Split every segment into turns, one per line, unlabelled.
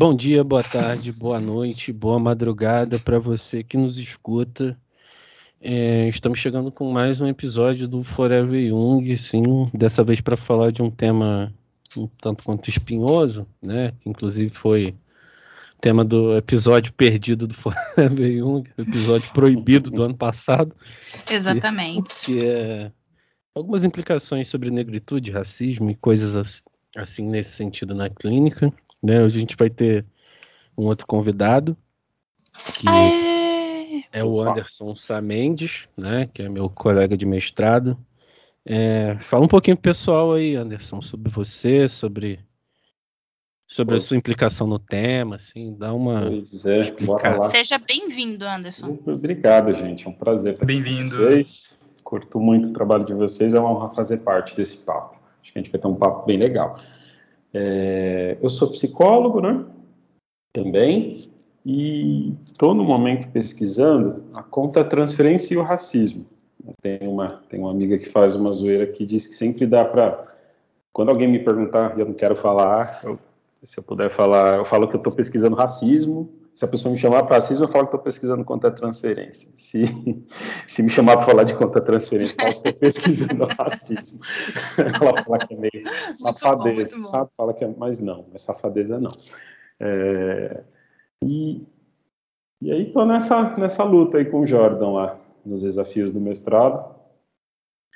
Bom dia, boa tarde, boa noite, boa madrugada para você que nos escuta. É, estamos chegando com mais um episódio do Forever Young, sim, dessa vez para falar de um tema um tanto quanto espinhoso, né? Que inclusive foi tema do episódio perdido do Forever Young, episódio proibido do ano passado.
Exatamente.
Que é algumas implicações sobre negritude, racismo e coisas assim nesse sentido na clínica. Né? Hoje a gente vai ter um outro convidado que Aê! é o Anderson Samendes, né? Que é meu colega de mestrado. É, fala um pouquinho pro pessoal aí, Anderson, sobre você, sobre sobre a sua implicação no tema, assim, dá uma
pois é, explicada.
Seja bem-vindo, Anderson.
Obrigado, gente, é um prazer
bem-vindo.
Vocês. Curto muito o trabalho de vocês, é uma honra fazer parte desse papo. Acho que a gente vai ter um papo bem legal. É, eu sou psicólogo, né? Também, e estou no momento pesquisando a contra-transferência e o racismo. Tem uma, tem uma amiga que faz uma zoeira que diz que sempre dá para. Quando alguém me perguntar eu não quero falar, eu, se eu puder falar, eu falo que eu estou pesquisando racismo. Se a pessoa me chamar para racismo, eu falo que estou pesquisando contra-transferência. Se, se me chamar para falar de contra-transferência, eu falo que estou pesquisando racismo. Ela fala que é meio safadeza, bom, sabe? Fala que é, mas não, é safadeza não. É, e, e aí estou nessa, nessa luta aí com o Jordan lá nos desafios do mestrado.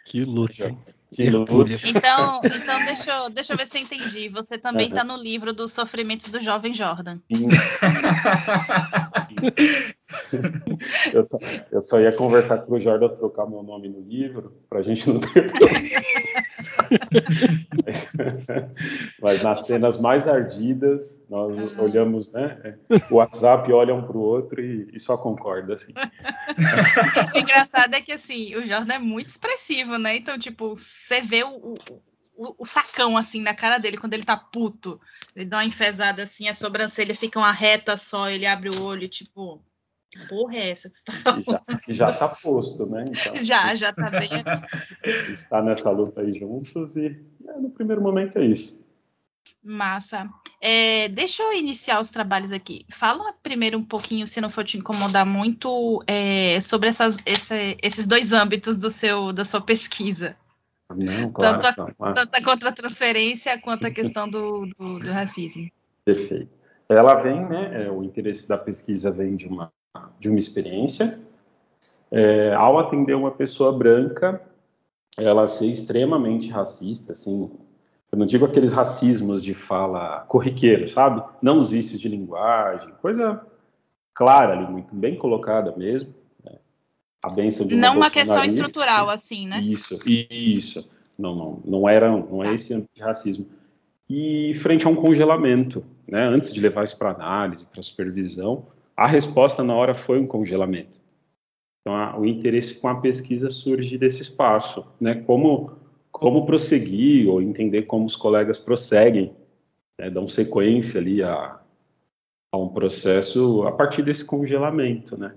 Que luta, hein?
Que. Então, então deixa, eu, deixa eu ver se eu entendi. Você também está no livro dos sofrimentos do jovem Jordan. Sim.
eu, só, eu só ia conversar com o Jordan trocar meu nome no livro, para a gente não ter Mas nas cenas mais ardidas, nós ah. olhamos, né? O WhatsApp olha um para o outro e, e, só concorda, assim.
O engraçado é que, assim, o Jordan é muito expressivo, né? Então, tipo, você vê o, o, o, sacão, assim, na cara dele, quando ele tá puto. Ele dá uma enfesada, assim, a sobrancelha fica uma reta só, ele abre o olho, tipo... Porra, é essa que você tá falando?
Já, já tá posto, né?
Então, já, já tá bem.
está nessa luta aí juntos e é, no primeiro momento é isso.
Massa. É, deixa eu iniciar os trabalhos aqui. Fala primeiro um pouquinho, se não for te incomodar muito, é, sobre essas, esse, esses dois âmbitos do seu, da sua pesquisa.
Não, claro,
tanto, a, não, tanto a contra-transferência quanto a questão do, do, do racismo.
Perfeito. Ela vem, né? É, o interesse da pesquisa vem de uma de uma experiência. É, ao atender uma pessoa branca, ela ser extremamente racista, assim, eu não digo aqueles racismos de fala corriqueiro, sabe? Não os vícios de linguagem, coisa clara ali, muito bem colocada mesmo. A benção de uma
Não uma questão estrutural, assim, né?
Isso, isso. Não, não, não era, não é esse antirracismo. E frente a um congelamento, né? Antes de levar isso para análise, para supervisão, a resposta na hora foi um congelamento. Então, a, o interesse com a pesquisa surge desse espaço, né? Como como prosseguir ou entender como os colegas prosseguem, né? dão sequência ali a, a um processo a partir desse congelamento, né?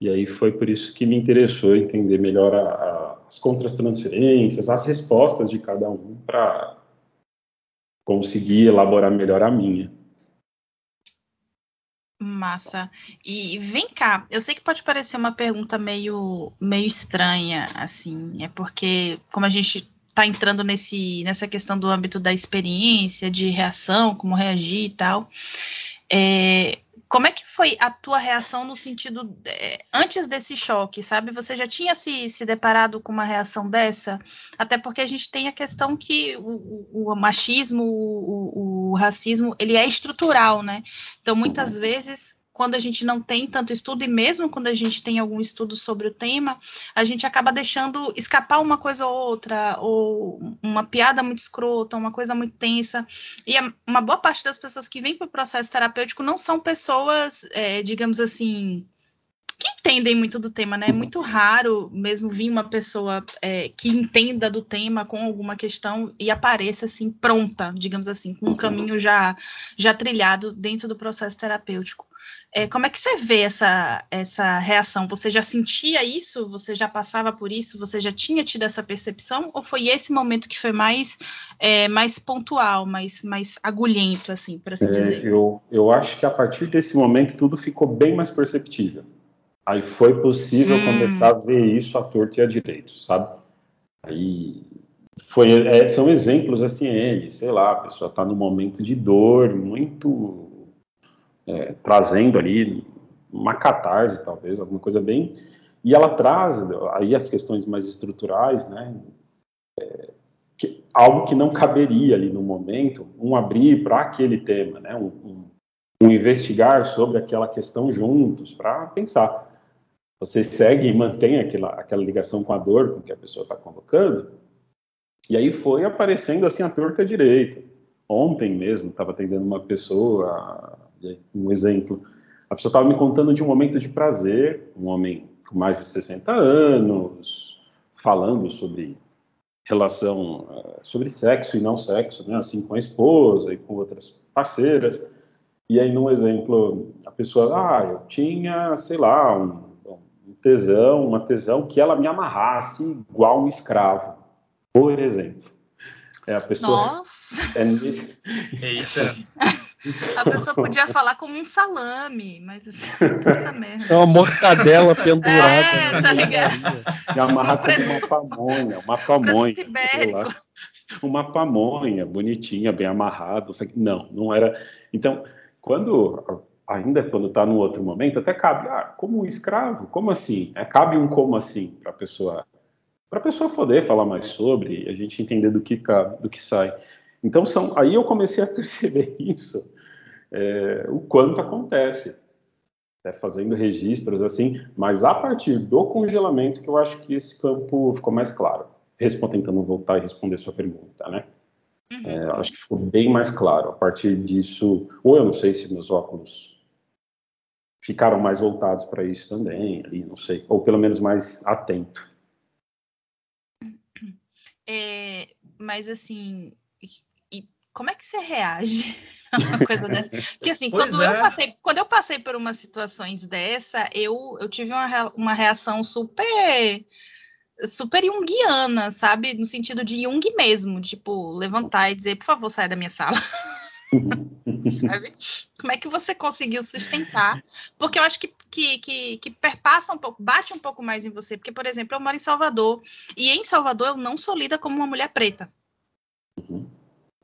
E aí foi por isso que me interessou entender melhor a, a, as as respostas de cada um para conseguir elaborar melhor a minha.
Massa. E vem cá, eu sei que pode parecer uma pergunta meio, meio estranha, assim, é porque como a gente está entrando nesse, nessa questão do âmbito da experiência, de reação, como reagir e tal, é, como é que foi a tua reação no sentido é, antes desse choque, sabe? Você já tinha se, se deparado com uma reação dessa? Até porque a gente tem a questão que o, o, o machismo, o, o, racismo, ele é estrutural, né? Então, muitas vezes quando a gente não tem tanto estudo, e mesmo quando a gente tem algum estudo sobre o tema, a gente acaba deixando escapar uma coisa ou outra, ou uma piada muito escrota, uma coisa muito tensa. E uma boa parte das pessoas que vêm para o processo terapêutico não são pessoas, é, digamos assim, que entendem muito do tema, né? É muito raro mesmo vir uma pessoa é, que entenda do tema com alguma questão e apareça assim pronta, digamos assim, com um caminho já já trilhado dentro do processo terapêutico. É, como é que você vê essa, essa reação? Você já sentia isso? Você já passava por isso? Você já tinha tido essa percepção? Ou foi esse momento que foi mais, é, mais pontual, mais, mais agulhento, assim, por assim
é,
dizer?
Eu, eu acho que a partir desse momento tudo ficou bem mais perceptível. Aí foi possível hum. começar a ver isso à torta e à direito, sabe? Aí foi, é, são exemplos assim, ele, sei lá, a pessoa está num momento de dor muito é, trazendo ali uma catarse, talvez, alguma coisa bem. E ela traz aí as questões mais estruturais, né? É, que, algo que não caberia ali no momento, um abrir para aquele tema, né? Um, um, um, investigar sobre aquela questão juntos, para pensar. Você segue e mantém aquela, aquela ligação com a dor com que a pessoa está convocando, e aí foi aparecendo assim a torta direita. Ontem mesmo estava atendendo uma pessoa, um exemplo, a pessoa estava me contando de um momento de prazer, um homem com mais de 60 anos, falando sobre relação, eh, sobre sexo e não sexo, né, assim com a esposa e com outras parceiras. E aí, num exemplo, a pessoa, ah, eu tinha, sei lá, um, um tesão, uma tesão que ela me amarrasse igual um escravo por exemplo. É a pessoa.
Nossa!
É
nesse... Eita! A pessoa podia falar como um salame, mas isso é puta merda.
É uma mortadela pendurada.
É, tá ligado?
E amarrar como uma pamonha, uma pamonha. Uma pamonha, bonitinha, bem amarrada. Não, não era. Então, quando ainda quando está no outro momento, até cabe, ah, como um escravo, como assim? É, cabe um como assim para a pessoa para a pessoa poder falar mais sobre e a gente entender do que cabe, do que sai. Então são, aí eu comecei a perceber isso, é, o quanto acontece, é, fazendo registros assim, mas a partir do congelamento que eu acho que esse campo ficou mais claro. Respondo, tentando voltar e responder sua pergunta, né? Uhum. É, acho que ficou bem mais claro. A partir disso, ou eu não sei se meus óculos ficaram mais voltados para isso também, ali, não sei, ou pelo menos mais atento.
É, mas assim, como é que você reage a uma coisa dessa? Porque assim, quando, é. eu passei, quando eu passei por umas situações dessa, eu, eu tive uma, uma reação super super junguiana, sabe? No sentido de Jung mesmo, tipo, levantar e dizer, por favor, saia da minha sala. sabe? Como é que você conseguiu sustentar? Porque eu acho que, que, que, que, perpassa um pouco, bate um pouco mais em você. Porque, por exemplo, eu moro em Salvador, e em Salvador eu não sou lida como uma mulher preta.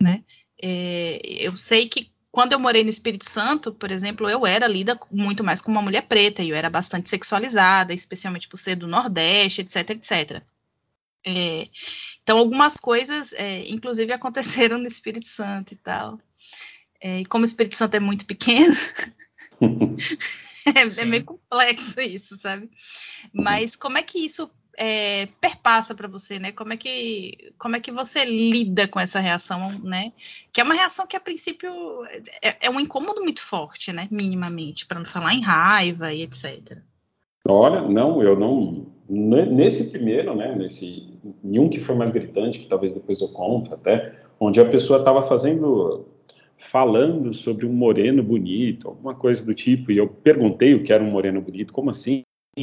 Né? É, eu sei que quando eu morei no Espírito Santo, por exemplo, eu era lida muito mais como uma mulher preta, e eu era bastante sexualizada, especialmente por ser do Nordeste, etc, etc. É, então, algumas coisas, é, inclusive, aconteceram no Espírito Santo e tal. É, e como o Espírito Santo é muito pequeno, é, é, meio complexo isso, sabe? Mas como é que isso é, perpassa para você, né? Como é que como é que você lida com essa reação, né? Que é uma reação que a princípio é, é um incômodo muito forte, né? Minimamente, para não falar em raiva e etc.
Olha, não, eu não nesse primeiro, né? Nesse nenhum que foi mais gritante, que talvez depois eu conto até, onde a pessoa estava fazendo falando sobre um moreno bonito, alguma coisa do tipo, e eu perguntei o que era um moreno bonito, como assim?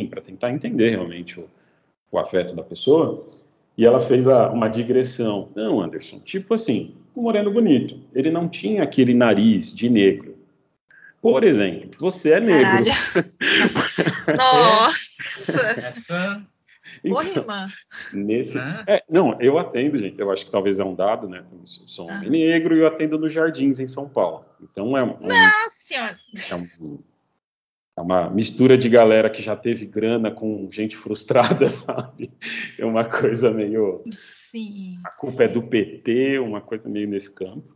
Para tentar entender realmente o, o, afeto da pessoa, e ela fez a, uma digressão. Não, Anderson, tipo assim, um moreno bonito, ele não tinha aquele nariz de negro. Por exemplo, você é negro.
Nossa! Essa então.
Nesse, é, não, eu atendo, gente. Eu acho que talvez é um dado, né? Sou um ah. homem negro e eu atendo nos Jardins, em São Paulo. Então é um.
Nossa senhora!
É, um, é uma mistura de galera que já teve grana com gente frustrada, sabe? É uma coisa meio.
Sim.
A culpa sim. é do PT, uma coisa meio nesse campo.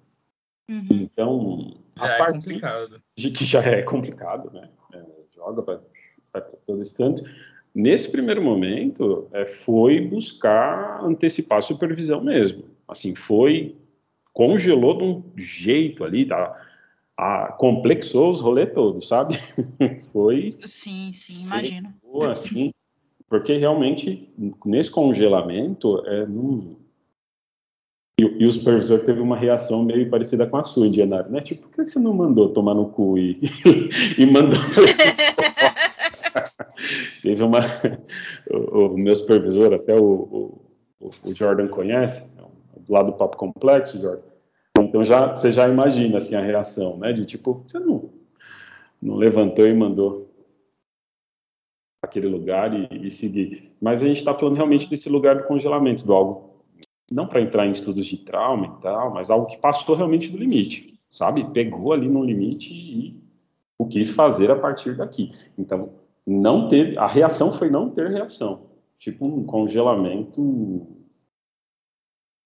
Uhum. Então.
Já a é parte complicado.
De que já é complicado, né? É, joga para todo esse canto. Nesse primeiro momento, é, foi buscar antecipar a supervisão mesmo. Assim, foi, congelou de um jeito ali, tá? A, complexou os rolês todos, sabe? foi.
Sim, sim, imagino.
Assim, porque realmente, nesse congelamento, é, não, E, e, o supervisor teve uma reação meio parecida com a sua, Indianário, né? Tipo, por que você não mandou tomar no cu e, e mandou. teve uma. O, o, meu supervisor, até o, o, o Jordan conhece, é do lado do Papo Complexo, Jordan. Então já, você já imagina assim, a reação, né? De tipo, você não, não levantou e mandou aquele lugar e, e seguir. Mas a gente está falando realmente desse lugar do congelamento, do algo, não para entrar em estudos de trauma e tal, mas algo que passou realmente do limite, sabe? Pegou ali no limite e o que fazer a partir daqui. Então, não teve, a reação foi não ter reação. Tipo um congelamento,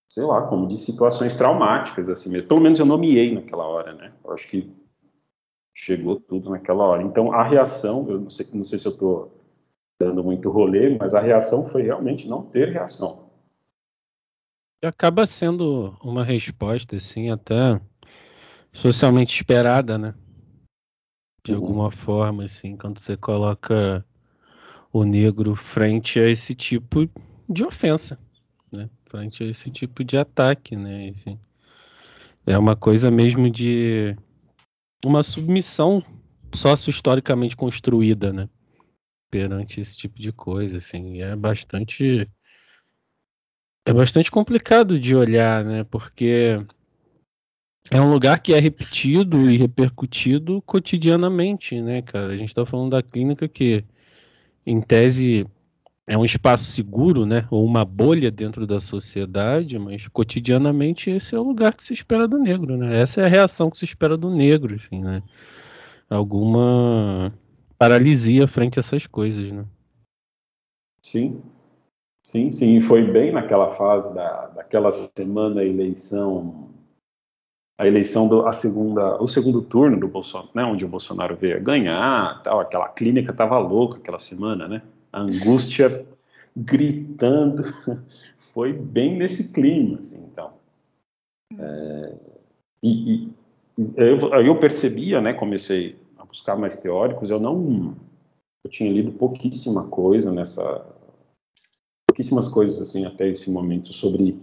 sei lá, como de situações traumáticas, assim mesmo. Pelo menos eu nomeei naquela hora, né? Eu acho que chegou tudo naquela hora. Então, a reação, eu não sei, não sei se eu estou dando muito rolê, mas a reação foi realmente não ter reação.
E acaba sendo uma resposta, assim, até socialmente esperada, né? De uhum. alguma forma, assim, quando você coloca o negro frente a esse tipo de ofensa? Frente a esse tipo de ataque, né? Enfim, é uma coisa mesmo de uma submissão sócio-historicamente construída, né? perante esse tipo de coisa, assim, é bastante é bastante complicado de olhar, né? Porque é um lugar que é repetido e repercutido cotidianamente, né, cara? A gente está falando da clínica que, em tese, é um espaço seguro, né? Ou uma bolha dentro da sociedade, mas cotidianamente esse é o lugar que se espera do negro, né? Essa é a reação que se espera do negro, assim, né? Alguma paralisia frente a essas coisas, né?
Sim, sim, sim. E foi bem naquela fase da, daquela semana eleição, a eleição do a segunda, o segundo turno do Bolsonaro, né, onde o Bolsonaro veio ganhar, tal. Aquela clínica tava louca aquela semana, né? A angústia gritando. Foi bem nesse clima, assim. Então, é, e, e eu, eu percebia, né? Comecei buscar mais teóricos, eu não eu tinha lido pouquíssima coisa nessa pouquíssimas coisas assim até esse momento sobre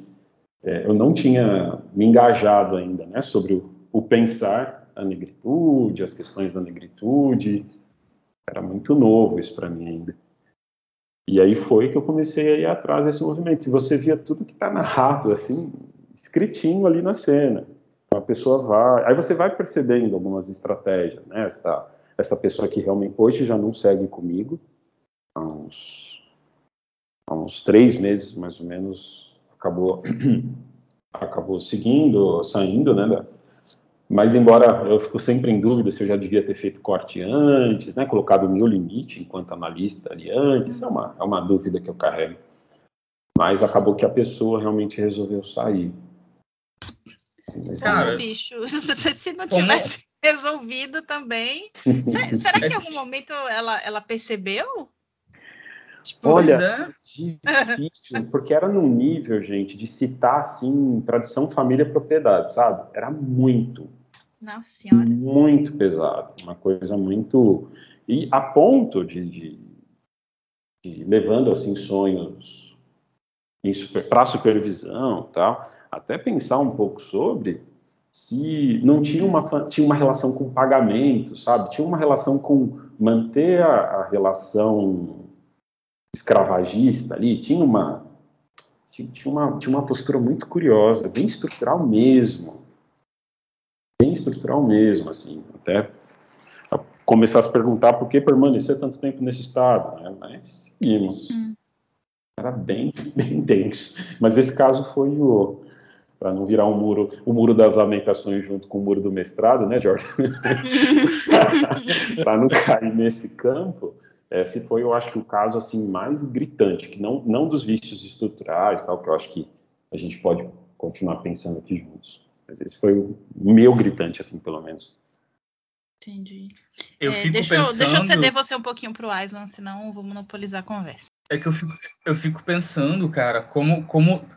é, eu não tinha me engajado ainda, né, sobre o, o pensar a negritude, as questões da negritude, era muito novo isso para mim ainda. E aí foi que eu comecei a ir atrás desse movimento. E você via tudo que está narrado, assim, escritinho ali na cena. A pessoa vai. Aí você vai percebendo algumas estratégias, né? Essa, essa pessoa que realmente hoje já não segue comigo, há uns, há uns três meses mais ou menos, acabou, acabou seguindo, saindo, né? Mas embora eu fico sempre em dúvida se eu já devia ter feito corte antes, né? Colocado o meu limite enquanto analista ali antes, é uma, é uma dúvida que eu carrego. Mas acabou que a pessoa realmente resolveu sair.
Cara, bicho, se não tivesse como... resolvido também. será que em algum momento ela, ela percebeu?
Tipo, Olha, é. difícil, porque era num nível, gente, de citar assim, tradição, família, propriedade, sabe? Era muito.
Nossa senhora.
Muito pesado. Uma coisa muito. E a ponto de, de, de levando assim sonhos super, para supervisão tal até pensar um pouco sobre se não tinha uma, tinha uma relação com pagamento, sabe? Tinha uma relação com manter a, a relação escravagista ali, tinha uma, tinha, uma, tinha uma postura muito curiosa, bem estrutural mesmo. Bem estrutural mesmo, assim, até começar a se perguntar por que permanecer tanto tempo nesse estado, né? Mas seguimos. Hum. Era bem, bem denso. Mas esse caso foi o, para não virar um muro, o muro das lamentações junto com o muro do mestrado, né, Jorge? para não cair nesse campo, esse foi, eu acho que o caso assim mais gritante, que não não dos vícios estruturais, tal, que eu acho que a gente pode continuar pensando aqui juntos. Mas esse foi o meu gritante, assim, pelo menos.
Entendi. Eu é, fico deixa, pensando... deixa eu ceder você um pouquinho pro Aislan, senão vou monopolizar a conversa.
É que eu fico, eu fico pensando, cara, como, como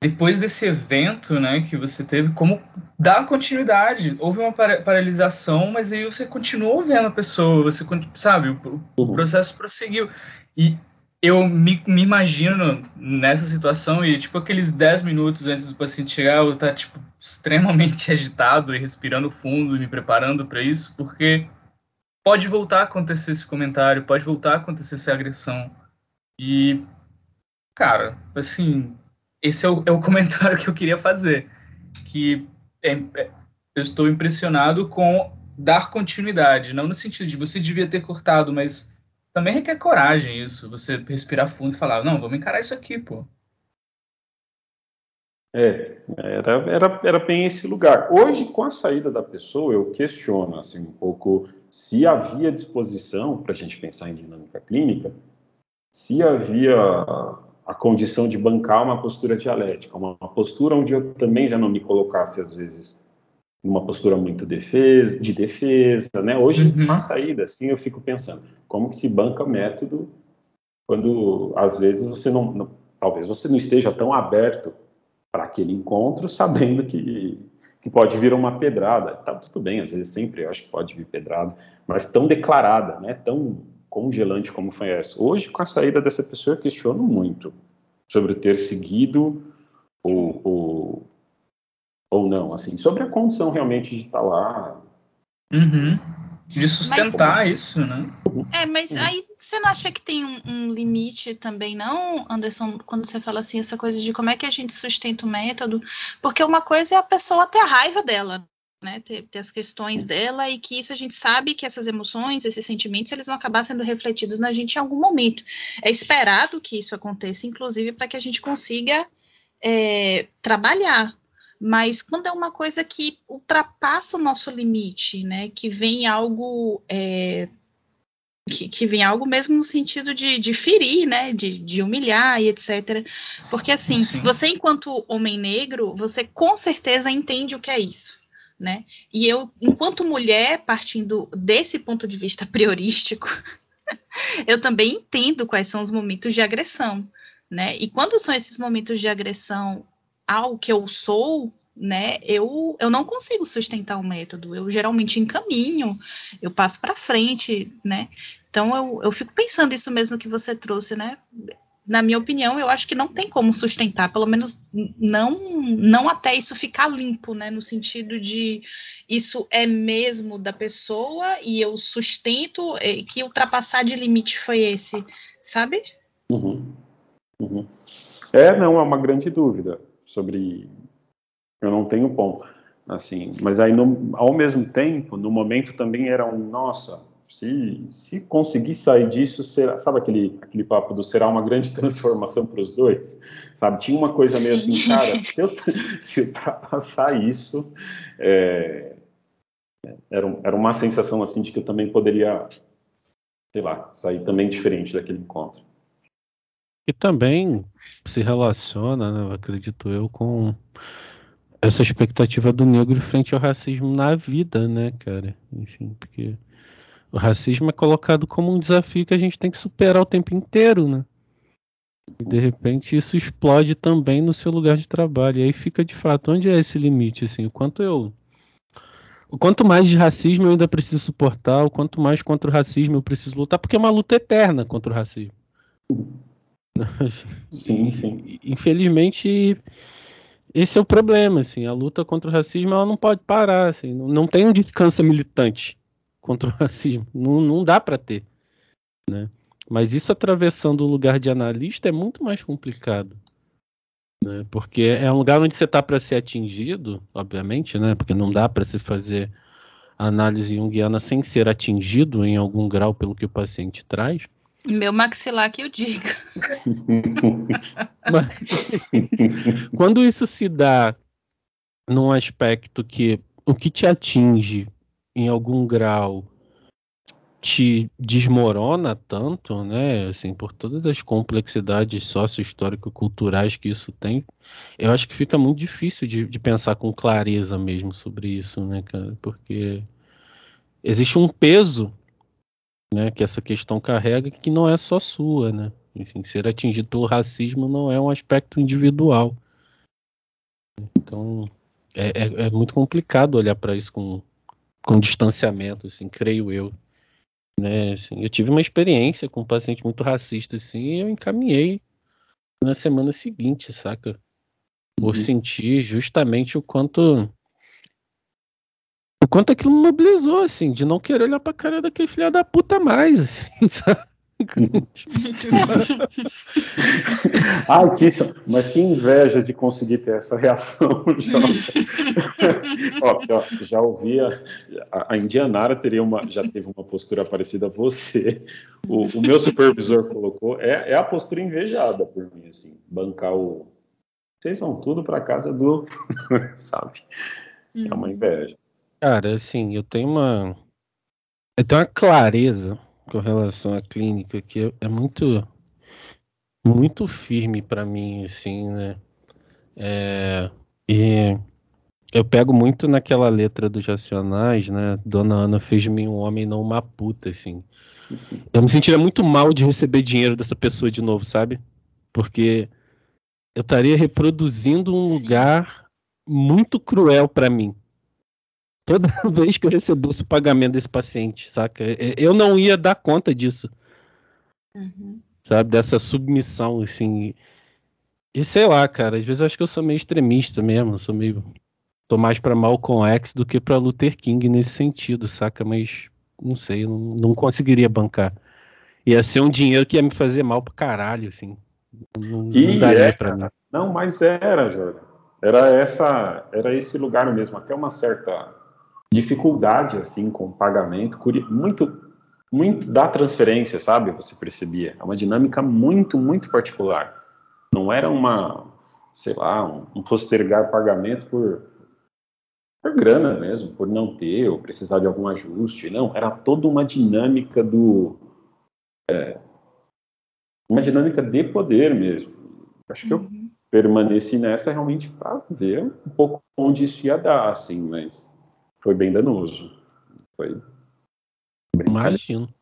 depois desse evento, né, que você teve, como dar continuidade. Houve uma paralisação, mas aí você continuou vendo a pessoa, você sabe, o, o processo prosseguiu. E eu me, me, imagino nessa situação e, tipo, aqueles 10 minutos antes do paciente chegar, eu tá, tipo, extremamente agitado e respirando fundo e me preparando para isso, porque pode voltar a acontecer esse comentário, pode voltar a acontecer essa agressão. E, cara, assim, esse é o, é o comentário que eu queria fazer. Que é, é, eu estou impressionado com dar continuidade, não no sentido de você devia ter cortado, mas também requer coragem isso, você respirar fundo e falar, não, vamos encarar isso aqui, pô.
É, era, era, era bem esse lugar. Hoje, com a saída da pessoa, eu questiono assim, um pouco se havia disposição, para a gente pensar em dinâmica clínica, se havia a condição de bancar uma postura dialética, uma, postura onde eu também já não me colocasse, às vezes, numa postura muito defesa, de defesa, né? Hoje, uhum. na saída, assim, eu fico pensando, como que se banca método quando, às vezes, você não, não talvez você não esteja tão aberto para aquele encontro, sabendo que, que pode vir uma pedrada. Tá tudo bem, às vezes sempre eu acho que pode vir pedrada, mas tão declarada, né? Tão congelante como foi essa. Hoje, com a saída dessa pessoa, eu questiono muito sobre ter seguido o, o ou não, assim, sobre a condição realmente de estar lá.
Uhum. De sustentar mas, isso, né?
É, mas aí você não acha que tem um, um, limite também, não, Anderson, quando você fala assim, essa coisa de como é que a gente sustenta o método? Porque uma coisa é a pessoa ter a raiva dela, né, ter, ter, as questões dela e que isso a gente sabe que essas emoções, esses sentimentos, eles vão acabar sendo refletidos na gente em algum momento. É esperado que isso aconteça, inclusive, para que a gente consiga é, trabalhar mas quando é uma coisa que ultrapassa o nosso limite, né, que vem algo é, que, que, vem algo mesmo no sentido de, de ferir, né, de, de, humilhar e etc. Porque assim, sim. você enquanto homem negro, você com certeza entende o que é isso, né? E eu, enquanto mulher, partindo desse ponto de vista priorístico, eu também entendo quais são os momentos de agressão, né? E quando são esses momentos de agressão ao que eu sou, né, eu, eu não consigo sustentar o método. Eu geralmente encaminho, eu passo para frente, né? Então eu, eu fico pensando isso mesmo que você trouxe, né? Na minha opinião, eu acho que não tem como sustentar, pelo menos não não até isso ficar limpo, né? No sentido de isso é mesmo da pessoa e eu sustento é, que ultrapassar de limite foi esse, sabe?
Uhum. Uhum. É, não, é uma grande dúvida sobre eu não tenho ponto, assim. Mas aí, no, ao mesmo tempo, no momento também era um, nossa, se, se conseguir sair disso, será, sabe aquele, aquele papo do será uma grande transformação para os dois? Sabe, tinha uma coisa meio assim, cara, se eu, se ultrapassar isso, é, era, era uma sensação assim de que eu também poderia, sei lá, sair também diferente daquele encontro.
E também se relaciona, né, acredito eu, com essa expectativa do negro frente ao racismo na vida, né, cara? Enfim, porque o racismo é colocado como um desafio que a gente tem que superar o tempo inteiro, né? E de repente isso explode também no seu lugar de trabalho. E aí fica de fato, onde é esse limite, assim? O quanto eu. O quanto mais de racismo eu ainda preciso suportar, o quanto mais contra o racismo eu preciso lutar, porque é uma luta eterna contra o racismo.
Sim, sim.
Infelizmente, esse é o problema, assim, a luta contra o racismo ela não pode parar, assim, não, não tem um descanso militante contra o racismo, não, não dá para ter, né? Mas isso atravessando o lugar de analista é muito mais complicado, né? Porque é um lugar onde você está para ser atingido, obviamente, né? Porque não dá para se fazer análise junguiana sem ser atingido em algum grau pelo que o paciente traz.
Meu maxilar que eu diga.
quando isso se dá num aspecto que o que te atinge em algum grau te desmorona tanto, né, assim, por todas as complexidades sócio-histórico-culturais que isso tem, eu acho que fica muito difícil de, de pensar com clareza mesmo sobre isso, né, cara, porque existe um peso né, que essa questão carrega que não é só sua, né? Enfim, ser atingido pelo racismo não é um aspecto individual. Então, é, é, é muito complicado olhar para isso com, com distanciamento, assim, creio eu. Né, assim, eu tive uma experiência com um paciente muito racista, assim, e eu encaminhei na semana seguinte, saca? Por uhum. sentir justamente o quanto. O quanto aquilo me mobilizou, assim, de não querer olhar pra cara daquele filho da puta mais, assim, sabe?
Ai, que, mas que inveja de conseguir ter essa reação, ó, já, já ouvia, a, a, Indianara teria uma, já teve uma postura parecida a você. O, o meu supervisor colocou, é, é, a postura invejada por mim, assim, bancar o. Vocês vão tudo para casa do. sabe? É uma uhum. inveja.
Cara, assim, eu tenho uma. Eu tenho uma clareza com relação à clínica que é muito muito firme para mim assim né? É, e eu pego muito naquela letra dos Racionais né? Dona Ana fez de mim um homem não uma puta assim. Eu me sentiria muito mal de receber dinheiro dessa pessoa de novo sabe? Porque eu estaria reproduzindo um lugar muito cruel para mim toda vez que eu recebesse o pagamento desse paciente, saca? Eu não ia dar conta disso. Uhum. Sabe? Dessa submissão, assim. E sei lá, cara, às vezes eu acho que eu sou meio extremista mesmo, sou meio. tô mais pra Malcolm X do que pra Luther King nesse sentido, saca? Mas não sei, não, não conseguiria bancar. Ia ser um dinheiro que ia me fazer mal pro caralho, assim. Não,
não daria é, pra mim. Não, mas era, Jorge. Era essa, era esse lugar mesmo, até uma certa dificuldade assim com o pagamento, muito muito da transferência, sabe? Você percebia, é uma dinâmica muito muito particular. Não era uma, sei lá, um, um postergar pagamento por por grana mesmo, por não ter ou precisar de algum ajuste, não, era toda uma dinâmica do é, uma dinâmica de poder mesmo. Acho que eu uhum. permaneci nessa realmente para ver um pouco onde isso ia dar, assim, mas foi bem danoso. Foi.
Imagino.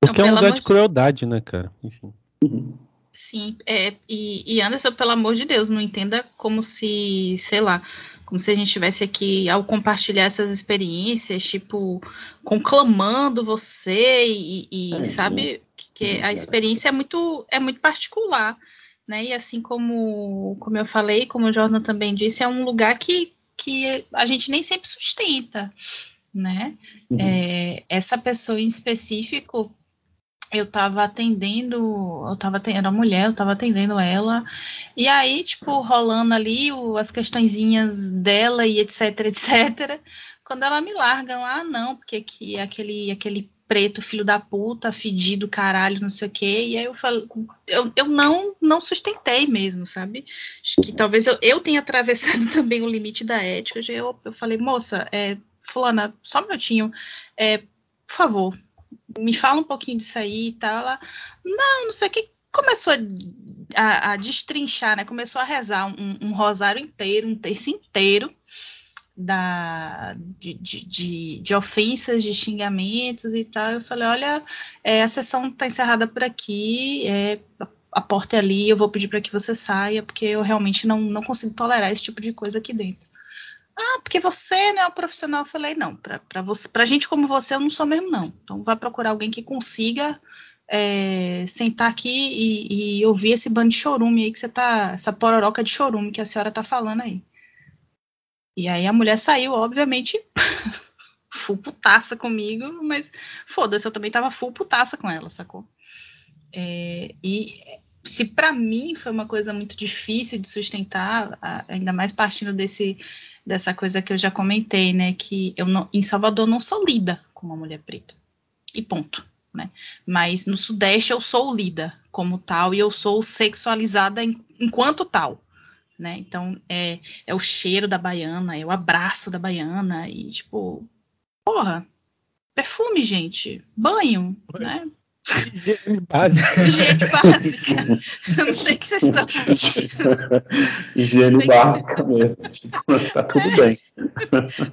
Porque é um lugar de crueldade, né, cara? Enfim.
Uhum. Sim, é, e, e, Anderson, pelo amor de Deus, não entenda como se, sei lá, como se a gente estivesse aqui ao compartilhar essas experiências, tipo, conclamando você e, e é, sabe que, que, a experiência é muito, é muito particular, né? E assim como, como eu falei, como o Jordan também disse, é um lugar que que a gente nem sempre sustenta, né? Uhum. É, essa pessoa em específico, eu estava atendendo, eu estava atendendo a mulher, eu estava atendendo ela, e aí, tipo, rolando ali o, as questõezinhas dela e etc, etc, quando ela me largam, ah, não, porque que aquele, aquele preto, filho da puta, fedido, caralho, não sei o quê. E aí eu falo, eu, eu não não sustentei mesmo, sabe? Acho que talvez eu, eu tenha atravessado também o limite da ética. Eu, eu falei, moça, é, fulana, só um minutinho, é, por favor, me fala um pouquinho disso aí e tal. Ela, não, não sei o que. Começou a, a, a destrinchar, né? Começou a rezar um, um rosário inteiro, um terço inteiro da, de, de, de, ofensas, de xingamentos e tal. Eu falei, olha, é, a sessão está encerrada por aqui, é, a porta é ali, eu vou pedir para que você saia, porque eu realmente não, não consigo tolerar esse tipo de coisa aqui dentro. Ah, porque você não é o profissional. Eu falei, não, para você, gente como você, eu não sou mesmo, não. Então vai procurar alguém que consiga é, sentar aqui e, e, ouvir esse bando de chorume aí que você tá. Essa pororoca de chorume que a senhora tá falando aí. E aí a mulher saiu, obviamente, full putaça comigo, mas foda-se, eu também tava full putaça com ela, sacou? É, e se para mim foi uma coisa muito difícil de sustentar, ainda mais partindo desse dessa coisa que eu já comentei, né, que eu não, em Salvador não sou lida como uma mulher preta. E ponto, né? Mas no Sudeste eu sou lida como tal e eu sou sexualizada enquanto tal né? Então é, é o cheiro da baiana, é o abraço da baiana e tipo, porra, perfume, gente, banho, né?
Higiene básica.
Higiene básica. Eu não sei o que vocês estão.
Higiene básica que... mesmo. Tipo, tá tudo é. bem.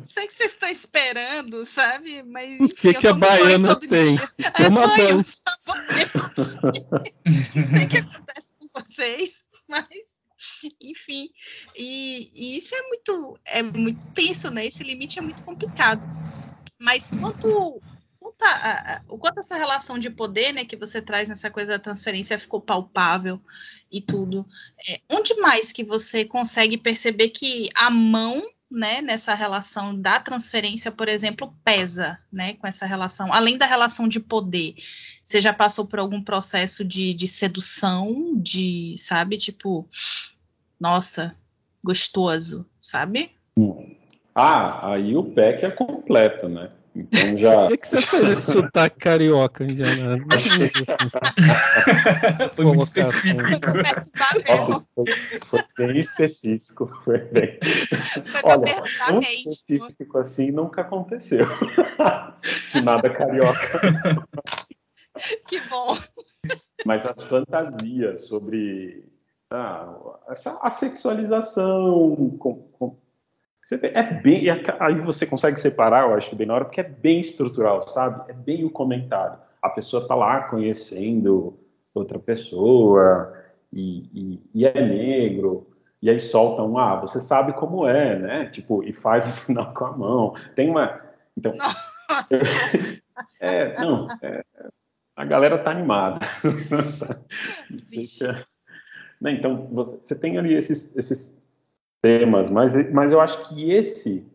Sei que vocês estão esperando, sabe? Mas.
O que, que a baiana tem?
É, é uma banho. Não sei o que acontece com vocês, mas. Enfim, e, e, isso é muito, é muito tenso, né? Esse limite é muito complicado. Mas quanto o quanto essa relação de poder, né, que você traz nessa coisa da transferência ficou palpável e tudo. É, onde mais que você consegue perceber que a mão, né, nessa relação da transferência, por exemplo, pesa, né, com essa relação, além da relação de poder? Você já passou por algum processo de, de sedução, de, sabe, tipo, nossa, gostoso, sabe?
Ah, aí o pack é completo, né? Então já.
Por que, você fez esse sotaque carioca, Indiana?
foi muito específico.
Nossa, foi, foi, bem específico. Foi bem. Foi Olha, tão específico assim nunca aconteceu. De nada carioca.
Que bom.
Mas as fantasias sobre ah, essa, a sexualização com, com é bem. Aí você consegue separar, eu acho, bem na hora, porque é bem estrutural, sabe? É bem o comentário. A pessoa tá lá conhecendo outra pessoa e, e, e é negro, e aí solta um, ah, você sabe como é, né? Tipo, e faz o final com a mão. Tem uma. Então. é, não. É, a galera tá animada. Né? Então, você, você tem ali esses, esses temas, mas, mas eu acho que esse,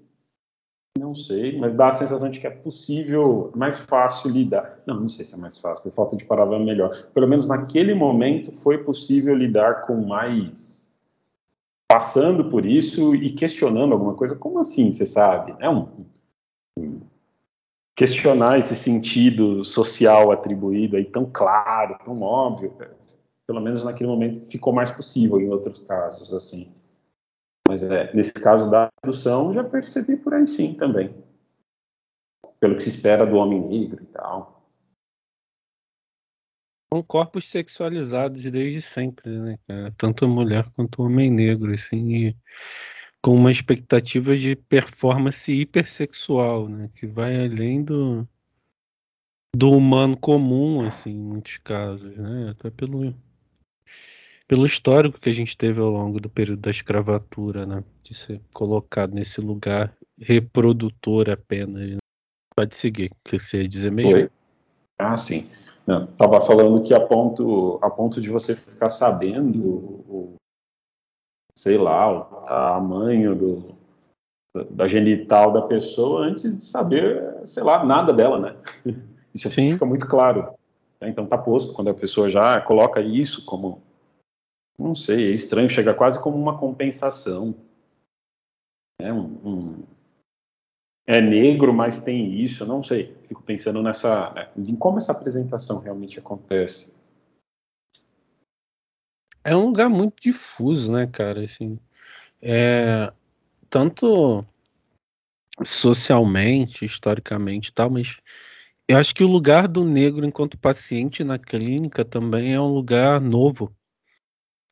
não sei, mas dá a sensação de que é possível, mais fácil lidar. Não, não sei se é mais fácil, por falta de palavra é melhor. Pelo menos naquele momento foi possível lidar com mais. Passando por isso e questionando alguma coisa. Como assim, você sabe? É um, um questionar esse sentido social atribuído aí tão claro, tão óbvio, pelo menos naquele momento ficou mais possível em outros casos, assim. Mas é, nesse caso da sedução, já percebi por aí sim também. Pelo que se espera do homem negro e tal.
São corpos sexualizados desde sempre, né, cara? Tanto a mulher quanto o homem negro, assim, e com uma expectativa de performance hipersexual, né? Que vai além do, do humano comum, assim, em muitos casos, né? Até pelo pelo histórico que a gente teve ao longo do período da escravatura, né? De ser colocado nesse lugar reprodutor apenas. Né? Pode seguir, o que você ia dizer mesmo? Oi.
Ah, sim. Não, tava falando que a ponto, a ponto de você ficar sabendo o, sei lá, o tamanho do, da genital da pessoa antes de saber, sei lá, nada dela, né? Isso Sim. fica muito claro. Então tá posto quando a pessoa já coloca isso como não sei, é estranho, chega quase como uma compensação. É, um, um, é negro, mas tem isso, não sei. Fico pensando nessa, né, em como essa apresentação realmente acontece.
É um lugar muito difuso, né, cara? Assim, é, tanto socialmente, historicamente, tal, mas eu acho que o lugar do negro enquanto paciente na clínica também é um lugar novo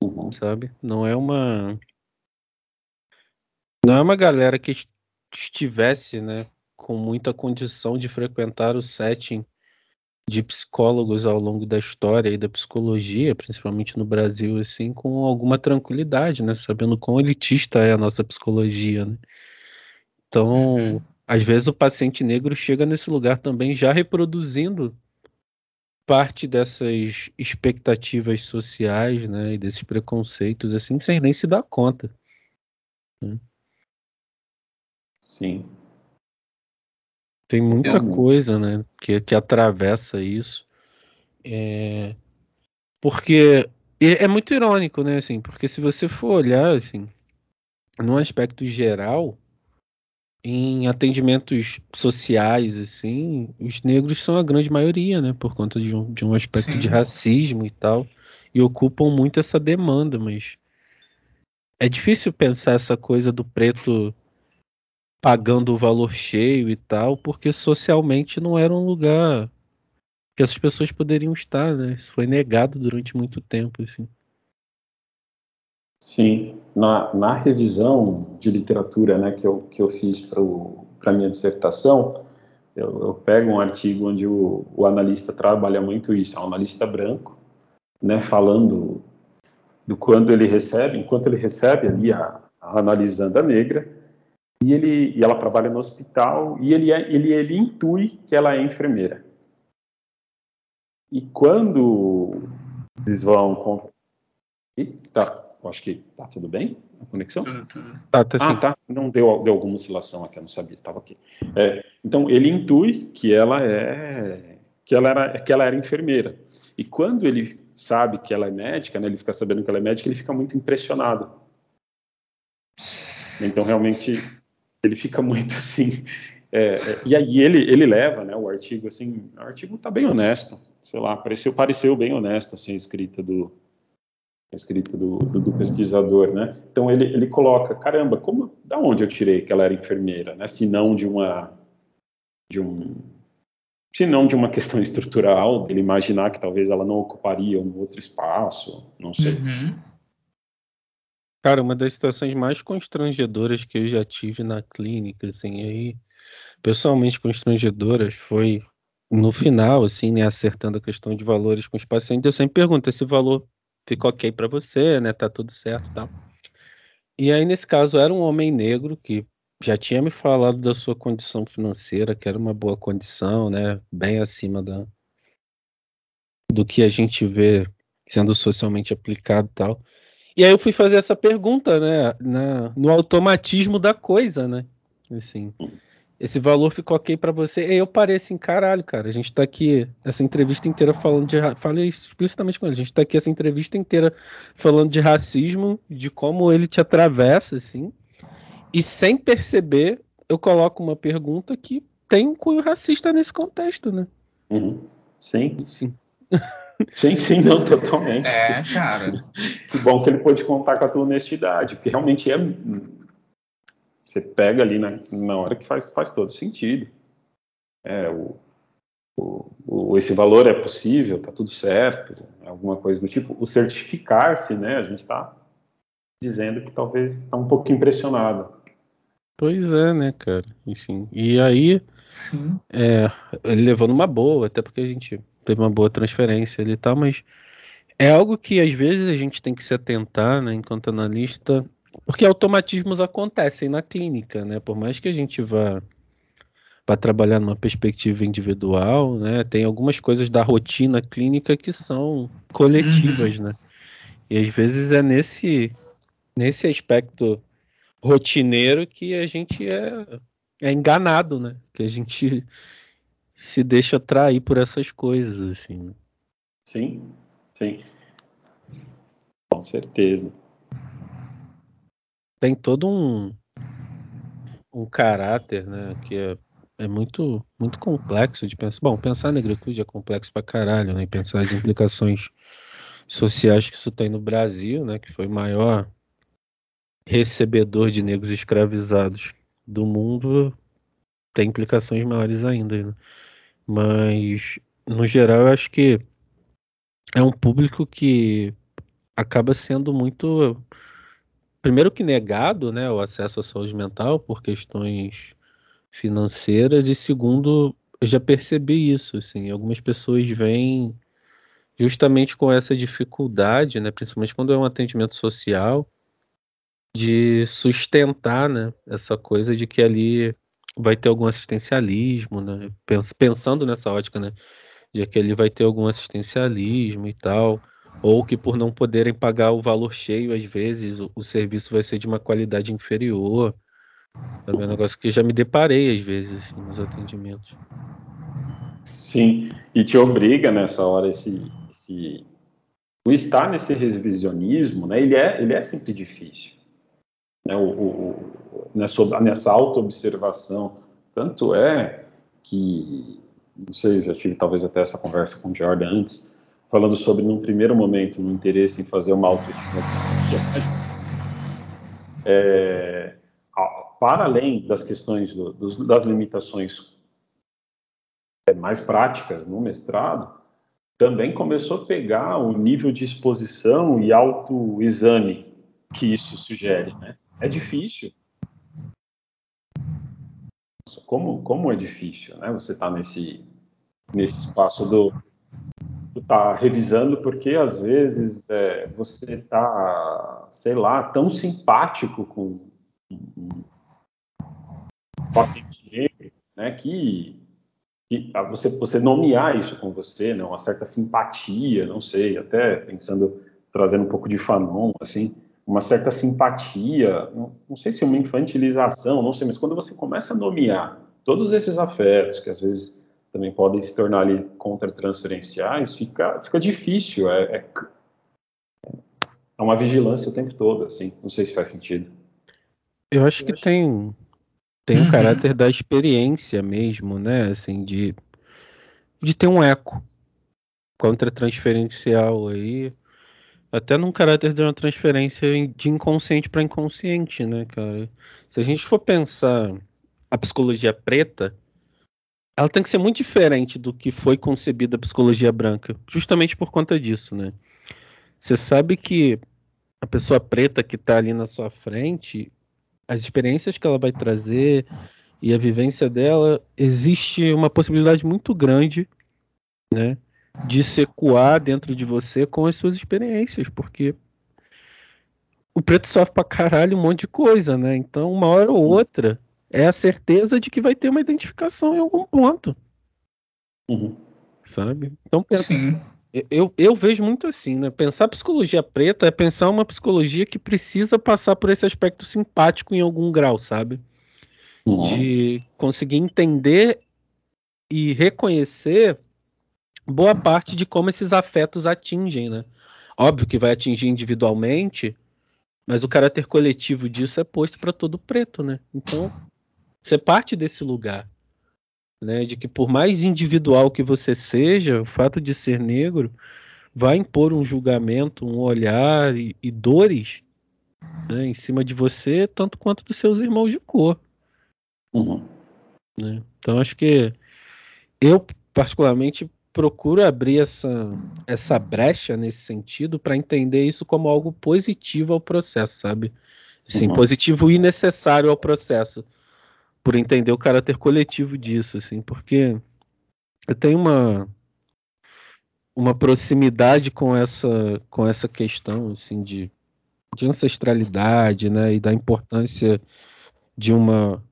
Uhum. Sabe? Não é uma. Não é uma galera que estivesse, né, com muita condição de frequentar o setting de psicólogos ao longo da história e da psicologia, principalmente no Brasil, assim, com alguma tranquilidade, né, sabendo quão elitista é a nossa psicologia, né? Então, uhum. às vezes o paciente negro chega nesse lugar também já reproduzindo parte dessas expectativas sociais, né, e desses preconceitos, assim, sem nem se dar conta. Né?
Sim.
Tem muita Eu... coisa, né, que, que atravessa isso. É... Porque é muito irônico, né, assim, porque se você for olhar, assim, num aspecto geral, em atendimentos sociais, assim, os negros são a grande maioria, né? Por conta de um, de um aspecto Sim. de racismo e tal. E ocupam muito essa demanda, mas é difícil pensar essa coisa do preto pagando o valor cheio e tal, porque socialmente não era um lugar que essas pessoas poderiam estar, né? Isso foi negado durante muito tempo, assim.
Sim, na, na revisão de literatura né, que, eu, que eu fiz para a minha dissertação, eu, eu, pego um artigo onde o, o, analista trabalha muito isso, é um analista branco, né, falando do quanto ele recebe, enquanto ele recebe ali a, a analisando a negra, e, ele, e ela trabalha no hospital e ele, é, ele, ele intui que ela é enfermeira. E quando eles vão. Tá, acho que tá tudo bem a conexão?
Tá, tá,
ah, tá. Não deu, deu alguma oscilação aqui, eu não sabia, estava aqui. É, então ele intui que ela é que ela era que ela era enfermeira. E quando ele sabe que ela é médica, né, ele fica sabendo que ela é médica, ele fica muito impressionado. Então realmente ele fica muito assim. É, é, e aí ele, ele leva né, o artigo assim, o artigo está bem honesto, sei lá, pareceu, pareceu bem honesto assim, a escrita do a escrita do, do, do, pesquisador, né? Então ele, ele coloca, caramba, como, da onde eu tirei que ela era enfermeira, né? Se não de uma de um se não de uma questão estrutural, dele imaginar que talvez ela não ocuparia um outro espaço, não sei. Uhum.
Cara, uma das situações mais constrangedoras que eu já tive na clínica, assim, aí, pessoalmente constrangedoras, foi no final, assim, né, acertando a questão de valores com os pacientes, eu sempre pergunto, esse valor ficou ok para você, né, tá tudo certo e tal. E aí, nesse caso, era um homem negro que já tinha me falado da sua condição financeira, que era uma boa condição, né, bem acima da, do que a gente vê sendo socialmente aplicado e tal. E aí eu fui fazer essa pergunta, né, na, no automatismo da coisa, né? Assim, esse valor ficou ok para você? E eu parei assim, caralho, cara, a gente tá aqui essa entrevista inteira falando de falei explicitamente com ele, a gente tá aqui essa entrevista inteira falando de racismo, de como ele te atravessa assim. E sem perceber, eu coloco uma pergunta que tem um cunho racista nesse contexto, né?
Uhum. Sim. Enfim. Sim, sim, não, totalmente.
É, cara.
Que bom que ele pôde contar com a tua honestidade, porque realmente é. Você pega ali na, na hora que faz, faz todo sentido. É, o, o, o, esse valor é possível, tá tudo certo, alguma coisa do tipo. O certificar-se, né? A gente está dizendo que talvez está um pouco impressionado.
Pois é, né, cara? Enfim. E aí, é, ele levou numa boa, até porque a gente teve uma boa transferência ali e tal, mas é algo que às vezes a gente tem que se atentar, né, enquanto analista, porque automatismos acontecem na clínica, né? Por mais que a gente vá vá trabalhar numa perspectiva individual, né? Tem algumas coisas da rotina clínica que são coletivas, uhum. né? E às vezes é nesse nesse aspecto rotineiro que a gente é, é enganado, né? Que a gente se deixa atrair por essas coisas, assim.
Sim, sim. Com certeza.
Tem todo um, um caráter, né, que é, é muito, muito complexo de pensar. Bom, pensar na negritude é complexo pra caralho, né? E pensar as implicações sociais que isso tem no Brasil, né, que foi o maior recebedor de negros escravizados do mundo, tem implicações maiores ainda. Né? Mas, no geral, eu acho que é um público que acaba sendo muito. Primeiro que negado né, o acesso à saúde mental por questões financeiras, e segundo, eu já percebi isso. Assim, algumas pessoas vêm justamente com essa dificuldade, né, principalmente quando é um atendimento social, de sustentar né, essa coisa de que ali vai ter algum assistencialismo, né? Pensando nessa ótica, né? De que ele vai ter algum assistencialismo e tal, ou que por não poderem pagar o valor cheio, às vezes o, o serviço vai ser de uma qualidade inferior. É um negócio que já me deparei às vezes nos atendimentos.
Sim, e te obriga nessa hora esse, esse o estar nesse revisionismo, né? Ele é ele é sempre difícil né, o, o, nessa, nessa auto-observação. Tanto é que, não sei, já tive talvez até essa conversa com o Jordan antes, falando sobre, num primeiro momento, no interesse em fazer uma autoestima. É, para além das questões do, dos, das limitações é, mais práticas no mestrado, também começou a pegar o nível de exposição e autoexame que isso sugere, né? é difícil. Como, como é difícil, né? Você está nesse, nesse espaço do tá revisando porque às vezes é, você tá, sei lá, tão simpático com paciente negro, né, que, que você, você nomear isso com você, né, uma certa simpatia, não sei, até pensando, trazendo um pouco de Fanon, assim, uma certa simpatia, não, não sei se uma infantilização, não sei, mas quando você começa a nomear todos esses afetos, que às vezes também podem se tornar ali contra-transferenciais, fica, fica difícil, é, é, é uma vigilância o tempo todo, assim, não sei se faz sentido.
Eu acho que tem tem um uhum. caráter da experiência mesmo, né? Assim, de, de ter um eco contra-transferencial aí. Até num caráter de uma transferência de inconsciente para inconsciente, né, cara? Se a gente for pensar a psicologia preta, ela tem que ser muito diferente do que foi concebida a psicologia branca, justamente por conta disso, né? Você sabe que a pessoa preta que está ali na sua frente, as experiências que ela vai trazer e a vivência dela, existe uma possibilidade muito grande, né, de se ecoar dentro de você com as suas experiências, porque o preto sofre pra caralho um monte de coisa, né? Então, uma hora ou outra, é a certeza de que vai ter uma identificação em algum ponto.
Uhum.
Sabe? Então, pensa, eu, eu vejo muito assim, né? Pensar psicologia preta é pensar uma psicologia que precisa passar por esse aspecto simpático em algum grau, sabe? Uhum. De conseguir entender e reconhecer boa parte de como esses afetos atingem, né? Óbvio que vai atingir individualmente, mas o caráter coletivo disso é posto para todo preto, né? Então, você parte desse lugar né, de que por mais individual que você seja, o fato de ser negro vai impor um julgamento, um olhar e, e dores né, em cima de você, tanto quanto dos seus irmãos de cor.
Uhum.
Né? Então acho que eu particularmente procuro abrir essa, essa brecha nesse sentido para entender isso como algo positivo ao processo, sabe? Sim, uhum. positivo e necessário ao processo por entender o caráter coletivo disso, assim, porque eu tenho uma uma proximidade com essa com essa questão assim de, de ancestralidade, né, e da importância de uma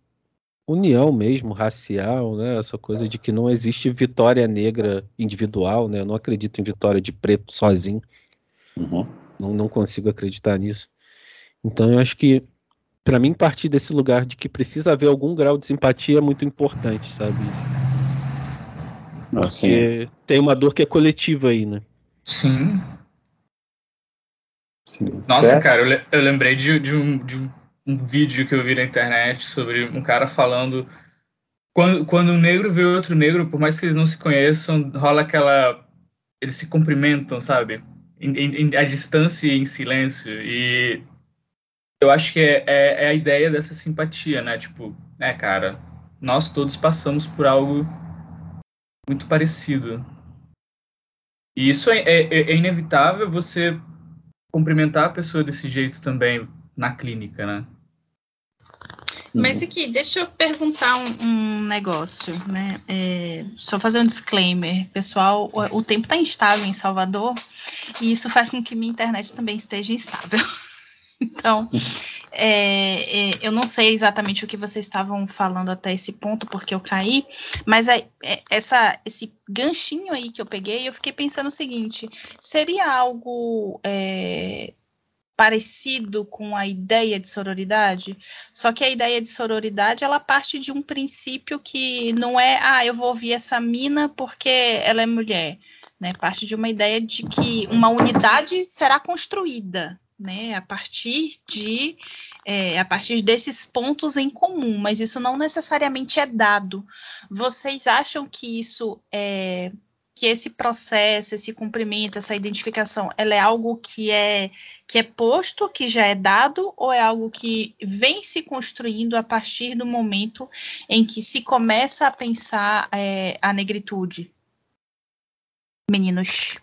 união mesmo racial, né, essa coisa de que não existe vitória negra individual, né, eu não acredito em vitória de preto sozinho,
uhum.
não, não consigo acreditar nisso. Então eu acho que para mim partir desse lugar de que precisa haver algum grau de simpatia é muito importante, sabe?
Ah, Porque
tem uma dor que é coletiva aí, né?
Sim. sim. Nossa, é. cara, eu, eu lembrei de, de, um, de um vídeo que eu vi na internet sobre um cara falando quando, quando um negro vê outro negro, por mais que eles não se conheçam, rola aquela. Eles se cumprimentam, sabe? Em, em, a distância e em silêncio. E eu acho que é, é, é, a ideia dessa simpatia, né? Tipo, é, cara, nós todos passamos por algo muito parecido. E isso é, é, é, inevitável você cumprimentar a pessoa desse jeito também na clínica, né?
Mas aqui, deixa eu perguntar um, um negócio, né? É, só fazer um disclaimer, pessoal. O, o tempo está instável em Salvador e isso faz com que minha internet também esteja instável. Então, é, é, eu não sei exatamente o que vocês estavam falando até esse ponto, porque eu caí, mas é, essa, esse ganchinho aí que eu peguei, eu fiquei pensando o seguinte: seria algo é, parecido com a ideia de sororidade? Só que a ideia de sororidade ela parte de um princípio que não é, ah, eu vou ouvir essa mina porque ela é mulher. Né, parte de uma ideia de que uma unidade será construída, né, a partir de é, a partir desses pontos em comum, mas isso não necessariamente é dado. Vocês acham que isso é que esse processo, esse cumprimento, essa identificação, ela é algo que é que é posto, que já é dado, ou é algo que vem se construindo a partir do momento em que se começa a pensar é, a negritude? Meninos.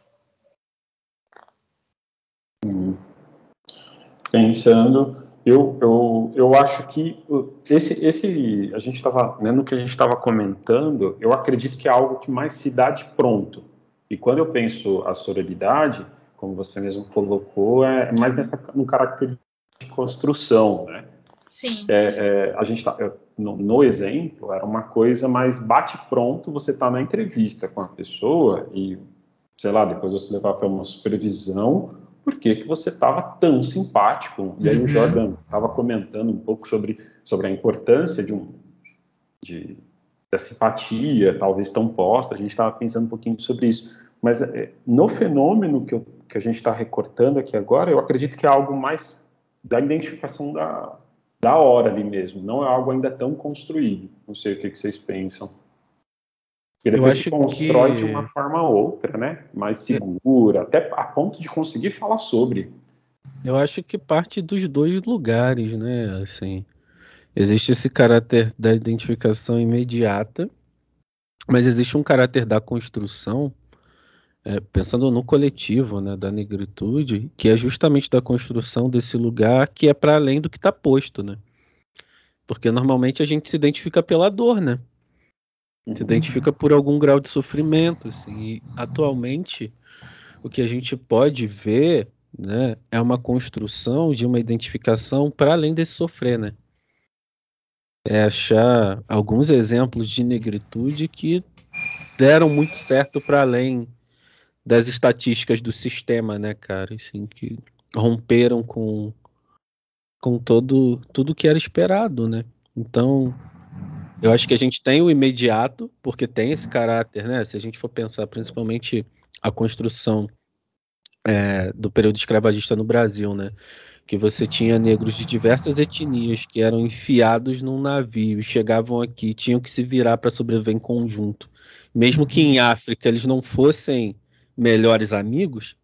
Pensando, eu, eu, eu acho que esse, esse a gente estava, né, no que a gente estava comentando, eu acredito que é algo que mais se dá de pronto. E quando eu penso a sororidade, como você mesmo colocou, é mais nessa, no caráter de construção, né?
Sim.
É,
sim.
É, a gente tá, no, no, exemplo, era uma coisa mais bate-pronto, você está na entrevista com a pessoa e, sei lá, depois você levar para uma supervisão, por que, que você estava tão simpático? E aí uhum. o Jordan estava comentando um pouco sobre, sobre a importância de um, de, da simpatia, talvez tão posta, a gente estava pensando um pouquinho sobre isso. Mas é, no fenômeno que, eu, que a gente está recortando aqui agora, eu acredito que é algo mais da identificação da, da hora ali mesmo, não é algo ainda tão construído. Não sei o que, que vocês pensam. E depois se constrói que... de uma forma ou outra, né? Mais segura, até a ponto de conseguir falar sobre.
Eu acho que parte dos dois lugares, né? Assim, existe esse caráter da identificação imediata, mas existe um caráter da construção é, pensando no coletivo né, da negritude, que é justamente da construção desse lugar que é para além do que está posto, né? Porque normalmente a gente se identifica pela dor, né? Se identifica por algum grau de sofrimento, assim. E atualmente o que a gente pode ver, né, é uma construção de uma identificação para além desse sofrer, né? É achar alguns exemplos de negritude que deram muito certo para além das estatísticas do sistema, né, cara? Assim, que romperam com, com todo tudo que era esperado, né? Então, eu acho que a gente tem o imediato, porque tem esse caráter, né? Se a gente for pensar principalmente a construção é, do período escravagista no Brasil, né? Que você tinha negros de diversas etnias que eram enfiados num navio, chegavam aqui, tinham que se virar para sobreviver em conjunto. Mesmo que em África eles não fossem melhores amigos,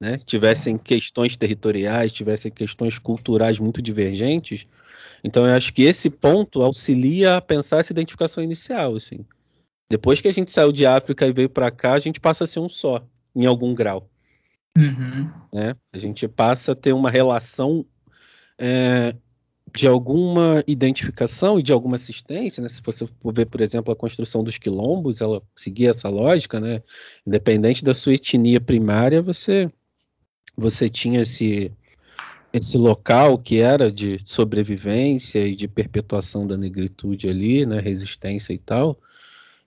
né, tivessem questões territoriais, tivessem questões culturais muito divergentes. Então eu acho que esse ponto auxilia a pensar essa identificação inicial, assim. Depois que a gente saiu de África e veio para cá, a gente passa a ser um só, em algum grau. Uhum. Né? A gente passa a ter uma relação é, de alguma identificação e de alguma assistência, né? Se você for ver, por exemplo, a construção dos quilombos, ela seguia essa lógica, né? Independente da sua etnia primária, você você tinha esse esse local que era de sobrevivência e de perpetuação da negritude ali, né, resistência e tal.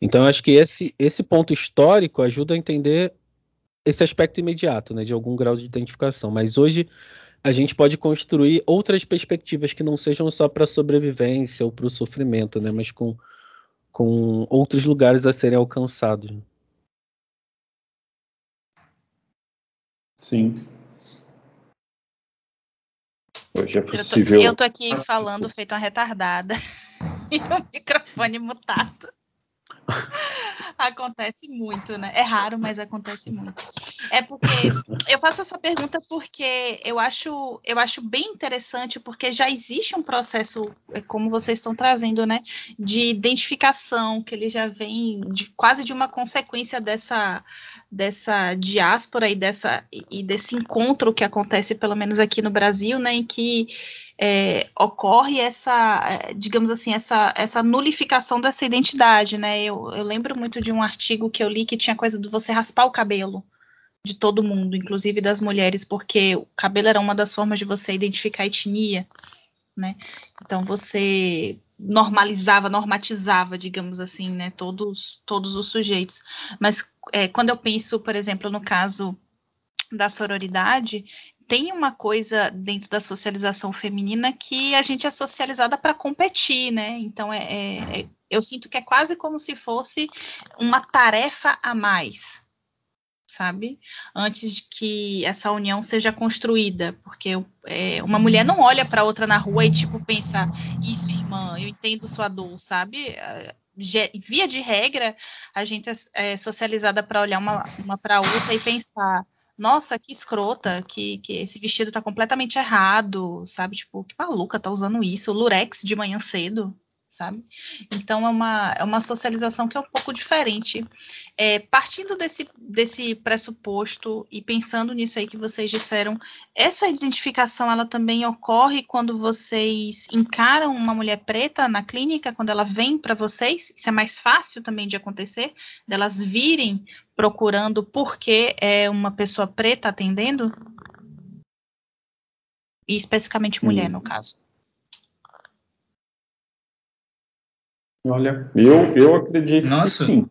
Então, acho que esse esse ponto histórico ajuda a entender esse aspecto imediato, né, de algum grau de identificação. Mas hoje a gente pode construir outras perspectivas que não sejam só para a sobrevivência ou para o sofrimento, né? Mas com, com outros lugares a serem alcançados.
Sim.
Hoje é possível. Eu tô, eu tô aqui falando feito uma retardada e o microfone mutado. Acontece muito, né? É raro, mas acontece muito. É porque eu faço essa pergunta porque eu acho, eu acho bem interessante, porque já existe um processo, é, como vocês estão trazendo, né? De identificação, que ele já vem de, quase de uma consequência dessa, dessa diáspora e, dessa, e desse encontro que acontece, pelo menos aqui no Brasil, né? Em que é, ocorre essa, é, digamos assim, essa, essa nulificação dessa identidade, né? Eu, eu lembro muito de um artigo que eu li que tinha coisa de você raspar o cabelo de todo mundo, inclusive das mulheres, porque o cabelo era uma das formas de você identificar a etnia, né? Então você normalizava, normatizava, digamos assim, né? Todos, todos os sujeitos. Mas é, quando eu penso, por exemplo, no caso da sororidade, tem uma coisa dentro da socialização feminina que a gente é socializada para competir, né? Então é, é, é, eu sinto que é quase como se fosse uma tarefa a mais, sabe? Antes de que essa união seja construída, porque é, uma mulher não olha para outra na rua e tipo pensa isso, irmã, eu entendo sua dor, sabe? Via de regra, a gente é, é socializada para olhar uma, uma para outra e pensar nossa, que escrota, que, que esse vestido tá completamente errado, sabe? Tipo, que maluca tá usando isso, lurex de manhã cedo, sabe? Então é uma, é uma socialização que é um pouco diferente. É, partindo desse, desse pressuposto e pensando nisso aí que vocês disseram, essa identificação ela também ocorre quando vocês encaram uma mulher preta na clínica, quando ela vem para vocês? Isso é mais fácil também de acontecer, delas virem procurando porque é uma pessoa preta atendendo? E especificamente mulher, hum. no caso.
Olha, eu, eu acredito
Nossa.
que sim.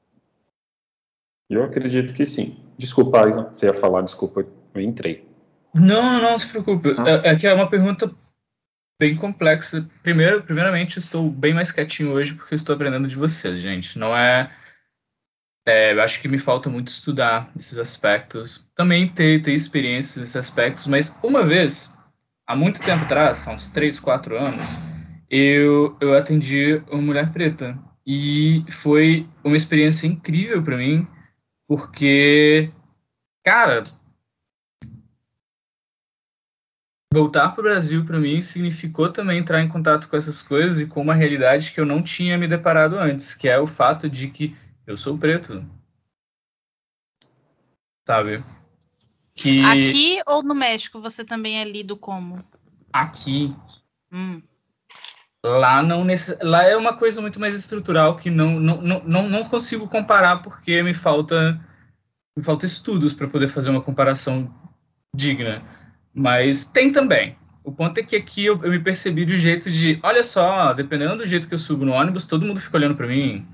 Eu acredito que sim. Desculpa, Isa, você ia falar, desculpa, eu entrei.
Não, não se preocupe.
Ah.
É, é que é uma pergunta bem complexa. Primeiro, primeiramente, estou bem mais quietinho hoje porque estou aprendendo de vocês, gente. Não é. é, eu acho que me falta muito estudar esses aspectos. Também ter, ter experiência nesses aspectos, mas uma vez, há muito tempo atrás, há uns 3, 4 anos, eu, eu atendi uma mulher preta. E foi uma experiência incrível para mim, porque, cara, voltar para o Brasil para mim significou também entrar em contato com essas coisas e com uma realidade que eu não tinha me deparado antes, que é o fato de que eu sou preto. Sabe? Que
Aqui ou no México você também é lido como?
aqui,
Hum.
Lá não necess... lá é uma coisa muito mais estrutural que não não, não, não, consigo comparar porque me falta me falta estudos para poder fazer uma comparação digna. Mas tem também. O ponto é que aqui eu, eu me percebi de um jeito de, olha só, dependendo do jeito que eu subo no ônibus, todo mundo fica olhando para mim.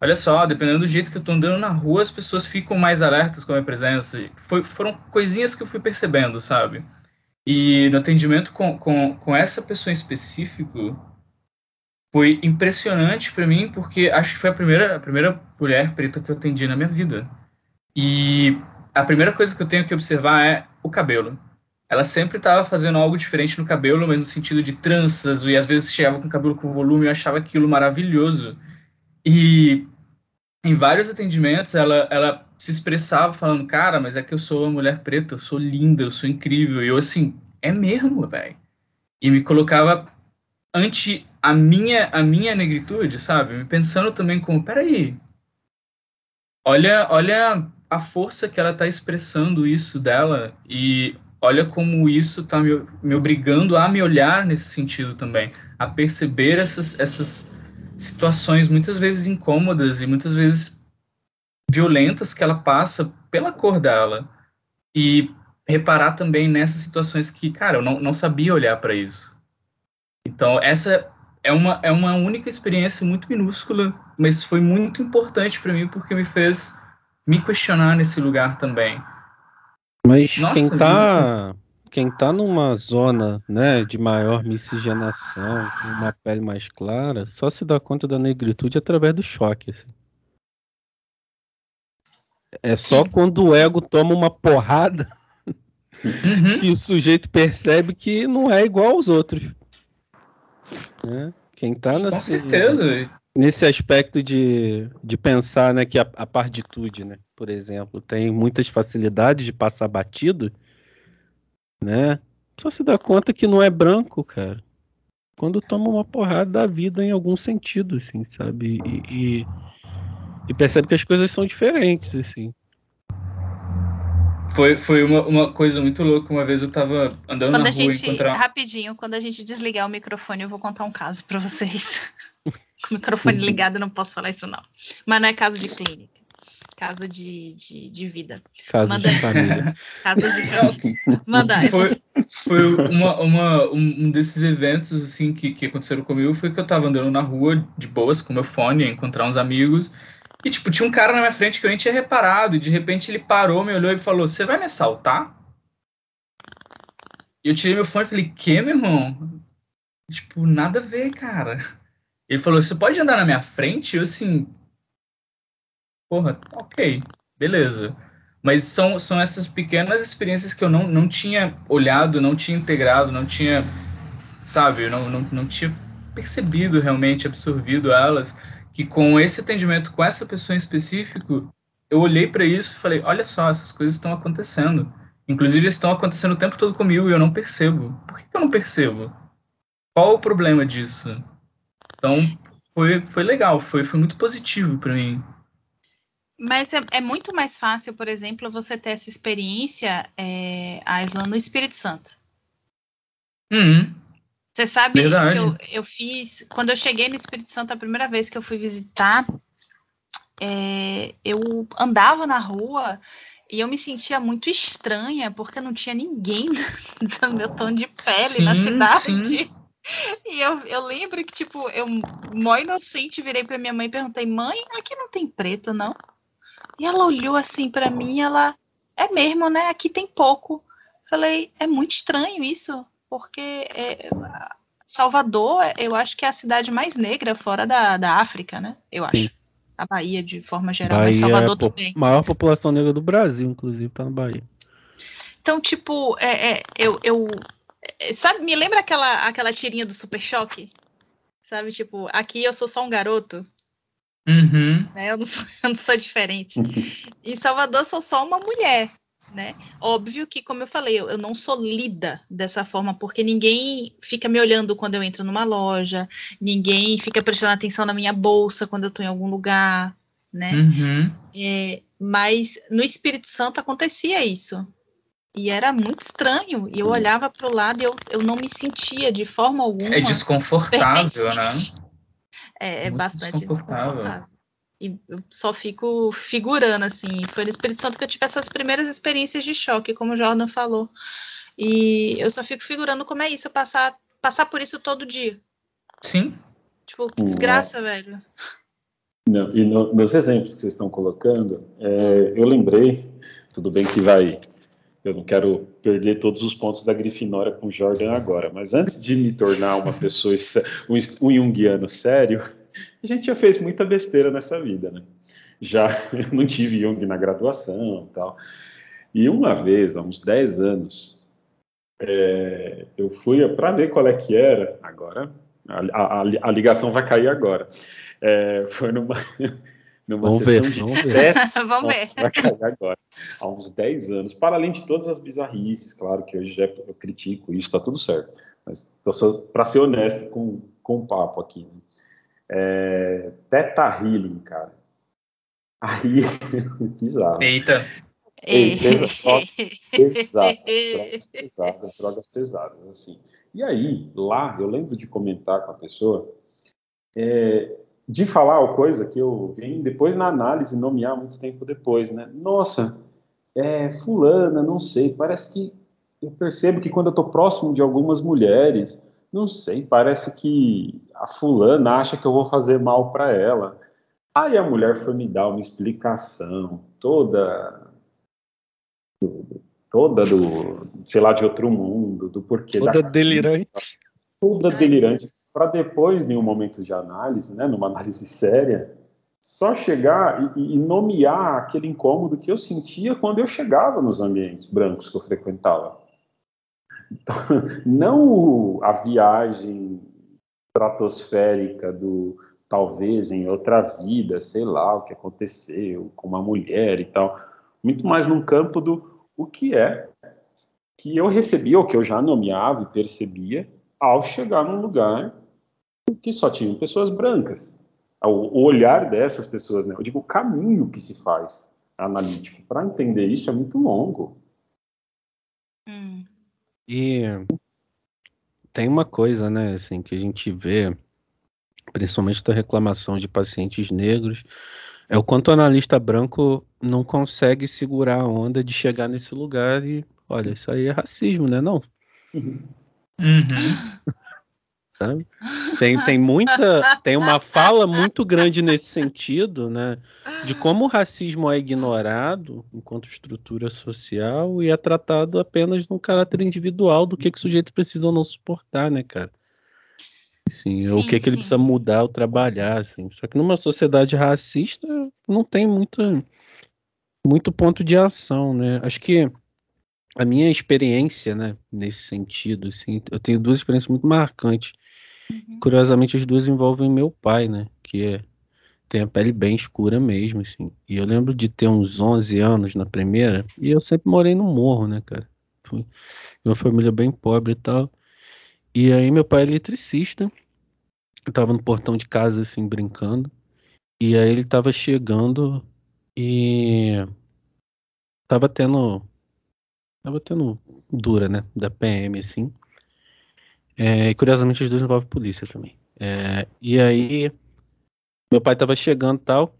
Olha só, dependendo do jeito que eu tô andando na rua, as pessoas ficam mais alertas com a minha presença. Foi, foram coisinhas que eu fui percebendo, sabe? E no atendimento com, com, com essa pessoa em específico, foi impressionante para mim, porque acho que foi a primeira, a primeira mulher preta que eu atendi na minha vida. E a primeira coisa que eu tenho que observar é o cabelo. Ela sempre estava fazendo algo diferente no cabelo, mas no sentido de tranças, e às vezes chegava com o cabelo com volume, eu achava aquilo maravilhoso. E em vários atendimentos ela, ela se expressava falando, cara, mas é que eu sou uma mulher preta, eu sou linda, eu sou incrível. E eu assim, é mesmo, velho. E me colocava ante a minha, a minha negritude, sabe? Me pensando também como, peraí, olha, olha a força que ela tá expressando isso dela e olha como isso tá me, me obrigando a me olhar nesse sentido também, a perceber essas, essas situações muitas vezes incômodas e muitas vezes violentas que ela passa pela cor dela e reparar também nessas situações que, cara, eu não, não sabia olhar para isso. Então, essa é uma, é uma única experiência muito minúscula, mas foi muito importante para mim porque me fez me questionar nesse lugar também.
Mas
Nossa,
quem tá, quem tá numa zona, né, de maior miscigenação, com uma pele mais clara, só se dá conta da negritude através do choque, assim. É só quando o ego toma uma porrada
Uhum.
que o sujeito percebe que não é igual aos outros. Né? Quem tá
Com
nesse,
certeza.
nesse aspecto de, de pensar né, que a, a partitude, né, por exemplo, tem muitas facilidades de passar batido, né? Só se dá conta que não é branco, cara. Quando toma uma porrada da vida em algum sentido, assim, sabe? E, e, e percebe que as coisas são diferentes, assim.
Foi, foi uma, uma coisa muito louca. Uma vez eu tava andando
Quando
na
a
rua
gente,
encontrar.
rapidinho, quando a gente desligar o microfone, eu vou contar um caso pra vocês. Com o microfone ligado, eu não posso falar isso não. Mas não é caso de clínica. Caso de, de, de vida.
Casos
Manda
de família.
Caso de família. Manda aí.
Foi, foi uma, uma- um, desses eventos assim que, que aconteceram comigo foi que eu tava andando na rua de boas com meu fone, encontrar uns amigos. E tipo, tinha um cara na minha frente que eu nem tinha reparado, e de repente ele parou, me olhou e falou: Você vai me assaltar? E eu tirei meu fone e falei: Que, meu irmão? Tipo, nada a ver, cara. Ele falou: Você pode andar na minha frente? Eu assim. Porra, ok, beleza. Mas são, são essas pequenas experiências que eu não, não tinha olhado, não tinha integrado, não tinha, sabe, não, não, não tinha percebido realmente, absorvido elas, que com esse atendimento com essa pessoa em específico, eu olhei para isso e falei, olha só, essas coisas estão acontecendo. Inclusive estão acontecendo o tempo todo comigo e eu não percebo. Por que eu não percebo? Qual o problema disso? Então, foi, foi legal, foi, foi muito positivo para mim.
Mas é, é muito mais fácil, por exemplo, você ter essa experiência, é, Aislan, no Espírito Santo.
Uhum.
Você sabe
Verdade.
que eu, eu fiz. Quando eu cheguei no Espírito Santo, a primeira vez que eu fui visitar, é, eu andava na rua e eu me sentia muito estranha, porque não tinha ninguém do meu tom de pele na
Sim,
cidade.
sim.
E eu, eu lembro que, tipo, eu, mó inocente, virei pra minha mãe e perguntei: mãe, aqui não tem preto, não? E ela olhou assim para mim, ela. É mesmo, né? Aqui tem pouco. Falei: é muito estranho isso, porque é, Salvador, eu acho que é a cidade mais negra fora da, da África, né? Eu acho. Sim. A Bahia, de forma geral, Bahia mas Salvador é a também.
maior população negra do Brasil, inclusive, tá na Bahia.
Então, tipo, é, é, eu, eu é, sabe, me lembra aquela, aquela tirinha do Super Choque? Sabe, tipo, aqui eu sou só um garoto.
Uhum.
Né? Eu, não sou, eu não sou diferente. em Salvador, eu sou só uma mulher. Né? Óbvio que, como eu falei, eu, eu, não sou lida dessa forma, porque ninguém fica me olhando quando eu entro numa loja, ninguém fica prestando atenção na minha bolsa quando eu estou em algum lugar, né?
Uhum.
É, mas no Espírito Santo acontecia isso. E era muito estranho. E eu olhava para o lado e eu, eu não me sentia de forma alguma.
É desconfortável, né?
É, é bastante desconfortável. desconfortável. E eu só fico figurando, assim. Foi no Espírito Santo que eu tive essas primeiras experiências de choque, como o Jordan falou. E eu só fico figurando como é isso, passar, passar por isso todo dia.
Sim.
Tipo, que desgraça, velho.
Não, e no, nos exemplos que vocês estão colocando, é, eu lembrei, tudo bem que vai eu não quero perder todos os pontos da Grifinória com Jordan agora, mas antes de me tornar uma pessoa, um, um Jungiano sério, a gente já fez muita besteira nessa vida, né? Já não tive Jung na graduação e tal. E uma vez, há uns 10 anos, é, eu fui para ver qual é que era, agora, a, a, a ligação vai cair agora. É, foi numa, numa
vamos ver, vamos ver.
vamos ver.
Vai cair agora. Há uns 10 anos, para além de todas as bizarrices, claro que hoje já eu critico isso, está tudo certo. Mas para ser honesto com, com o papo aqui. Né? É, teta Healing, cara. Aí, bizarro.
Eita.
Eita, pesadas, drogas pesadas, drogas pesadas, assim. E aí, lá, eu lembro de comentar com a pessoa, é, de falar uma coisa que eu vim depois na análise nomear muito tempo depois, né? Nossa, é, fulana, não sei, parece que eu percebo que quando eu estou próximo de algumas mulheres, não sei, parece que a fulana acha que eu vou fazer mal para ela. Aí a mulher foi me dar uma explicação toda toda do, sei lá, de outro mundo, do porquê
toda da delirante.
Toda delirante para depois, em um momento de análise, né, numa análise séria, só chegar e, e, nomear aquele incômodo que eu sentia quando eu chegava nos ambientes brancos que eu frequentava. Então, não a viagem estratosférica do talvez em outra vida, sei lá o que aconteceu com uma mulher e tal, muito mais num campo do o que é que eu recebia, ou que eu já nomeava e percebia ao chegar num lugar que só tinham pessoas brancas. O olhar dessas pessoas, né? Eu digo, o caminho que se faz analítico para entender isso é muito longo.
Hum.
E tem uma coisa, né, assim, que a gente vê, principalmente da reclamação de pacientes negros, é o quanto o analista branco não consegue segurar a onda de chegar nesse lugar e, olha, isso aí é racismo, né, não?
Uhum.
Sabe? Tem, tem muita, tem uma fala muito grande nesse sentido, né? De como o racismo é ignorado enquanto estrutura social e é tratado apenas no caráter individual do que, que o sujeito precisa ou não suportar, né, cara? Sim, sim o que, que ele precisa mudar ou trabalhar, assim. Só que numa sociedade racista não tem muito, muito ponto de ação, né? Acho que a minha experiência, né, nesse sentido, assim, eu tenho duas experiências muito marcantes. Uhum. Curiosamente, as duas envolvem meu pai, né? Que é, tem a pele bem escura mesmo, assim. E eu lembro de ter uns 11 anos na primeira, e eu sempre morei no morro, né, cara? Fui uma família bem pobre e tal. E aí, meu pai é eletricista. Eu tava no portão de casa, assim, brincando. E aí, ele tava chegando e. Tava tendo. Tava tendo dura, né? Da PM, assim. É, e curiosamente as duas envolvem polícia também. É, e aí meu pai estava chegando tal,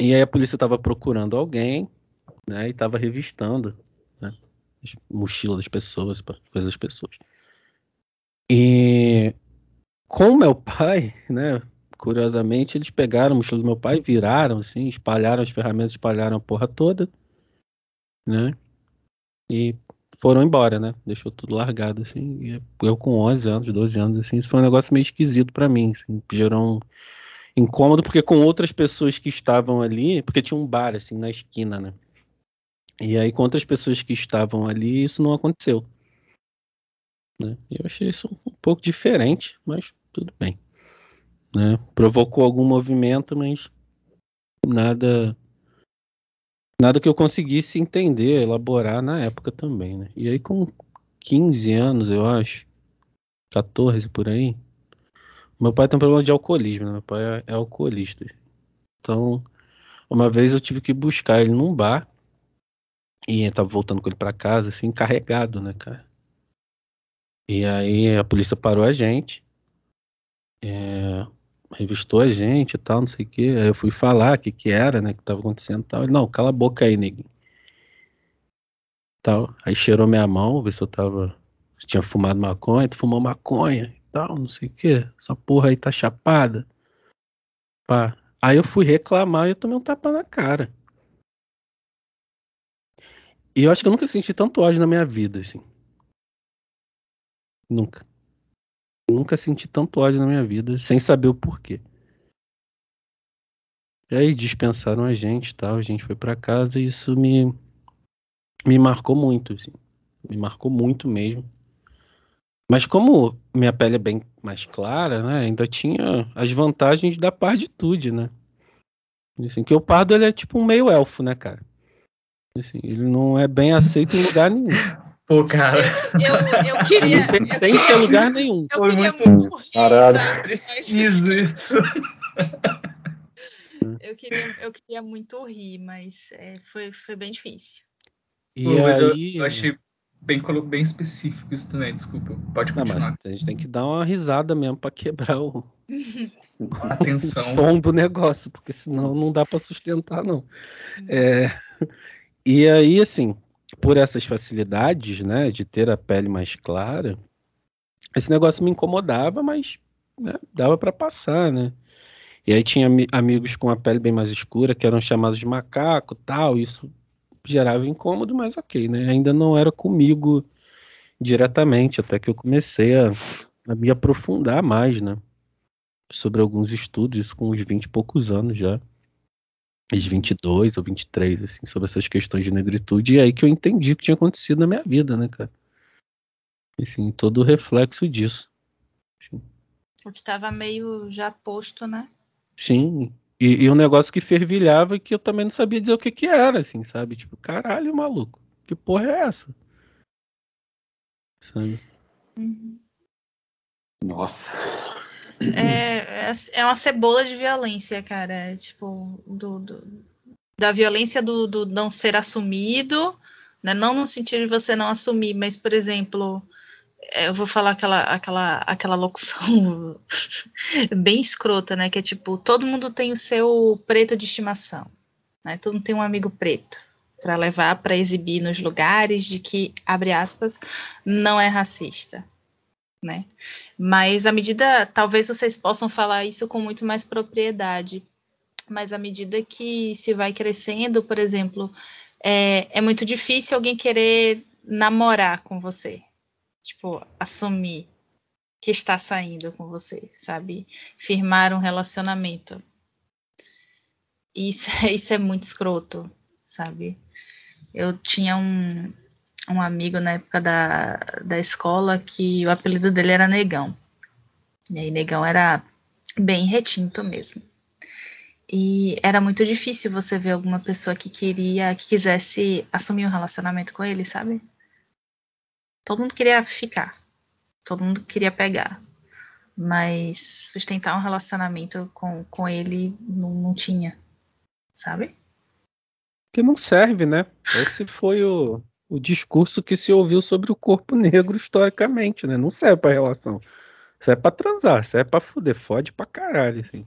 e aí a polícia estava procurando alguém, né? E estava revistando né, as mochilas das pessoas, coisas das pessoas. E com meu pai, né? Curiosamente, eles pegaram a mochila do meu pai, viraram, assim, espalharam as ferramentas, espalharam a porra toda, né? E foram embora, né? Deixou tudo largado, assim. Eu com 11 anos, 12 anos, assim, isso foi um negócio meio esquisito para mim, assim, gerou um incômodo, porque com outras pessoas que estavam ali, porque tinha um bar, assim, na esquina, né? E aí, com outras pessoas que estavam ali, isso não aconteceu. Né? Eu achei isso um pouco diferente, mas tudo bem. Né? Provocou algum movimento, mas nada nada que eu conseguisse entender, elaborar na época também, né? E aí com 15 anos, eu acho, 14 por aí, meu pai tem um problema de alcoolismo, né? Meu pai é, é alcoolista. Então, uma vez eu tive que buscar ele num bar e eu tava voltando com ele para casa, assim, carregado, né, cara? E aí a polícia parou a gente, é, revistou a gente e tal, não sei o que. Aí eu fui falar o que que era, né, que tava acontecendo e tal. Ele, não, cala a boca aí, neguinho. Tal. Aí cheirou minha mão, ver se eu tava. Se tinha fumado maconha, tu fumou maconha e tal, não sei o que. Essa porra aí tá chapada. Pá. Aí eu fui reclamar e eu tomei um tapa na cara. E eu acho que eu nunca senti tanto ódio na minha vida, assim. Nunca. Nunca senti tanto ódio na minha vida, sem saber o porquê. E aí dispensaram a gente tal, a gente foi para casa e isso me, me marcou muito, assim. Me marcou muito mesmo. Mas como minha pele é bem mais clara, né, ainda tinha as vantagens da parditude, né? Assim, que o pardo ele é tipo um meio elfo, né, cara? Assim, ele não é bem aceito em lugar nenhum.
Pô, cara.
Eu, eu queria.
Não tem, tem seu lugar nenhum.
Eu queria muito, muito rir,
Caralho.
Preciso isso.
Eu queria, eu queria muito rir, mas é, foi, foi bem difícil.
E
Pô, mas eu,
aí.
eu achei bem, colo- bem específico isso também, desculpa. Pode
Não,
continuar.
mas a gente tem que dar uma risada mesmo pra quebrar o
Atenção.
tom do negócio, porque senão não dá pra sustentar, não. É, e aí, assim, por essas facilidades, né, de ter a pele mais clara, esse negócio me incomodava, mas né, dava pra passar, né? E aí tinha ami- amigos com a pele bem mais escura, que eram chamados de macaco, tal, isso gerava incômodo, mas ok, né? Ainda não era comigo diretamente, até que eu comecei a, a me aprofundar mais, né? Sobre alguns estudos, isso com uns 20 e poucos anos já. Uns 22 ou 23, assim, sobre essas questões de negritude, e aí que eu entendi o que tinha acontecido na minha vida, né, cara? Assim, todo o reflexo disso.
O que tava meio já posto, né?
Sim. E, e um negócio que fervilhava e que eu também não sabia dizer o que que era, assim, sabe? Tipo, caralho, maluco, que porra é essa? Sabe?
Uhum.
Nossa.
É, é, é uma cebola de violência, cara. É, tipo, do, do- da violência do, do não ser assumido, né? Não no sentido de você não assumir, mas, por exemplo, é, eu vou falar aquela, aquela, aquela locução bem escrota, né? Que é tipo, todo mundo tem o seu preto de estimação, né? Todo mundo tem um amigo preto para levar para exibir nos lugares de que, abre aspas, não é racista, né? Mas à medida, talvez vocês possam falar isso com muito mais propriedade. Mas à medida que se vai crescendo, por exemplo, é, é muito difícil alguém querer namorar com você. Tipo, assumir que está saindo com você, sabe? Firmar um relacionamento. Isso, isso é muito escroto, sabe? Eu tinha um, um amigo na época da, da escola que o apelido dele era Negão. E aí, Negão era bem retinto mesmo. E era muito difícil você ver alguma pessoa que queria, que quisesse assumir um relacionamento com ele, sabe? Todo mundo queria ficar. Todo mundo queria pegar. Mas sustentar um relacionamento com, com ele não, não tinha, sabe?
Que não serve, né? Esse foi o, o discurso que se ouviu sobre o corpo negro historicamente, né? Não serve pra relação. Serve pra transar, serve pra fuder, fode pra caralho, assim.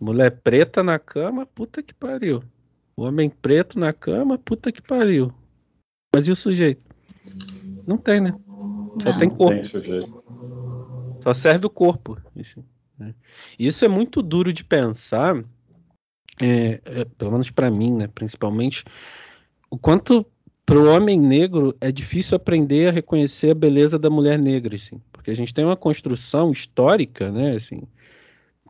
Mulher preta na cama, puta que pariu. Homem preto na cama, puta que pariu. Mas e o sujeito? Não tem, né? Só
Não.
tem corpo.
Tem sujeito.
Só serve o corpo. Assim, né? Isso é muito duro de pensar, é, é, pelo menos para mim, né, principalmente, o quanto para o homem negro é difícil aprender a reconhecer a beleza da mulher negra, assim, porque a gente tem uma construção histórica, né, assim,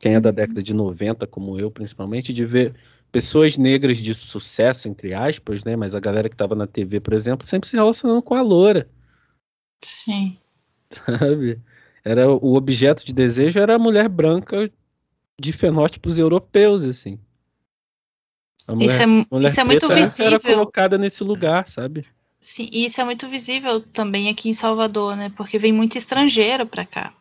quem é da década de 90, como eu, principalmente, de ver pessoas negras de sucesso, entre aspas, né, mas a galera que estava na TV, por exemplo, sempre se relacionando com a loura.
Sim.
Sabe? Era o objeto de desejo era a mulher branca de fenótipos europeus, assim.
Mulher, isso é, mulher isso é muito visível. Era
colocada nesse lugar, sabe?
Sim, e isso é muito visível também aqui em Salvador, né? Porque vem muito estrangeiro para cá.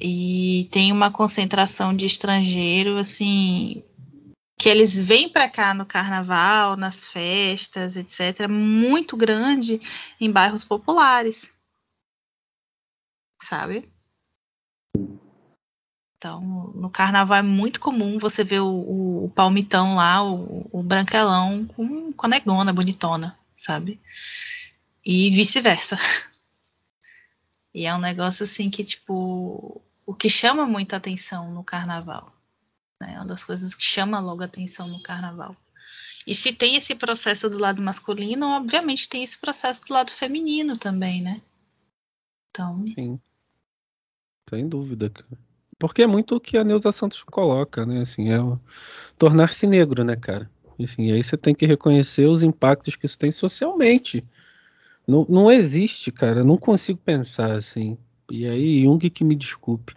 E tem uma concentração de estrangeiro, assim, que eles vêm para cá no carnaval, nas festas, etc., muito grande em bairros populares. Sabe? Então, no carnaval é muito comum você ver o, o palmitão lá, o, o branquelão, com, com a negona bonitona, sabe? E vice-versa. E é um negócio assim que, tipo, o que chama muita atenção no carnaval. Né? É uma das coisas que chama logo atenção no carnaval. E se tem esse processo do lado masculino, obviamente tem esse processo do lado feminino também, né? Então.
Sim. Sem dúvida, cara. Porque é muito o que a Neuza Santos coloca, né? Assim, é tornar-se negro, né, cara? Enfim, aí você tem que reconhecer os impactos que isso tem socialmente. Não, não existe, cara. Eu não consigo pensar assim. E aí, Jung que me desculpe.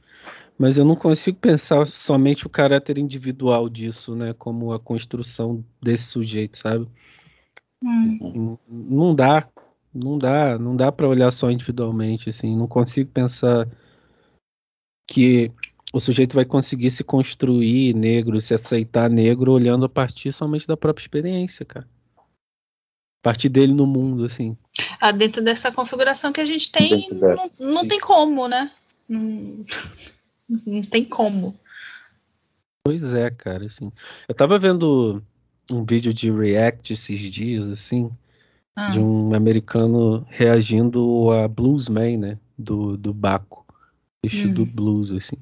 Mas eu não consigo pensar somente o caráter individual disso, né? Como a construção desse sujeito, sabe? Hum. Não dá. Não dá. Não dá para olhar só individualmente, assim. Não consigo pensar que o sujeito vai conseguir se construir negro, se aceitar negro, olhando a partir somente da própria experiência, cara. A partir dele no mundo, assim.
Ah, dentro dessa configuração que a gente tem, não, não tem como, né? Não, não tem como.
Pois é, cara, assim. Eu tava vendo um vídeo de React esses dias, assim, ah. de um americano reagindo a Bluesman, né? Do, do Baco. Hum. do blues, assim.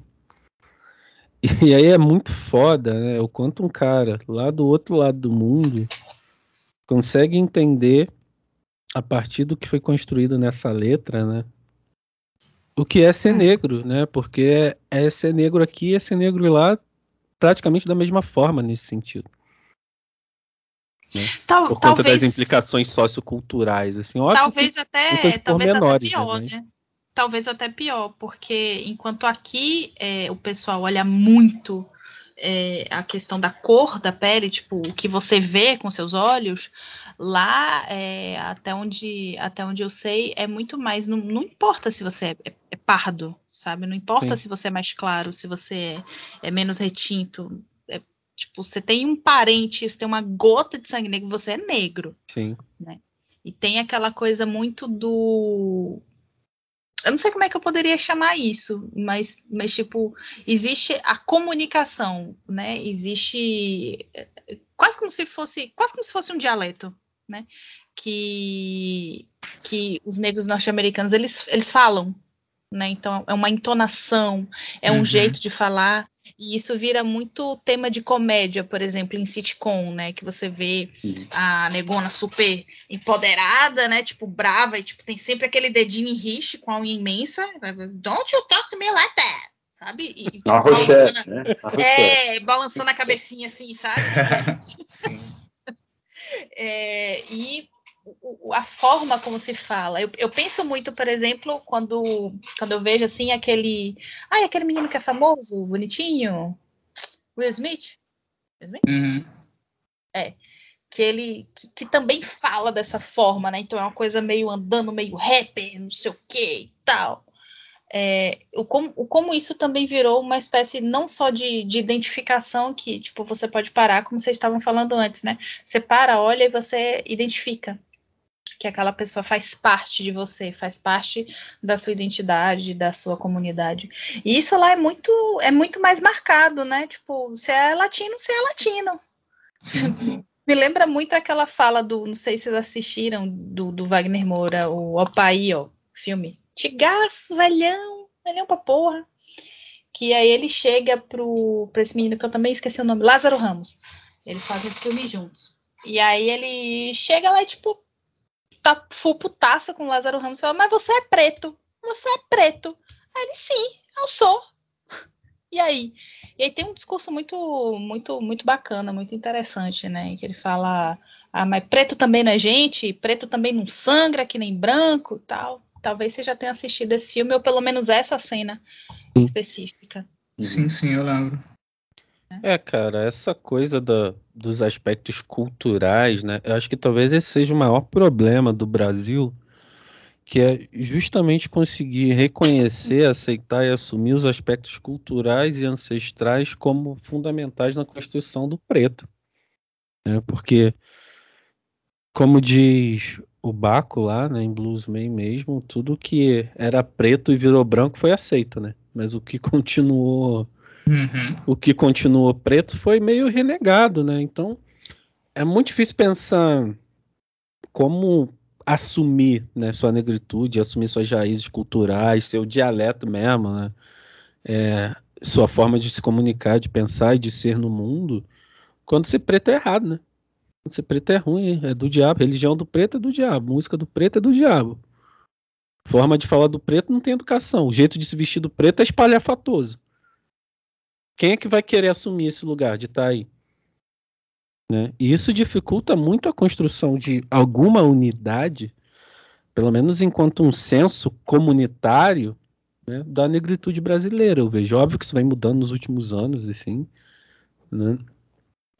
E aí é muito foda, né? O quanto um cara lá do outro lado do mundo consegue entender a partir do que foi construído nessa letra, né? O que é ser hum. negro, né? Porque é, é ser negro aqui e é ser negro lá praticamente da mesma forma nesse sentido. Né? Tal, Por conta talvez, das implicações socioculturais, assim, óbvio
talvez até, talvez até pior, né? né? Talvez até pior, porque enquanto aqui é, o pessoal olha muito é, a questão da cor da pele, tipo, o que você vê com seus olhos, lá, é, até, onde, até onde eu sei, é muito mais. Não, não importa se você é, é pardo, sabe? Não importa Sim. se você é mais claro, se você é, menos retinto. É, tipo, você tem um parente, você tem uma gota de sangue negro, você é negro.
Sim.
Né? E tem aquela coisa muito do eu não sei como é que eu poderia chamar isso, mas, mas tipo, existe a comunicação, né? Existe quase como se fosse, quase como se fosse um dialeto, né? Que, que os negros norte-americanos eles, eles falam, né? Então é uma entonação, é um uhum. jeito de falar e isso vira muito tema de comédia, por exemplo, em sitcom, né? Que você vê a negona super empoderada, né? Tipo, brava, e tipo, tem sempre aquele dedinho em riche com a unha imensa. Don't you talk to me like that? Sabe? E, tipo, balançando, né? É, balançando a cabecinha assim, sabe? Sim. É, e a forma como se fala. Eu, eu, penso muito, por exemplo, quando, quando eu vejo assim aquele. Ai, aquele menino que é famoso, bonitinho. Will Smith? Will Smith?
Uhum.
É. Que ele que, que, também fala dessa forma, né? Então é uma coisa meio andando, meio rapper, não sei o que e tal. É, o, como, o como isso também virou uma espécie não só de, de identificação que, tipo, você pode parar, como vocês estavam falando antes, né? Você para, olha e você identifica que aquela pessoa faz parte de você, faz parte da sua identidade, da sua comunidade. E isso lá é muito, é muito mais marcado, né? Tipo, você é latino, você é latino. Me lembra muito aquela fala do, não sei se vocês assistiram, do, do Wagner Moura, o Opaí, ó, filme. Tigaço, velhão. nenhum pra porra. Que aí ele chega pro, pra esse menino que eu também esqueci o nome, Lázaro Ramos. Eles fazem esse filme juntos. E aí ele chega lá e, tipo, tá full putaça com o Lázaro Ramos e fala, mas você é preto, você é preto. Aí ele, sim, eu sou. E aí? E aí tem um discurso muito, muito, muito bacana, muito interessante, né? Que ele fala, ah, mas preto também não é gente, preto também não sangra que nem branco tal. Talvez você já tenha assistido esse filme, ou pelo menos essa cena específica.
Sim, sim, eu lembro.
É, cara, essa coisa da, dos aspectos culturais, né? Eu acho que talvez esse seja o maior problema do Brasil, que é justamente conseguir reconhecer, aceitar e assumir os aspectos culturais e ancestrais como fundamentais na construção do preto. Né? Porque, como diz o Baco lá, né, em Bluesman mesmo, tudo que era preto e virou branco foi aceito, né? Mas o que continuou
uhum.
o que continuou preto foi meio renegado, né? Então é muito difícil pensar como assumir né, sua negritude, assumir suas raízes culturais, seu dialeto mesmo, né? É, sua forma de se comunicar, de pensar e de ser no mundo, quando ser preto é errado, né? Quando ser preto é ruim, é do diabo. Religião do preto é do diabo, música do preto é do diabo. Forma de falar do preto não tem educação. O jeito de se vestir do preto é espalhafatoso. Quem é que vai querer assumir esse lugar de estar tá aí? Né? E isso dificulta muito a construção de alguma unidade, pelo menos enquanto um senso comunitário né, da negritude brasileira. Eu vejo, óbvio que isso vai mudando nos últimos anos, assim, né?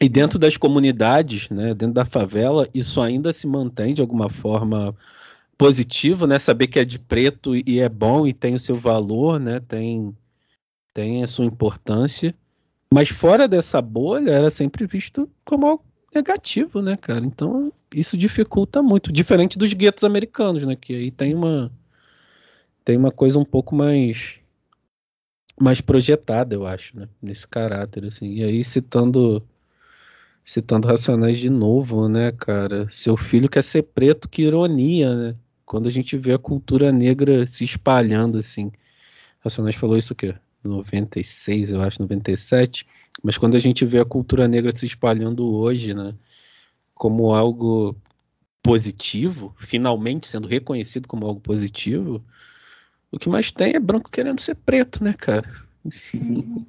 E dentro das comunidades, né, dentro da favela, isso ainda se mantém de alguma forma positivo, né? Saber que é de preto e é bom e tem o seu valor, né? Tem tem a sua importância. Mas fora dessa bolha, era sempre visto como algo negativo, né, cara? Então, isso dificulta muito. Diferente dos guetos americanos, né? Que aí tem uma. Tem uma coisa um pouco mais. Mais projetada, eu acho, né? Nesse caráter, assim. E aí, citando. Citando Racionais de novo, né, cara? Seu filho quer ser preto, que ironia, né? Quando a gente vê a cultura negra se espalhando, assim. Racionais falou isso o quê? 96, eu acho, 97. Mas quando a gente vê a cultura negra se espalhando hoje, né, como algo positivo, finalmente sendo reconhecido como algo positivo, o que mais tem é branco querendo ser preto, né, cara?
Uhum.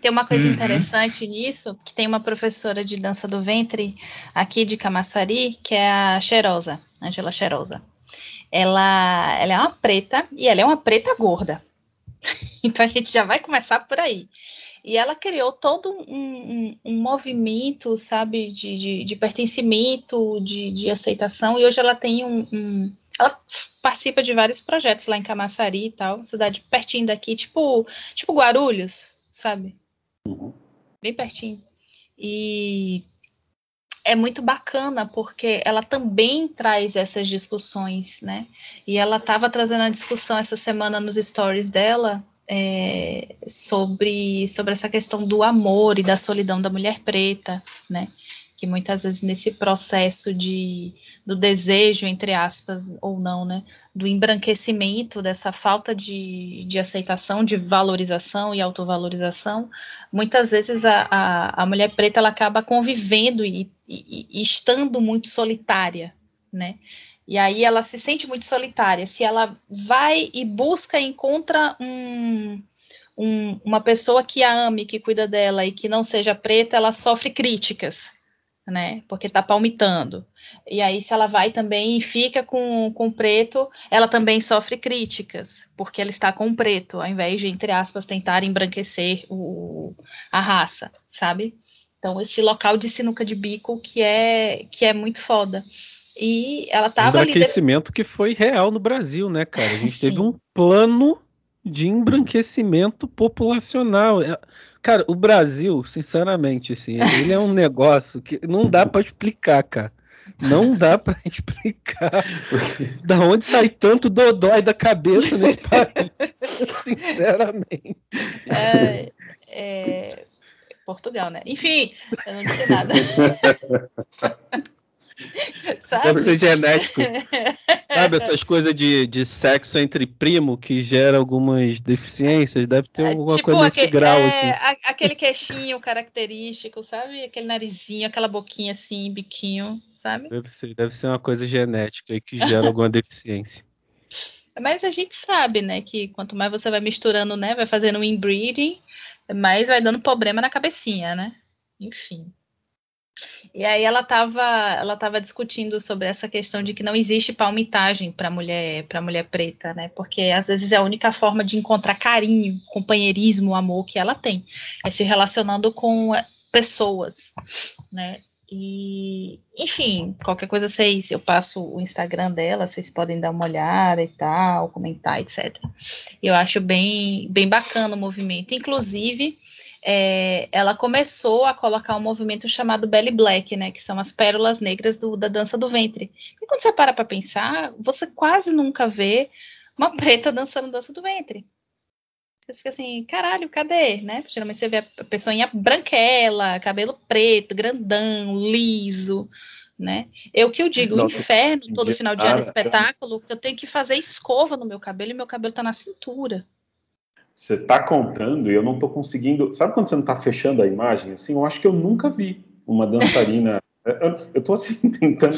Tem uma coisa uhum. interessante nisso, que tem uma professora de dança do ventre aqui de Camaçari, que é a Cheirosa, Angela Cheirosa. Ela, ela é uma preta e ela é uma preta gorda. então a gente já vai começar por aí. E ela criou todo um, um, um movimento, sabe, de, de, de pertencimento, de, de, aceitação, e hoje ela tem um, um, Ela participa de vários projetos lá em Camaçari e tal, cidade pertinho daqui, tipo, tipo Guarulhos, sabe? Uhum. Bem pertinho. E é muito bacana porque ela também traz essas discussões, né? E ela estava trazendo a discussão essa semana nos stories dela é, sobre, sobre essa questão do amor e da solidão da mulher preta, né? Que muitas vezes nesse processo de do desejo, entre aspas, ou não, né, do embranquecimento, dessa falta de, de aceitação, de valorização e autovalorização, muitas vezes a, a, a mulher preta ela acaba convivendo e, e, e estando muito solitária, né, e aí ela se sente muito solitária. Se ela vai e busca, encontra um, um, uma pessoa que a ame, que cuida dela e que não seja preta, ela sofre críticas, né? Porque está palmitando. E aí, se ela vai também e fica com, com o preto, ela também sofre críticas, porque ela está com o preto, ao invés de, entre aspas, tentar embranquecer o, a raça, sabe? Então, esse local de sinuca de bico que é, que é muito foda. E ela estava
ali. Embranquecimento que foi real no Brasil, né, cara? A gente teve um plano de embranquecimento populacional. Cara, o Brasil, sinceramente, assim, ele é um negócio que não dá para explicar, cara. Não dá para explicar da onde sai tanto dodói da cabeça nesse país, sinceramente.
É, é, Portugal, né? Enfim, eu não disse nada.
Sabe? Deve ser genético. Sabe, essas coisas de, de sexo entre primo que gera algumas deficiências, deve ter é, alguma tipo coisa nesse grau. É, assim.
Aquele queixinho característico, sabe? Aquele narizinho, aquela boquinha assim, biquinho, sabe?
Deve ser, deve ser uma coisa genética que gera alguma deficiência.
Mas a gente sabe, né, que quanto mais você vai misturando, né, vai fazendo um inbreeding, mais vai dando problema na cabecinha, né? Enfim. E aí ela estava ela tava discutindo sobre essa questão de que não existe palmitagem para mulher para mulher preta, né? Porque às vezes é a única forma de encontrar carinho, companheirismo, amor que ela tem, é se relacionando com eh, pessoas, né? E, enfim, qualquer coisa vocês, eu passo o Instagram dela, vocês podem dar uma olhada e tal, comentar, etc. Eu acho bem, bem bacana o movimento. Inclusive, é, ela começou a colocar um movimento chamado Belly Black, né, que são as pérolas negras do, da dança do ventre. E quando você para para pensar, você quase nunca vê uma preta dançando dança do ventre. Você fica assim, caralho, cadê, né? Geralmente você vê a pessoinha branquela, cabelo preto, grandão, liso, né? Eu que eu digo, Nossa, inferno, todo final de ano espetáculo, que eu tenho que fazer escova no meu cabelo e meu cabelo tá na cintura
você está contando e eu não estou conseguindo. Sabe quando você não está fechando a imagem? Assim, eu acho que eu nunca vi uma dançarina. eu, estou assim tentando.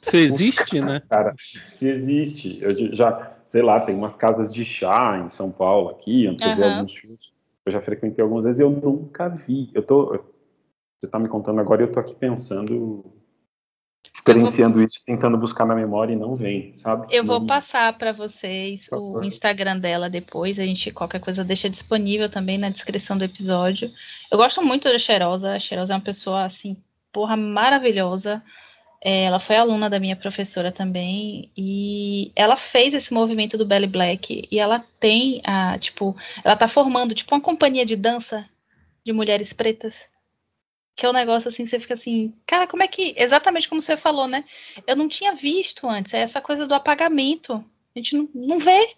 Se existe, né?
Cara, se existe. Eu já, sei lá, tem umas casas de chá em São Paulo aqui, onde você uhum. vê alguns shows. Eu já frequentei algumas vezes e eu nunca vi. Eu tô. Você está me contando agora e eu estou aqui pensando experienciando vou... isso, tentando buscar na memória e não vem, sabe?
Eu vou passar para vocês o Instagram dela depois, a gente qualquer coisa deixa disponível também na descrição do episódio. Eu gosto muito da Cheirosa, a Cheirosa é uma pessoa assim, porra, maravilhosa. É, ela foi aluna da minha professora também e ela fez esse movimento do Belly Black e ela tem a, tipo, ela tá formando tipo uma companhia de dança de mulheres pretas que é um negócio assim, você fica assim, cara, como é que. Exatamente como você falou, né? Eu não tinha visto antes. É essa coisa do apagamento. A gente não, não vê.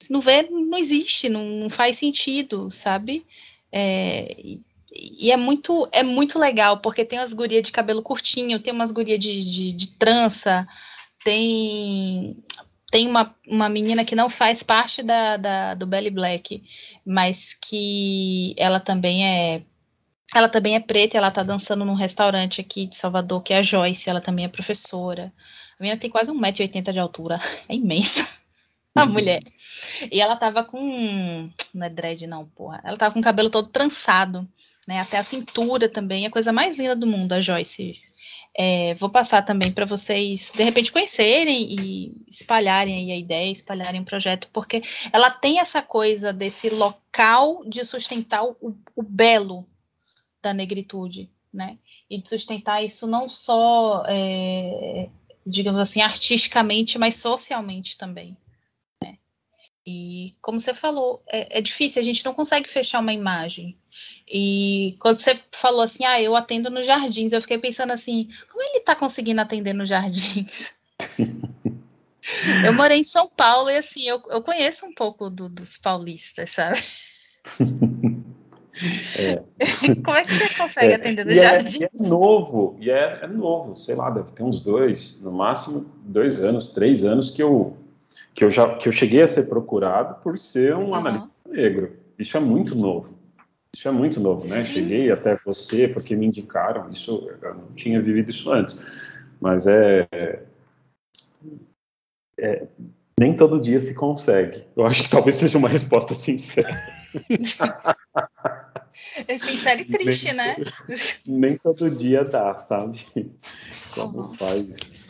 Se não vê, não existe, não, não faz sentido, sabe? É, e é muito, é muito legal, porque tem umas gurias de cabelo curtinho, tem umas gurias de, de, de trança, tem tem uma, uma menina que não faz parte da, da, do Belly Black, mas que ela também é ela também é preta, ela tá dançando num restaurante aqui de Salvador, que é a Joyce, ela também é professora. A menina tem quase 1,80m de altura, é imensa. A uhum. mulher. E ela tava com. Não é dread, não, porra. Ela tava com o cabelo todo trançado, né? Até a cintura também. É a coisa mais linda do mundo, a Joyce. É, vou passar também para vocês, de repente, conhecerem e espalharem a ideia, espalharem o projeto, porque ela tem essa coisa desse local de sustentar o, o belo da negritude, né? E de sustentar isso não só, é, digamos assim, artisticamente, mas socialmente também. Né? E como você falou, é, é, difícil, a gente não consegue fechar uma imagem. E quando você falou assim, ah, eu atendo nos jardins, eu fiquei pensando assim, como ele está conseguindo atender nos jardins? eu morei em São Paulo e assim, eu, eu conheço um pouco do, dos paulistas, sabe? É. Como é que você consegue é, atender no jardim?
É, é, novo, e é, é, novo, sei lá, deve ter uns dois, no máximo dois anos, três anos que eu, que eu, já, que eu cheguei a ser procurado por ser um uhum. analista negro. Isso é muito novo. Isso é muito novo, né? Sim. Cheguei até você porque me indicaram, isso eu não tinha vivido isso antes. Mas é, é nem todo dia se consegue. Eu acho que talvez seja uma resposta sincera.
É sincero e triste, nem, né?
Nem todo dia dá, sabe? Como uhum. faz.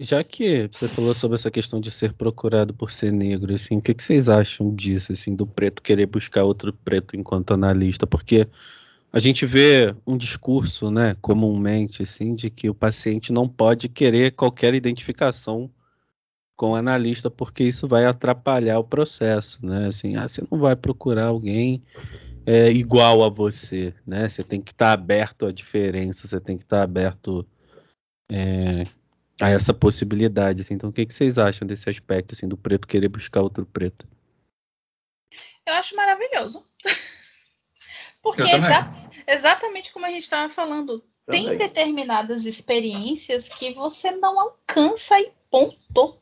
Já que você falou sobre essa questão de ser procurado por ser negro, assim, o que, que vocês acham disso, assim, do preto querer buscar outro preto enquanto analista? Porque a gente vê um discurso, né, comumente, assim, de que o paciente não pode querer qualquer identificação com o analista, porque isso vai atrapalhar o processo, né? Assim, ah, você não vai procurar alguém é, igual a você, né? Você tem que estar tá aberto à diferença, você tem que estar tá aberto é, a essa possibilidade. Assim. Então, o que, que vocês acham desse aspecto, assim, do preto querer buscar outro preto?
Eu acho maravilhoso. Porque exa exatamente como a gente estava falando, tem determinadas experiências que você não alcança e ponto.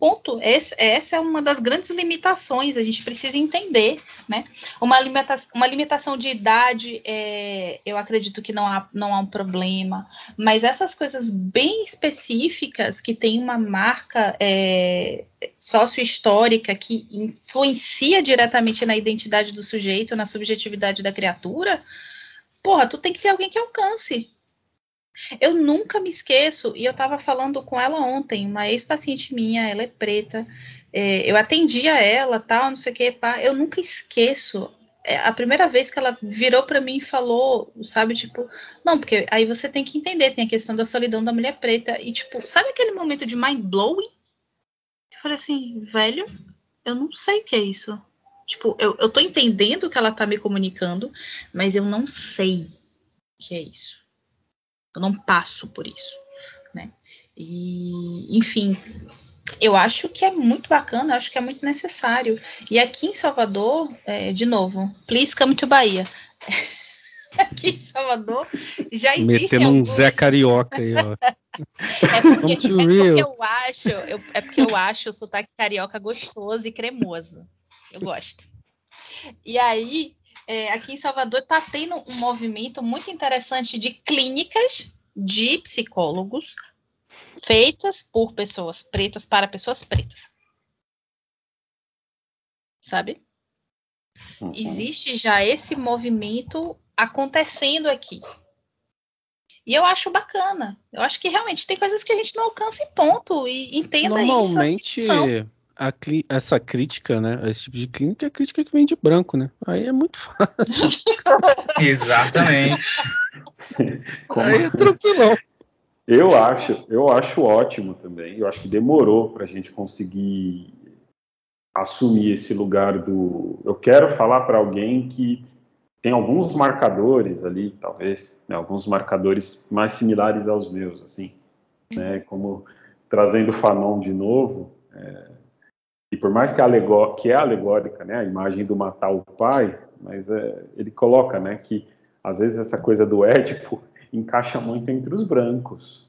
Ponto. Esse, essa é uma das grandes limitações, a gente precisa entender, né? Uma, limita uma limitação de idade, é, eu acredito que não há, não há um problema, mas essas coisas bem específicas que tem uma marca é, sócio-histórica que influencia diretamente na identidade do sujeito, na subjetividade da criatura, porra, tu tem que ter alguém que alcance, eu nunca me esqueço, e eu estava falando com ela ontem, uma ex-paciente minha, ela é preta, é, eu atendia ela, tal, não sei o que, pá, eu nunca esqueço é, a primeira vez que ela virou para mim e falou, sabe, tipo, não, porque aí você tem que entender, tem a questão da solidão da mulher preta, e tipo, sabe aquele momento de mind blowing? Eu falei assim, velho, eu não sei o que é isso. Tipo, eu, eu tô entendendo o que ela tá me comunicando, mas eu não sei o que é isso. Eu não passo por isso, né? E, enfim, eu acho que é muito bacana, acho que é muito necessário. E aqui em Salvador, é, de novo, please come to Bahia. aqui em Salvador já existe.
Metendo alguns... um Zé Carioca aí, ó.
é, porque, é porque eu acho, eu, é porque eu acho o sotaque carioca gostoso e cremoso. Eu gosto. E aí, é, aqui em Salvador está tendo um movimento muito interessante de clínicas de psicólogos feitas por pessoas pretas para pessoas pretas. Sabe? Uhum. Existe já esse movimento acontecendo aqui. E eu acho bacana. Eu acho que realmente tem coisas que a gente não alcança em ponto. E entenda
Normalmente,
isso.
Normalmente, essa crítica, né? Esse tipo de clínica é crítica que vem de branco, né? Aí é muito fácil.
Exatamente.
Aí é tranquilão.
Eu acho, eu acho ótimo também. Eu acho que demorou para a gente conseguir assumir esse lugar do. Eu quero falar para alguém que tem alguns marcadores ali, talvez, né, alguns marcadores mais similares aos meus, assim, né? Como trazendo o Fanon de novo. É, e por mais que, alegó que é alegórica, né, a imagem do matar o pai, mas é, ele coloca, né, que às vezes essa coisa do ético encaixa muito entre os brancos.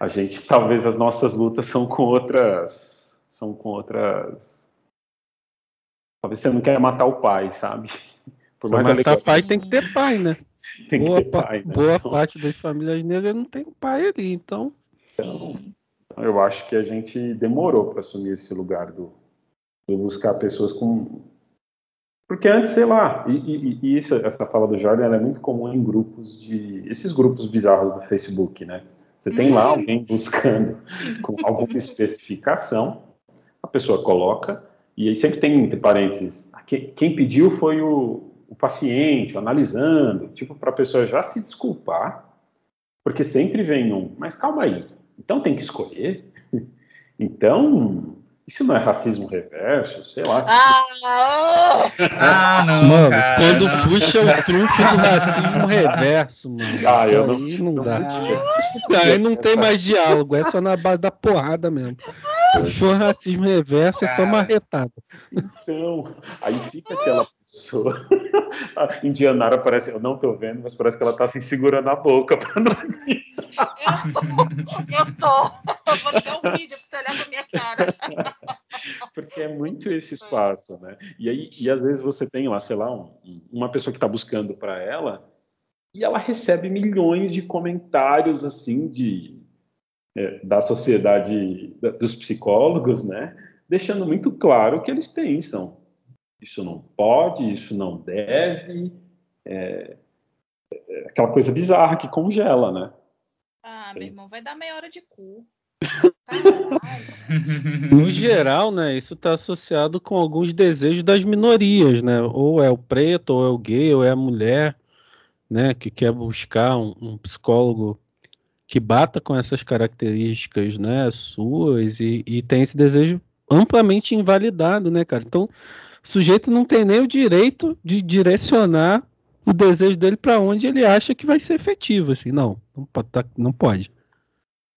A gente, talvez as nossas lutas são com outras, são com outras. Talvez você não quer matar o pai, sabe?
Por mais matar alegórica... pai tem que ter pai, né? Tem boa, pai, né? boa então... parte das famílias negras não tem pai ali, então.
Então, eu acho que a gente demorou para assumir esse lugar do, do, buscar pessoas com. Porque antes, sei lá, e, e, e isso, essa fala do Jordan é muito comum em grupos de. esses grupos bizarros do Facebook, né? Você tem lá alguém buscando com alguma especificação, a pessoa coloca, e aí sempre tem, entre parênteses, quem pediu foi o, o paciente, analisando, tipo, para a pessoa já se desculpar, porque sempre vem um, mas calma aí, então tem que escolher. Então, isso não é racismo reverso? Sei lá.
Ah,
ah não,
mano,
cara,
quando
não.
puxa o trunfo do racismo reverso, mano.
Ah, eu não,
aí não,
não
dá.
podia.
Aí não tem mais diálogo, é só na base da porrada mesmo. Puxou racismo reverso, é só marretada.
Então, aí fica aquela pessoa. A Indianara parece, eu não tô vendo, mas parece que ela tá se segurando a boca pra não
eu, eu tô. Eu vou ligar um vídeo pra você olhar pra minha cara.
Porque é muito esse espaço, né? E aí, e às vezes você tem lá, sei lá, um, uma pessoa que está buscando para ela e ela recebe milhões de comentários assim de da sociedade dos psicólogos, né? Deixando muito claro o que eles pensam. Isso não pode, isso não deve. É, é aquela coisa bizarra que congela, né?
Ah, meu irmão, vai dar meia hora de cu.
no geral, né, isso está associado com alguns desejos das minorias, né? Ou é o preto, ou é o gay, ou é a mulher, né, que quer buscar um, um psicólogo que bata com essas características, né, suas e, e, tem esse desejo amplamente invalidado, né, cara? Então, o sujeito não tem nem o direito de direcionar o desejo dele para onde ele acha que vai ser efetivo, assim, não, não pode, tá, não pode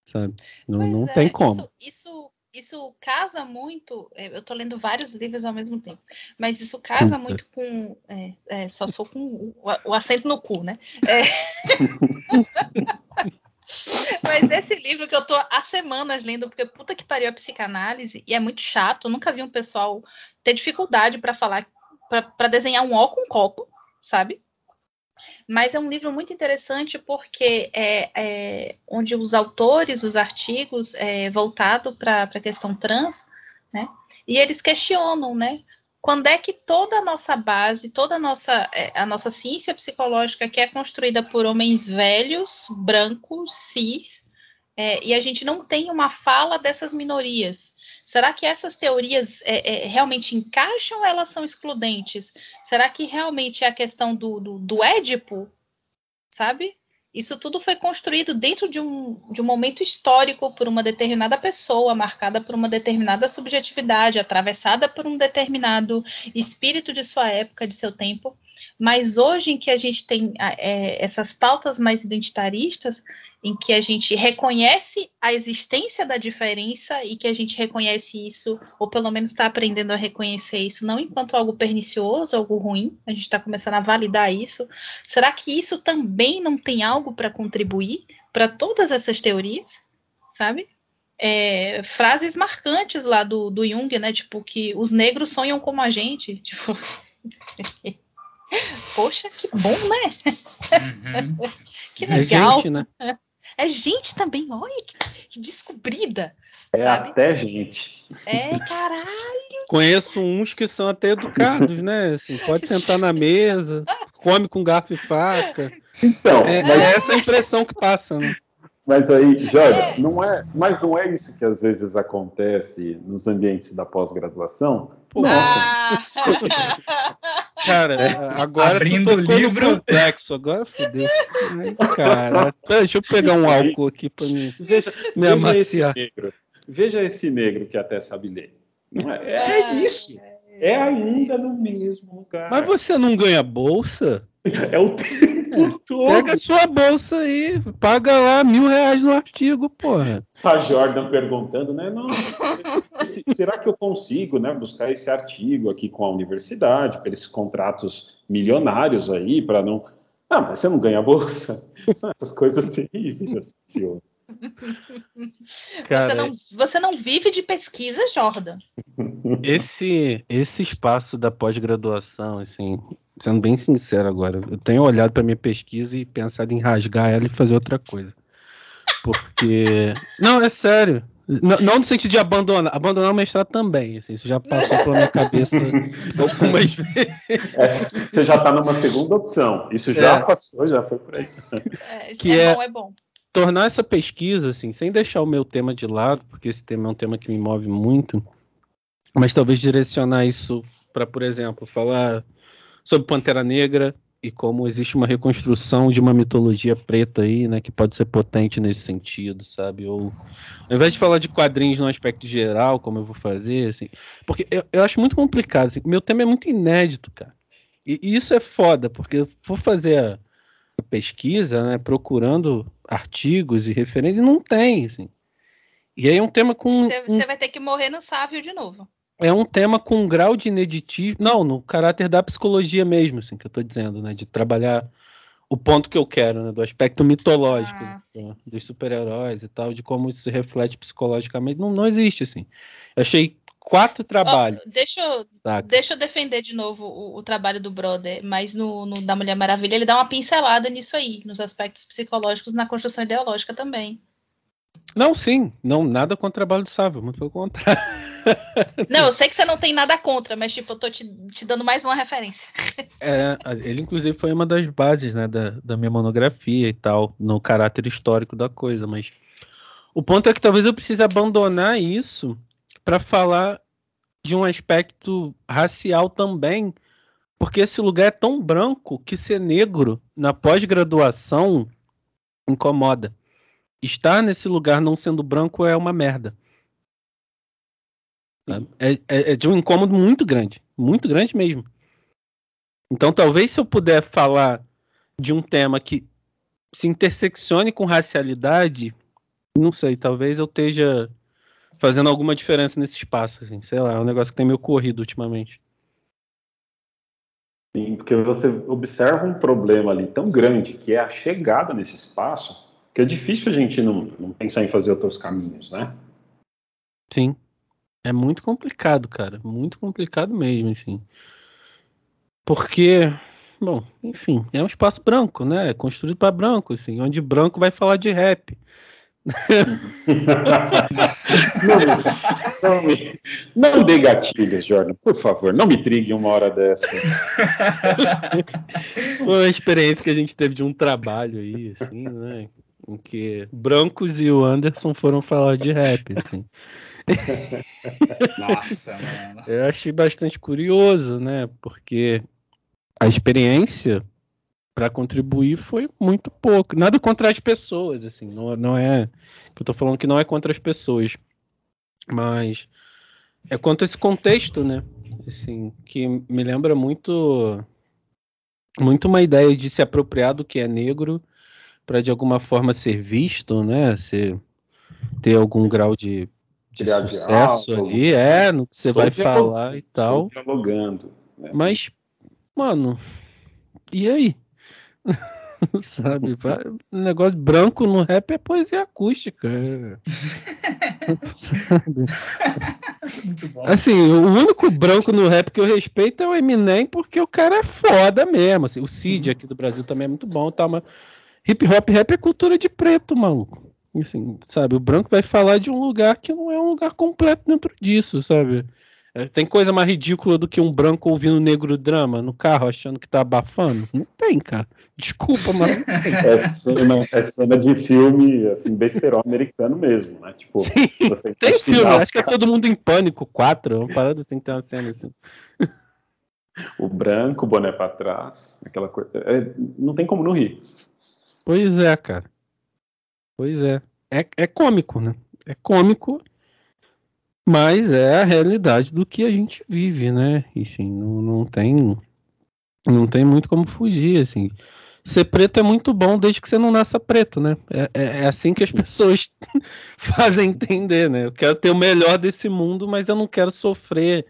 sabe? Não, não é, tem como.
Isso, isso, isso casa muito. É, eu estou lendo vários livros ao mesmo tempo, mas isso casa muito com. É, é, só sou com o, o, acento no cu, né? Mas esse livro que eu estou há semanas lendo, porque puta que pariu a psicanálise, e é muito chato. Nunca vi um pessoal ter dificuldade para falar, para desenhar um ó com um copo, sabe? Mas é um livro muito interessante porque é, é onde os autores, os artigos é, voltado para a questão trans, né? E eles questionam, né? Quando é que toda a nossa base, toda a nossa, é, a nossa ciência psicológica que é construída por homens velhos, brancos, cis, é, e a gente não tem uma fala dessas minorias, Será que essas teorias é, é, realmente encaixam ou elas são excludentes? Será que realmente é a questão do, do, do Édipo, sabe? Isso tudo foi construído dentro de um, de um momento histórico por uma determinada pessoa, marcada por uma determinada subjetividade, atravessada por um determinado espírito de sua época, de seu tempo. Mas hoje, em que a gente tem é, essas pautas mais identitaristas, em que a gente reconhece a existência da diferença e que a gente reconhece isso, ou pelo menos está aprendendo a reconhecer isso, não enquanto algo pernicioso, algo ruim, a gente está começando a validar isso. Será que isso também não tem algo para contribuir para todas essas teorias, sabe? É, frases marcantes lá do, do Jung, né? Tipo, que os negros sonham como a gente. Tipo. Poxa, que bom, né? Uhum. que legal. É gente, né? É gente também, olha que, que descobrida.
É sabe? até gente.
É, caralho.
Conheço uns que são até educados, né? Assim, pode sentar na mesa, come com garfo e faca. Então, é, mas... é essa a impressão que passa, né?
Mas aí, Jorge, não é, mas não é isso que às vezes acontece nos ambientes da pós-graduação?
Pô, ah. Cara, é, agora
Abrindo o livro.
complexo, agora fodeu. Ai, cara. Deixa eu pegar um álcool aqui para me,
veja, me amaciar. Veja esse, negro, veja esse negro que até sabe ler. É, é, isso. É ainda no mesmo lugar.
Mas você não ganha bolsa?
É o tempo todo.
Pega sua bolsa aí, paga lá mil reais no artigo, porra.
A Jordan perguntando, né? Não, será que eu consigo né, buscar esse artigo aqui com a universidade, para esses contratos milionários aí, para não. Ah, mas você não ganha bolsa? São essas coisas terríveis, senhor.
Cara, você, não, você não vive de pesquisa, Jordan.
Esse, esse espaço da pós-graduação, assim, sendo bem sincero agora, eu tenho olhado para minha pesquisa e pensado em rasgar ela e fazer outra coisa. Porque. Não, é sério. Não, não no sentido de abandonar, abandonar o mestrado também, assim, isso já passou pela minha cabeça algumas vezes.
É, você já está numa segunda opção, isso já é. passou, já foi por aí.
É, que é, é bom, é bom.
Tornar essa pesquisa, assim, sem deixar o meu tema de lado, porque esse tema é um tema que me move muito, mas talvez direcionar isso para, por exemplo, falar sobre Pantera Negra e como existe uma reconstrução de uma mitologia preta aí, né, que pode ser potente nesse sentido, sabe? Ou ao invés de falar de quadrinhos no aspecto geral, como eu vou fazer, assim, porque eu, eu acho muito complicado, assim, meu tema é muito inédito, cara. E, e isso é foda, porque eu vou fazer a, a pesquisa, né, procurando artigos e referências, e não tem, assim. E aí é um tema com.
Você, um... vai ter que morrer no sábio de novo
é um tema com um grau de ineditismo. Não, no caráter da psicologia mesmo, assim, que eu estou dizendo, né? De trabalhar o ponto que eu quero, né? Do aspecto mitológico ah, sim, sim. dos super-heróis e tal, de como isso se reflete psicologicamente. Não, não existe, assim. Eu achei quatro trabalhos.
Oh, deixa, eu, deixa eu defender de novo o, o trabalho do Brother, mas no, no, da Mulher Maravilha ele dá uma pincelada nisso aí, nos aspectos psicológicos, na construção ideológica também.
Não, sim, não nada contra o trabalho do Sávio, muito pelo contrário.
Não, eu sei que você não tem nada contra, mas tipo, eu tô te, te dando mais uma referência.
É, ele inclusive foi uma das bases, né, da, da minha monografia e tal, no caráter histórico da coisa, mas o ponto é que talvez eu precise abandonar isso para falar de um aspecto racial também, porque esse lugar é tão branco que ser negro na pós-graduação incomoda estar nesse lugar não sendo branco é uma merda. É, é, é, de um incômodo muito grande. Muito grande mesmo. Então, talvez se eu puder falar de um tema que se interseccione com racialidade, não sei, talvez eu esteja fazendo alguma diferença nesse espaço, assim, sei lá, é um negócio que tem me ocorrido ultimamente.
Sim, porque você observa um problema ali tão grande que é a chegada nesse espaço, que é difícil a gente não, não pensar em fazer outros caminhos, né?
Sim. É muito complicado, cara. Muito complicado mesmo, assim. Porque, bom, enfim, é um espaço branco, né? É construído para branco, assim, onde branco vai falar de rap.
não, não, não, dê gatilhos, Jordan, por favor, não me trigue uma hora dessa.
Foi uma experiência que a gente teve de um trabalho aí, assim, né? Em que brancos e o Anderson foram falar de rap, assim.
Nossa, mano.
Eu achei bastante curioso, né? Porque a experiência para contribuir foi muito pouco. Nada contra as pessoas, assim, não, não é. Eu tô falando que não é contra as pessoas, mas é contra esse contexto, né? Assim, que me lembra muito muito uma ideia de se apropriar do que é negro para de alguma forma ser visto, né? Ser, ter algum grau de, de sucesso ali, é, no que você vai falar e tal.
Dialogando.
Né? Mas, mano, e aí? Sabe? O negócio branco no rap é poesia acústica. É. Sabe? Muito bom. Assim, o único branco no rap que eu respeito é o Eminem, porque o cara é foda mesmo. Assim, o Cid aqui do Brasil também é muito bom, tá? Mas hip hop rap é cultura de preto, maluco. Assim, sabe? O branco vai falar de um lugar que não é um lugar completo dentro disso, sabe? É, tem coisa mais ridícula do que um branco ouvindo negro drama no carro achando que tá abafando? Não tem, cara. Desculpa, mas.
É cena, é cena de filme, assim, besterol americano mesmo, né? Tipo,
Sim, tem filme, acho que é todo mundo em pânico, quatro, uma parada assim, tem uma cena assim.
O branco, o boné pra trás, aquela coisa. É, não tem como não rir.
Pois é, cara. Pois é. É, é cômico, né? É cômico mas é a realidade do que a gente vive, né? E sim, não, não tem não tem muito como fugir, assim. Ser preto é muito bom desde que você não nasça preto, né? É, é, é assim que as pessoas fazem entender, né? Eu quero ter o melhor desse mundo, mas eu não quero sofrer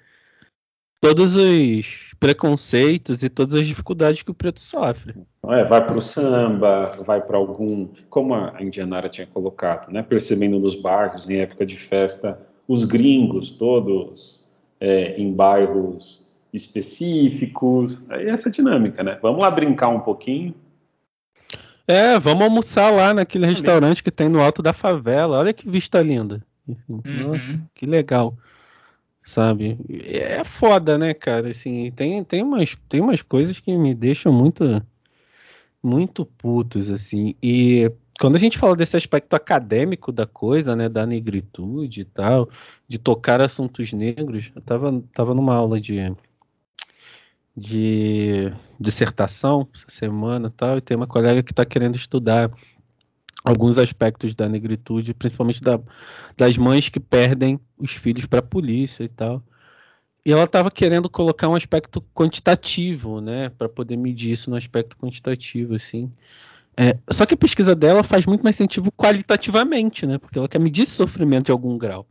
todos os preconceitos e todas as dificuldades que o preto sofre.
É, vai para o samba, vai para algum, como a Indianara tinha colocado, né? Percebendo nos bairros em época de festa os gringos todos é, em bairros específicos, é essa dinâmica, né? Vamos lá brincar um pouquinho.
É, vamos almoçar lá naquele restaurante que tem no alto da favela. Olha que vista linda. Uhum. Nossa, que legal. Sabe? É foda, né, cara? Assim, tem, tem, umas, tem umas coisas que me deixam muito muito putos, assim. E quando a gente fala desse aspecto acadêmico da coisa, né, da negritude e tal, de tocar assuntos negros, eu tava, tava numa aula de, de dissertação essa semana e tal, e tem uma colega que está querendo estudar alguns aspectos da negritude, principalmente da, das mães que perdem os filhos para a polícia e tal. E ela estava querendo colocar um aspecto quantitativo, né, para poder medir isso no aspecto quantitativo, assim. É, só que a pesquisa dela faz muito mais sentido qualitativamente, né? Porque ela quer medir sofrimento de algum grau.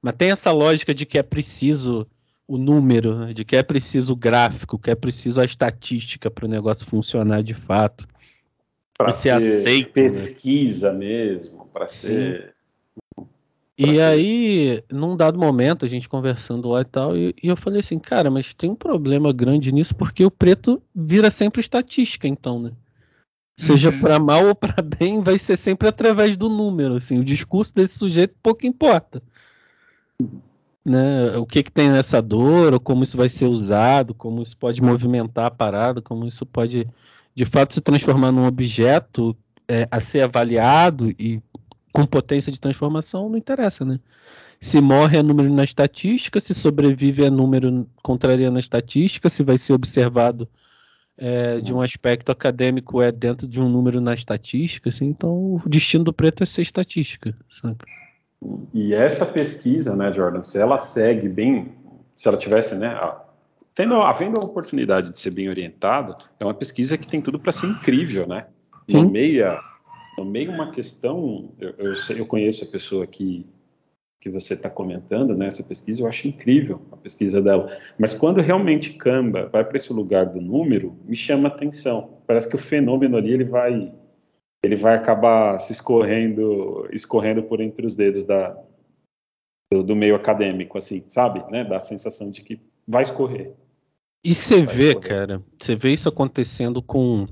Mas tem essa lógica de que é preciso o número, né? de que é preciso o gráfico, que é preciso a estatística para o negócio funcionar de fato.
Para ser aceito. Né? Pesquisa né? mesmo, para ser.
E aí, num dado momento, a gente conversando lá e tal, e, e, eu falei assim, cara, mas tem um problema grande nisso, porque o preto vira sempre estatística, então, né? Seja uhum. para mal ou para bem, vai ser sempre através do número. Assim, o discurso desse sujeito pouco importa. Né? O que, que tem nessa dor, ou como isso vai ser usado, como isso pode movimentar a parada, como isso pode de fato se transformar num objeto é, a ser avaliado e com potência de transformação, não interessa, né? Se morre é número na estatística, se sobrevive é número contrariando a estatística, se vai ser observado é, de um aspecto acadêmico é dentro de um número na estatística, assim, então o destino do preto é ser estatística. Sabe?
E essa pesquisa, né, Jordan, se ela segue bem, se ela tivesse, né, tendo, havendo a oportunidade de ser bem orientado, é uma pesquisa que tem tudo para ser incrível, né? Sim. Nomeia, nomeia uma questão, eu, eu, eu conheço a pessoa que, que você está comentando, né, essa pesquisa, eu acho incrível a pesquisa dela. Mas quando realmente Canva vai para esse lugar do número, me chama atenção. Parece que o fenômeno ali ele vai, ele vai acabar se escorrendo, escorrendo por entre os dedos da, do, do meio acadêmico, assim, sabe? Né? Dá a sensação de que vai escorrer.
E você vê, cara, você vê isso acontecendo com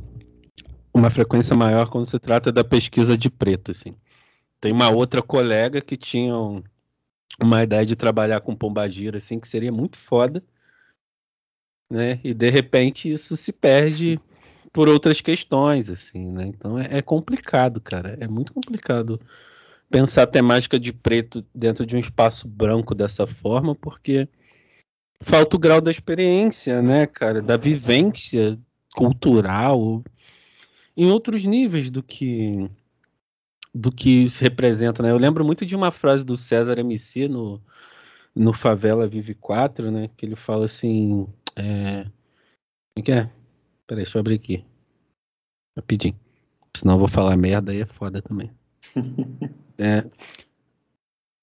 uma frequência maior quando se trata da pesquisa de preto, assim. Tem uma outra colega que tinha um, uma ideia de trabalhar com pombagira, assim, que seria muito foda, né? E de repente isso se perde por outras questões, assim, né? Então é, é complicado, cara. É muito complicado pensar a temática de preto dentro de um espaço branco dessa forma, porque falta o grau da experiência, né, cara, da vivência cultural em outros níveis do que do que se representa, né? Eu lembro muito de uma frase do César MC no, no Favela Vive 4, né? Que ele fala assim. É... O que é? Peraí, deixa eu abrir aqui. Rapidinho. Senão eu vou falar merda aí é foda também. é.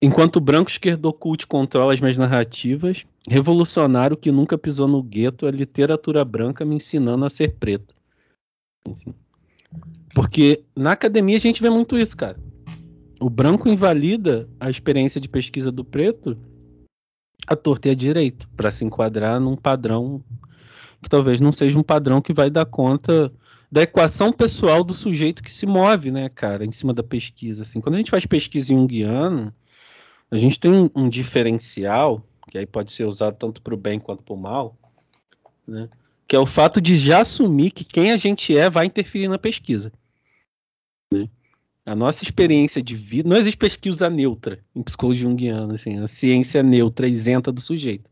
Enquanto o branco esquerdo oculte controla as minhas narrativas, revolucionário que nunca pisou no gueto, a literatura branca me ensinando a ser preto. Porque na academia a gente vê muito isso, cara. O branco invalida a experiência de pesquisa do preto a torta e direito, para se enquadrar num padrão que talvez não seja um padrão que vai dar conta da equação pessoal do sujeito que se move, né, cara, em cima da pesquisa. Assim, quando a gente faz pesquisa em Jungiano, a gente tem um, um diferencial que aí pode ser usado tanto para o bem quanto para o mal, né? que é o fato de já assumir que quem a gente é vai interferir na pesquisa. Né? A nossa experiência de vida. Não existe pesquisa neutra em psicologia junguiana, assim, a ciência neutra, isenta do sujeito.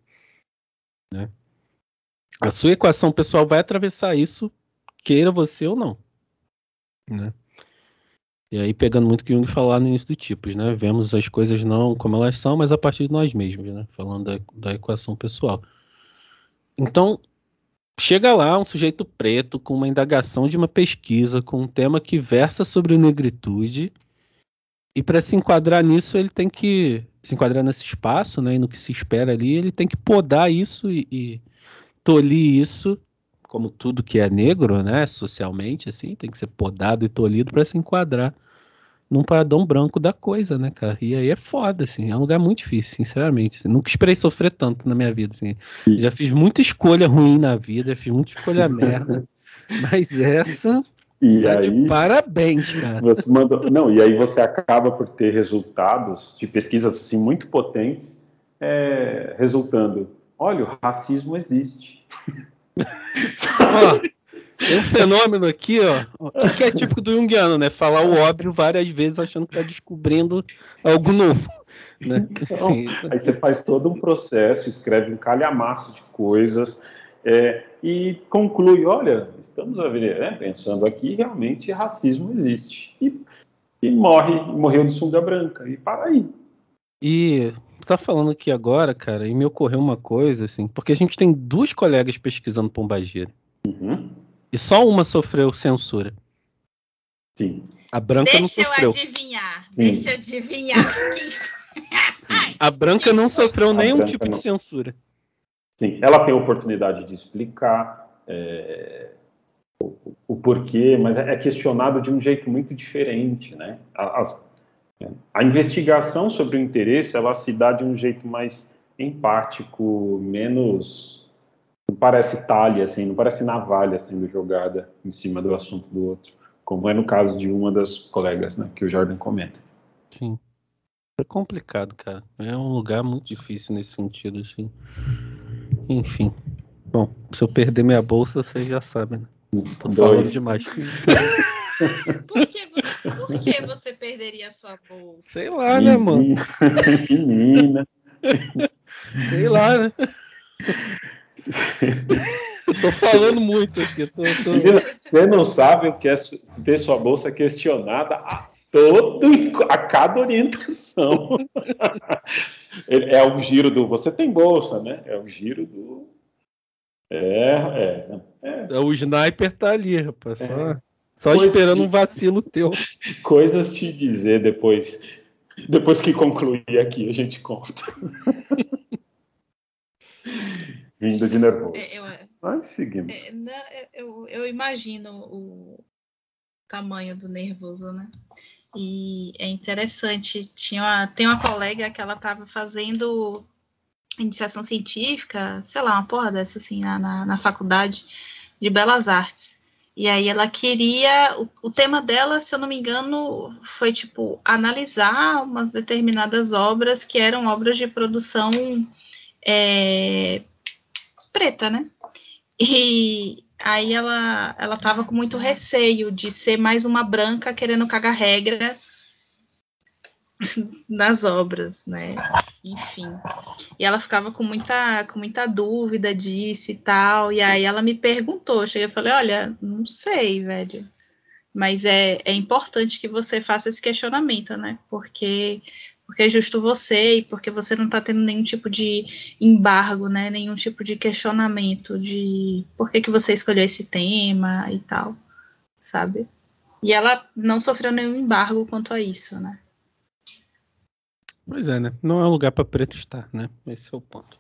Né? A sua equação pessoal vai atravessar isso, queira você ou não. Né? E aí, pegando muito o que Jung falar no início do tipos, né? Vemos as coisas não como elas são, mas a partir de nós mesmos, né? Falando da, da equação pessoal. Então, Chega lá um sujeito preto com uma indagação de uma pesquisa, com um tema que versa sobre negritude, e para se enquadrar nisso, ele tem que se enquadrar nesse espaço, né, e no que se espera ali, ele tem que podar isso e, e tolir isso, como tudo que é negro, né, socialmente, assim, tem que ser podado e tolhido para se enquadrar num paradão branco da coisa, né, cara? E aí é foda, assim, é um lugar muito difícil, sinceramente. Assim, nunca esperei sofrer tanto na minha vida, assim. Já fiz muita escolha ruim na vida, já fiz muita escolha merda, mas essa
e tá aí,
parabéns, cara.
Você não, e aí você acaba por ter resultados de pesquisas assim muito potentes, é, resultando, olha, o racismo existe.
Ó, tem um fenômeno aqui, ó, que, é típico do Jungiano, né? Falar o óbvio várias vezes achando que está descobrindo algo novo. Né?
Então, aí você faz todo um processo, escreve um calhamaço de coisas é, e conclui, olha, estamos né, pensando aqui, realmente racismo existe. E, e morre, morreu de sunga branca, e para aí.
E você tá falando aqui agora, cara, e me ocorreu uma coisa, assim, porque a gente tem duas colegas pesquisando Pombagira. Uhum. E só uma sofreu censura.
Sim.
A branca
Deixa
não sofreu.
Deixa eu adivinhar. Sim. Deixa eu adivinhar.
a branca não sofreu nenhum tipo não. de censura.
Sim, ela tem a oportunidade de explicar é, o, o, porquê, mas é questionado de um jeito muito diferente, né? As, a investigação sobre o interesse, ela se dá de um jeito mais empático, menos não parece talha, assim, não parece navalha sendo jogada em cima do assunto do outro, como é no caso de uma das colegas, né, que o Jordan comenta.
Sim. É complicado, cara. É um lugar muito difícil nesse sentido, assim. Enfim. Bom, se eu perder minha bolsa, vocês já sabem, né? Tô Dois. falando demais.
Por que, por que você perderia a sua bolsa?
Sei lá, né, mano? Menina. Sei lá, né? eu tô falando muito aqui. Tô, tô...
Você não sabe o que é ter sua bolsa questionada a todo a cada orientação. é o giro do você tem bolsa, né? É o giro do é, é,
é. é o sniper tá ali, rapaz. Só, é. Só esperando um vacilo teu.
Coisas te dizer depois Depois que concluir aqui, a gente conta. Rindo de nervoso.
É, eu,
Mas seguimos.
é, não, eu, eu imagino o tamanho do nervoso, né? E é interessante. Tinha uma, tem uma colega que ela estava fazendo iniciação científica, sei lá, uma porra dessa assim, na, na, na faculdade de Belas Artes. E aí ela queria. O, o tema dela, se eu não me engano, foi tipo analisar umas determinadas obras que eram obras de produção é, preta, né? E aí ela ela tava com muito receio de ser mais uma branca querendo cagar regra nas obras, né? Enfim. E ela ficava com muita, com muita dúvida disso e tal. E aí ela me perguntou, eu cheguei e falei, olha, não sei, velho. Mas é, é importante que você faça esse questionamento, né? Porque porque é justo você e porque você não está tendo nenhum tipo de embargo, né? Nenhum tipo de questionamento de por que, que você escolheu esse tema e tal, sabe? E ela não sofreu nenhum embargo quanto a isso, né?
Pois é, né? Não é um lugar para preto estar, né? Esse é o ponto.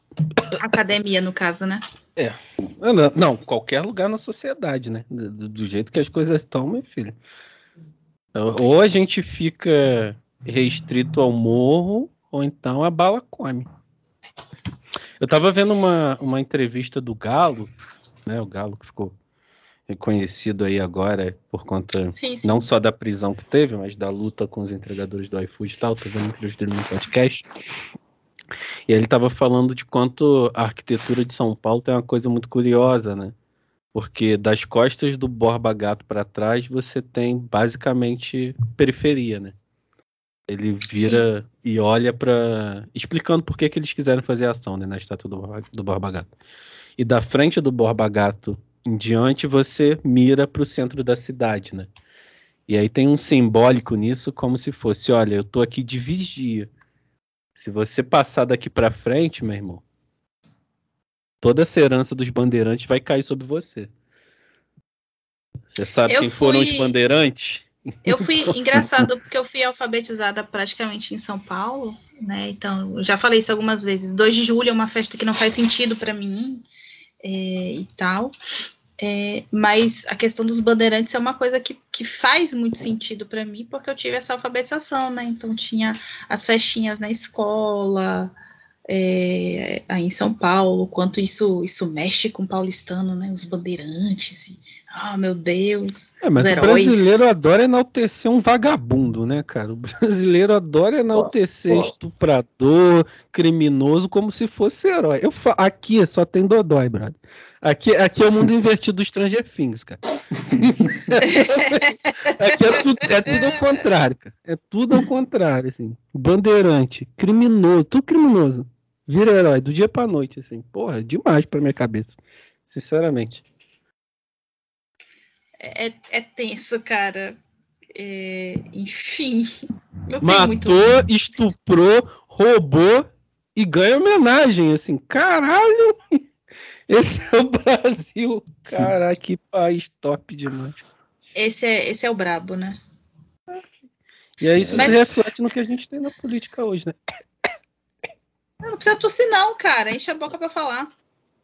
Academia, no caso, né?
Ah, Não, não, qualquer lugar na sociedade, né? Do, do- do jeito que as coisas estão, meu filho. Ou a gente fica restrito ao morro, ou então a bala come. Eu tava vendo uma, uma entrevista do Galo, né? O Galo que ficou reconhecido aí agora por conta
Sim, sim.
não só da prisão que teve, mas da luta com os entregadores do iFood e tal. Tô vendo entrevista dele no podcast. E ele estava falando de quanto a arquitetura de São Paulo tem uma coisa muito curiosa, né? Porque das costas do Borba Gato para trás você tem basicamente periferia, né? Ele vira e olha para explicando por que, que eles quiseram fazer a ação, né, na estátua do, do Borba Gato. E da frente do Borba Gato em diante você mira para o centro da cidade, né? E aí tem um simbólico nisso, como se fosse, olha, eu tô aqui de vigia. Se você passar daqui para frente, meu irmão, toda essa herança dos bandeirantes vai cair sobre você. Você sabe
Eu
quem foram os
fui-
bandeirantes?
Eu fui engraçado porque eu fui alfabetizada praticamente em São Paulo, né? Então, eu já falei isso algumas vezes. 2 de julho é uma festa que não faz sentido para mim é, e tal. É, mas a questão dos bandeirantes é uma coisa que, que faz muito sentido para mim, porque eu tive essa alfabetização, né? Então tinha as festinhas na escola, é, aí em São Paulo, quanto isso isso mexe com o paulistano, né? Os bandeirantes, e, ah, meu Deus,
É, mas
os
o brasileiro adora enaltecer um vagabundo, né, cara? O brasileiro adora enaltecer estuprador, criminoso, como se fosse herói. Eu fa- Aqui só tem Dodói, brother. Aqui, aqui é o mundo invertido do Stranger Things, cara. aqui é tudo, é tudo ao contrário, cara. É tudo ao contrário, assim. Bandeirante, criminoso, tudo criminoso. Vira herói do dia pra noite, assim. Porra, demais pra minha cabeça. Sinceramente.
É, é tenso, cara. É, enfim. Tem muito.
Matou, estuprou, roubou e ganha homenagem, assim, caralho! Esse é o Brasil, caralho, que país top demais.
Esse é, esse é o brabo, né?
E aí isso
Mas-
se reflete no que a gente tem na política hoje, né?
Não precisa tossir, não, cara. Enche a boca pra falar.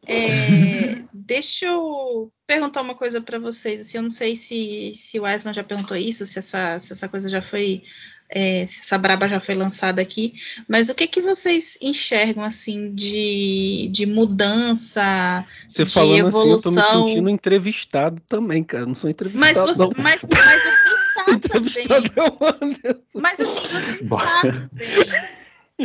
É, deixa eu perguntar uma coisa pra vocês. Assim, eu não sei se, se o Aslan já perguntou isso, se essa, se essa coisa já foi. é, se essa braba já foi lançada aqui, mas o que que vocês enxergam assim de, de mudança?
Você
De
falando assim, eu tô me
evolução.
sentindo entrevistado também, cara. Não sou
Mas
entrevistado,
você,
não.
mas, mas você está também.
entrevistado é.
Mas assim, você está também.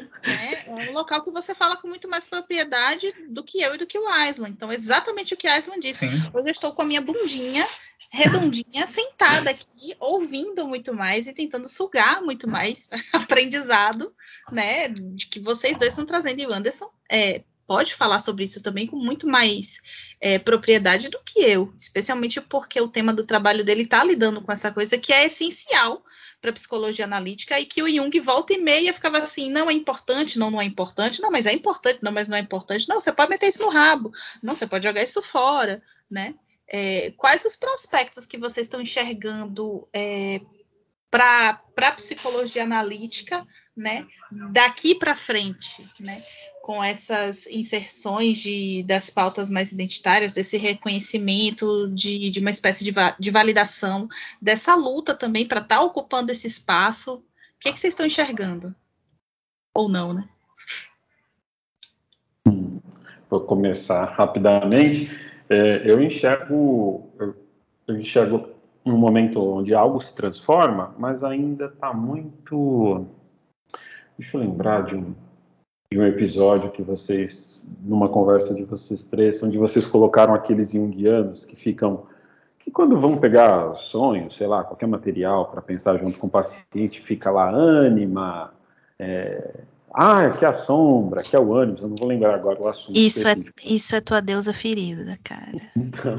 Né? É um local que você fala com muito mais propriedade do que eu e do que o Aislan. Então, exatamente o que o Aislan disse.
Sim.
Hoje eu estou com a minha bundinha redondinha, sentada aqui, ouvindo muito mais e tentando sugar muito mais aprendizado, né? De que vocês dois estão trazendo. E o Anderson é, pode falar sobre isso também com muito mais é, propriedade do que eu, especialmente porque o tema do trabalho dele está lidando com essa coisa que é essencial para psicologia analítica e que o Jung volta e meia ficava assim, não é importante, não, não é importante, não, mas é importante, não, mas não é importante, não, você pode meter isso no rabo, não, você pode jogar isso fora, né? É, quais os prospectos que vocês estão enxergando é, para a psicologia analítica, né, daqui para frente, né, com essas inserções de, das pautas mais identitárias, desse reconhecimento de, de uma espécie de, va de validação, dessa luta também para estar tá ocupando esse espaço. O que, é que vocês estão enxergando? Ou não, né?
Vou começar rapidamente. É, eu enxergo, eu, enxergo um momento onde algo se transforma, mas ainda está muito. Deixa eu lembrar de um, de um episódio que vocês, numa conversa de vocês três, onde vocês colocaram aqueles junguianos que ficam. que quando vão pegar sonhos, sei lá, qualquer material para pensar junto com o paciente, fica lá ânima, é, ah, é que é a sombra, que é o ânimo, eu não vou lembrar agora o assunto.
Isso, é, isso é tua deusa ferida, cara. Então,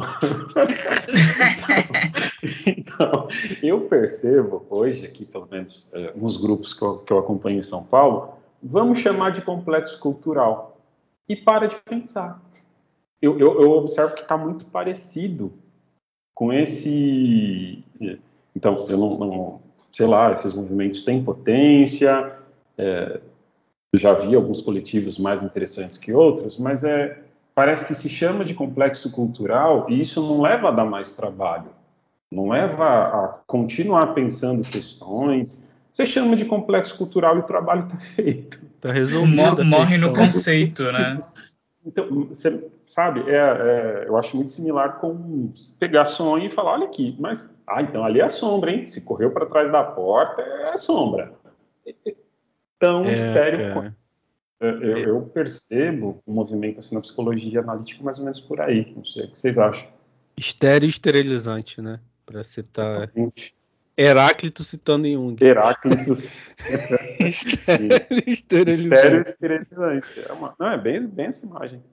então, eu percebo hoje, aqui pelo menos, é, nos grupos que eu, que eu acompanho em São Paulo, vamos chamar de complexo cultural. E para de pensar. Eu, eu, eu observo que está muito parecido com esse. Então, eu não, não, sei lá, esses movimentos têm potência. É, já vi alguns coletivos mais interessantes que outros, mas é, parece que se chama de complexo cultural e isso não leva a dar mais trabalho, não leva a continuar pensando questões. Você chama de complexo cultural e o trabalho está feito.
Está resolvido. Morre no conceito, né?
Então, você sabe, é, é, eu acho muito similar com pegar sonho e falar, olha aqui, mas, ah, então ali é a sombra, hein? Se correu para trás da porta, é a sombra tão é, estéreo quanto. Eu, eu, percebo o movimento assim na psicologia analítica mais ou menos por aí. Não sei o que vocês acham.
Estéreo esterilizante, né? Para citar. Exatamente. Heráclito citando Jung.
Heráclito. estéreo esterilizante. Estéreo esterilizante. É uma... Não, é bem, bem essa imagem.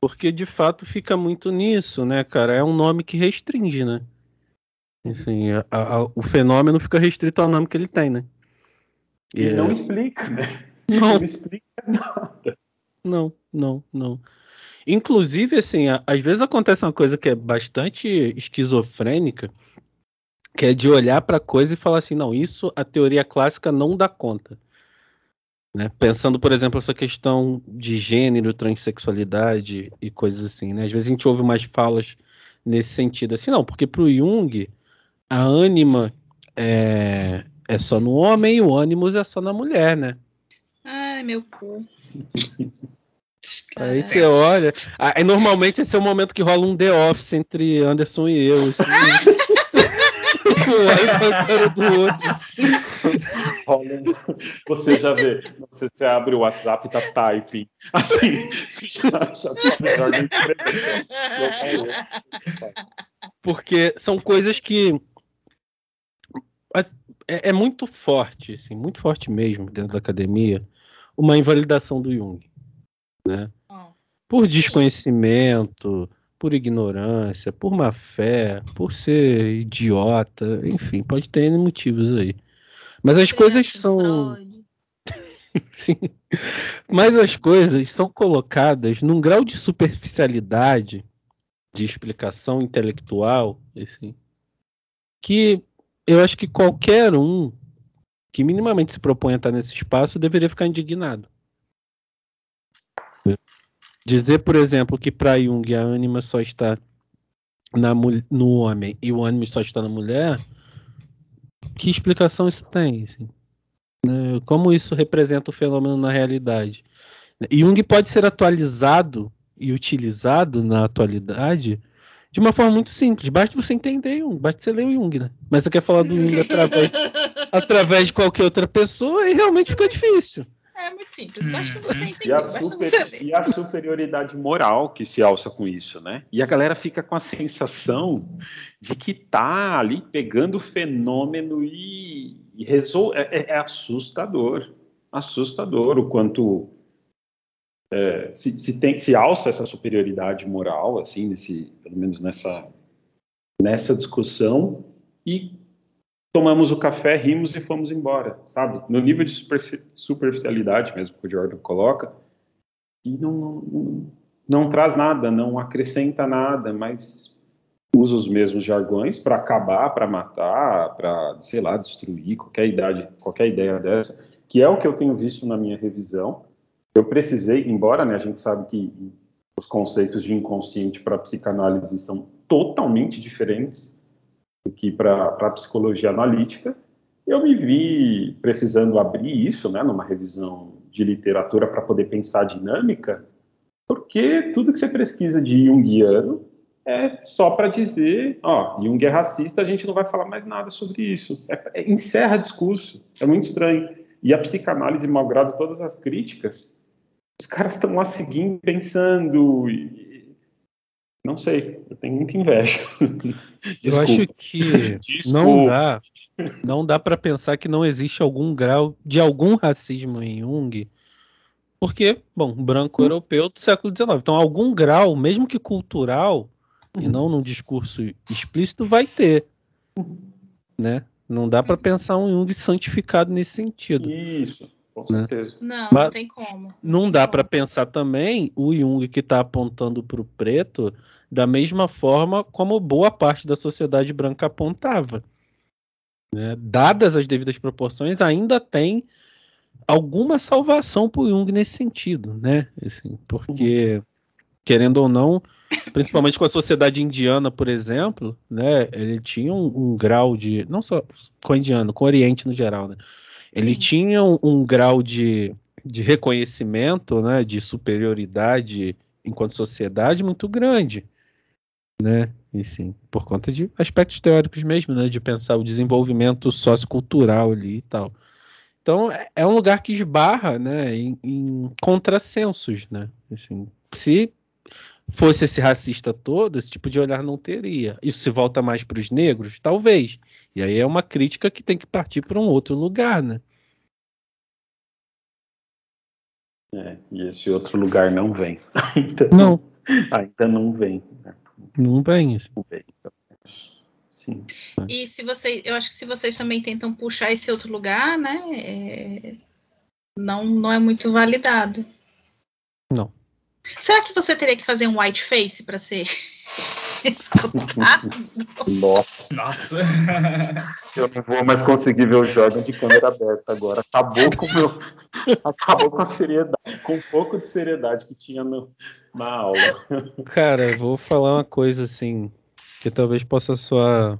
Porque de fato fica muito nisso, né, cara? É um nome que restringe, né? Assim, a, a, o fenômeno fica restrito ao nome que ele tem, né?
E não explica, né? Não. não explica nada.
Não, não, não. Inclusive, assim, às vezes acontece uma coisa que é bastante esquizofrênica, que é de olhar para a coisa e falar assim, não, isso a teoria clássica não dá conta. Né? Pensando, por exemplo, essa questão de gênero, transexualidade e coisas assim. Né? Às vezes a gente ouve umas falas nesse sentido, assim, não, porque para o Jung a ânima é, é só no homem e o ânimos é só na mulher, né?
Ai, meu cu.
Aí você olha. Aí normalmente esse é o momento que rola um The Office entre Anderson e eu. Assim,
do outro. Assim. Você já vê, você, você abre o WhatsApp e tá typing. Assim, você já, já
tá Porque são coisas que é, é, muito forte, assim, muito forte mesmo dentro da academia, uma invalidação do Jung, né? Por desconhecimento, por ignorância, por má fé, por ser idiota, enfim, pode ter N motivos aí. Mas as coisas são. Sim. Mas as coisas são colocadas num grau de superficialidade, de explicação intelectual, assim, que eu acho que qualquer um que minimamente se propõe a estar nesse espaço deveria ficar indignado. Dizer, por exemplo, que para Jung a ânima só está na, no homem e o ânimo só está na mulher, que explicação isso tem? Assim? Né? Como isso representa o fenômeno na realidade? Jung pode ser atualizado e utilizado na atualidade de uma forma muito simples. Basta você entender Jung, basta você ler o Jung, né? Mas você quer falar do Jung através, através de qualquer outra pessoa e realmente fica difícil.
É muito simples, basta você uhum. entender. E a, super,
e a superioridade moral que se alça com isso, né? E a galera fica com a sensação de que tá ali pegando o fenômeno e, e resol... é, é, é assustador. Assustador o quanto é, se, se, tem, se alça essa superioridade moral, assim, nesse, pelo menos nessa, nessa discussão, e tomamos o café, rimos e fomos embora, sabe? No nível de super, superficialidade mesmo que o Jordan coloca, e não, não, não, não traz nada, não acrescenta nada, mas usa os mesmos jargões para acabar, para matar, para, sei lá, destruir qualquer idade, qualquer ideia dessa, que é o que eu tenho visto na minha revisão. Eu precisei, embora né, a gente sabe que os conceitos de inconsciente para psicanálise são totalmente diferentes do que para a psicologia analítica, eu me vi precisando abrir isso, né, numa revisão de literatura para poder pensar a dinâmica, porque tudo que você pesquisa de Jungiano é só para dizer, ó, Jung é racista, a gente não vai falar mais nada sobre isso. É, é, encerra discurso, é muito estranho. E a psicanálise, malgrado todas as críticas, os caras estão lá seguindo, pensando, e... não sei, eu tenho muita inveja.
eu acho que não dá, não dá para pensar que não existe algum grau de algum racismo em Jung, porque, bom, branco hum. europeu do século XIX. Então, algum grau, mesmo que cultural, e não num discurso explícito, vai ter. Né? Não dá para pensar um Jung santificado nesse sentido.
Isso, com né? certeza.
Não, Mas não tem como.
Não, não dá para pensar também o Jung que está apontando para o preto da mesma forma como boa parte da sociedade branca apontava. Né? Dadas as devidas proporções, ainda tem alguma salvação para o Jung nesse sentido, né? Assim, porque, querendo ou não, principalmente com a sociedade indiana, por exemplo, né, ele tinha um, um, grau de, não só com o indiano, com o Oriente no geral, né, ele Sim. tinha um, um, grau de, de reconhecimento, né, de superioridade enquanto sociedade muito grande, né, e sim, por conta de aspectos teóricos mesmo, né, de pensar o desenvolvimento sociocultural ali e tal. Então é, é um lugar que esbarra, né, em, em contrassensos, né, assim, se fosse esse racista todo, esse tipo de olhar não teria. Isso se volta mais para os negros? Talvez. E aí é uma crítica que tem que partir para um outro lugar, né?
É, e esse outro lugar não vem.
Ainda não.
Ainda não vem. Né?
Não vem. Assim. Não vem.
Sim. E se vocês, eu acho que se vocês também tentam puxar esse outro lugar, né, é, não, não é muito validado.
Não.
Será que você teria que fazer um white face para ser escutado?
Nossa.
Nossa.
Eu não vou mais conseguir ver o Jordan de câmera aberta agora. Acabou com meu. Acabou com a seriedade, com um pouco de seriedade que tinha no, na aula.
Cara, vou falar uma coisa assim, que talvez possa soar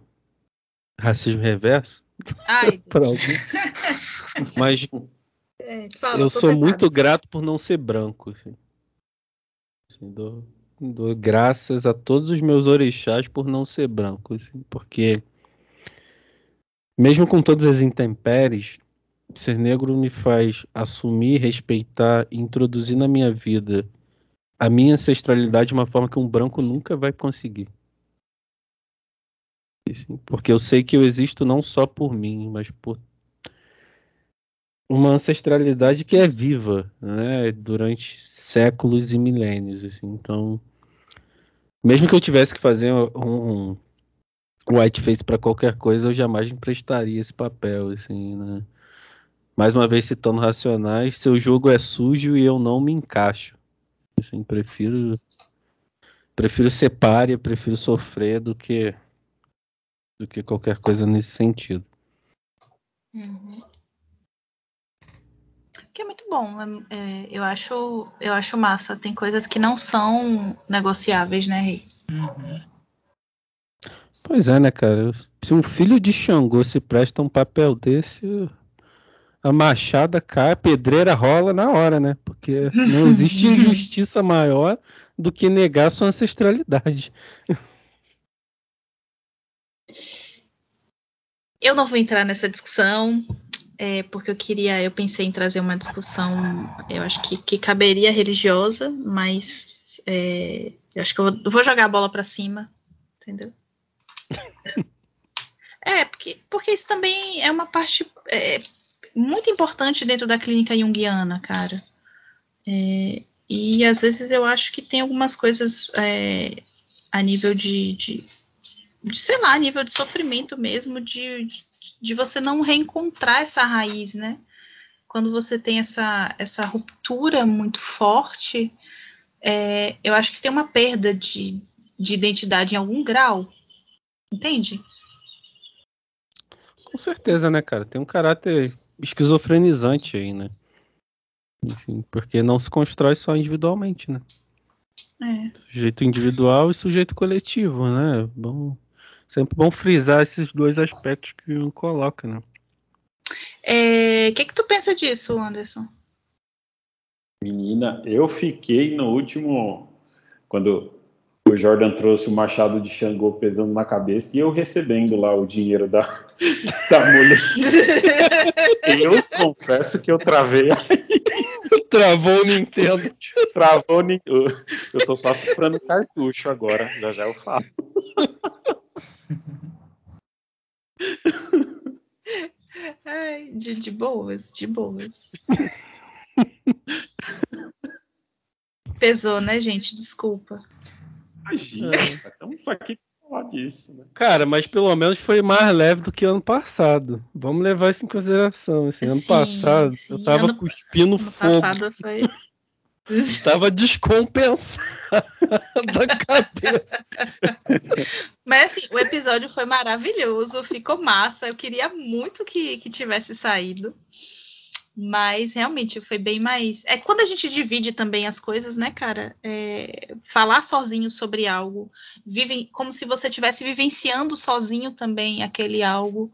racismo reverso. alguém. Mas é, fala, eu sou muito grato por não ser branco. Assim. Assim, dou, dou graças a todos os meus orixás por não ser branco, assim, porque mesmo com todas as intempéries, ser negro me faz assumir, respeitar e introduzir na minha vida a minha ancestralidade de uma forma que um branco nunca vai conseguir. Porque eu sei que eu existo não só por mim, mas por uma ancestralidade que é viva, né, durante séculos e milênios, assim. Então, mesmo que eu tivesse que fazer um, um whiteface para qualquer coisa, eu jamais emprestaria esse papel, assim, né? Mais uma vez citando Racionais, seu jogo é sujo e eu não me encaixo. Assim, prefiro prefiro ser párea, prefiro sofrer do que do que qualquer coisa nesse sentido.
Uhum que é muito bom. É, é, eu, acho, eu acho massa. Tem coisas que não são negociáveis, né, Rei? Uhum.
Pois é, né, cara? Se um filho de Xangô se presta um papel desse, a machada cai, a pedreira rola na hora, né? Porque não existe injustiça maior do que negar sua ancestralidade.
Eu não vou entrar nessa discussão é, porque eu queria, eu pensei em trazer uma discussão, eu acho que, que caberia religiosa, mas é, eu acho que eu vou, eu vou jogar a bola para cima, entendeu? é, porque, porque isso também é uma parte é, muito importante dentro da clínica junguiana, cara. É, e às vezes eu acho que tem algumas coisas é, a nível de, de, de, sei lá, a nível de sofrimento mesmo, de, de de você não reencontrar essa raiz, né? Quando você tem essa, essa ruptura muito forte, é, eu acho que tem uma perda de, de identidade em algum grau, Entende?
Com certeza, né, cara? Tem um caráter esquizofrenizante aí, né? Enfim, porque não se constrói só individualmente, né?
É.
Sujeito individual e sujeito coletivo, né? Bom, sempre bom frisar esses dois aspectos que um coloca, né?
O é, que, que tu pensa disso, Anderson?
Menina, eu fiquei no último. Quando o Jordan trouxe o machado de Xangô pesando na cabeça e eu recebendo lá o dinheiro da, da mulher. eu confesso que eu travei aí.
Travou o Nintendo.
Travou o Nintendo. Eu tô só comprando cartucho agora. Já já eu falo.
Ai, de, de boas, de boas. Pesou, né, gente? Desculpa.
Imagina, é. estamos aqui pra falar disso, né?
Cara, mas pelo menos foi mais leve do que ano passado. Vamos levar isso em consideração. Assim, ano sim, passado sim. eu tava ano, cuspindo ano fogo. Passado foi... Tava descompensado da cabeça.
Mas assim, o episódio foi maravilhoso, ficou massa. Eu queria muito que, que tivesse saído. Mas realmente foi bem mais. É quando a gente divide também as coisas, né, cara? É, falar sozinho sobre algo, vivem como se você estivesse vivenciando sozinho também aquele algo.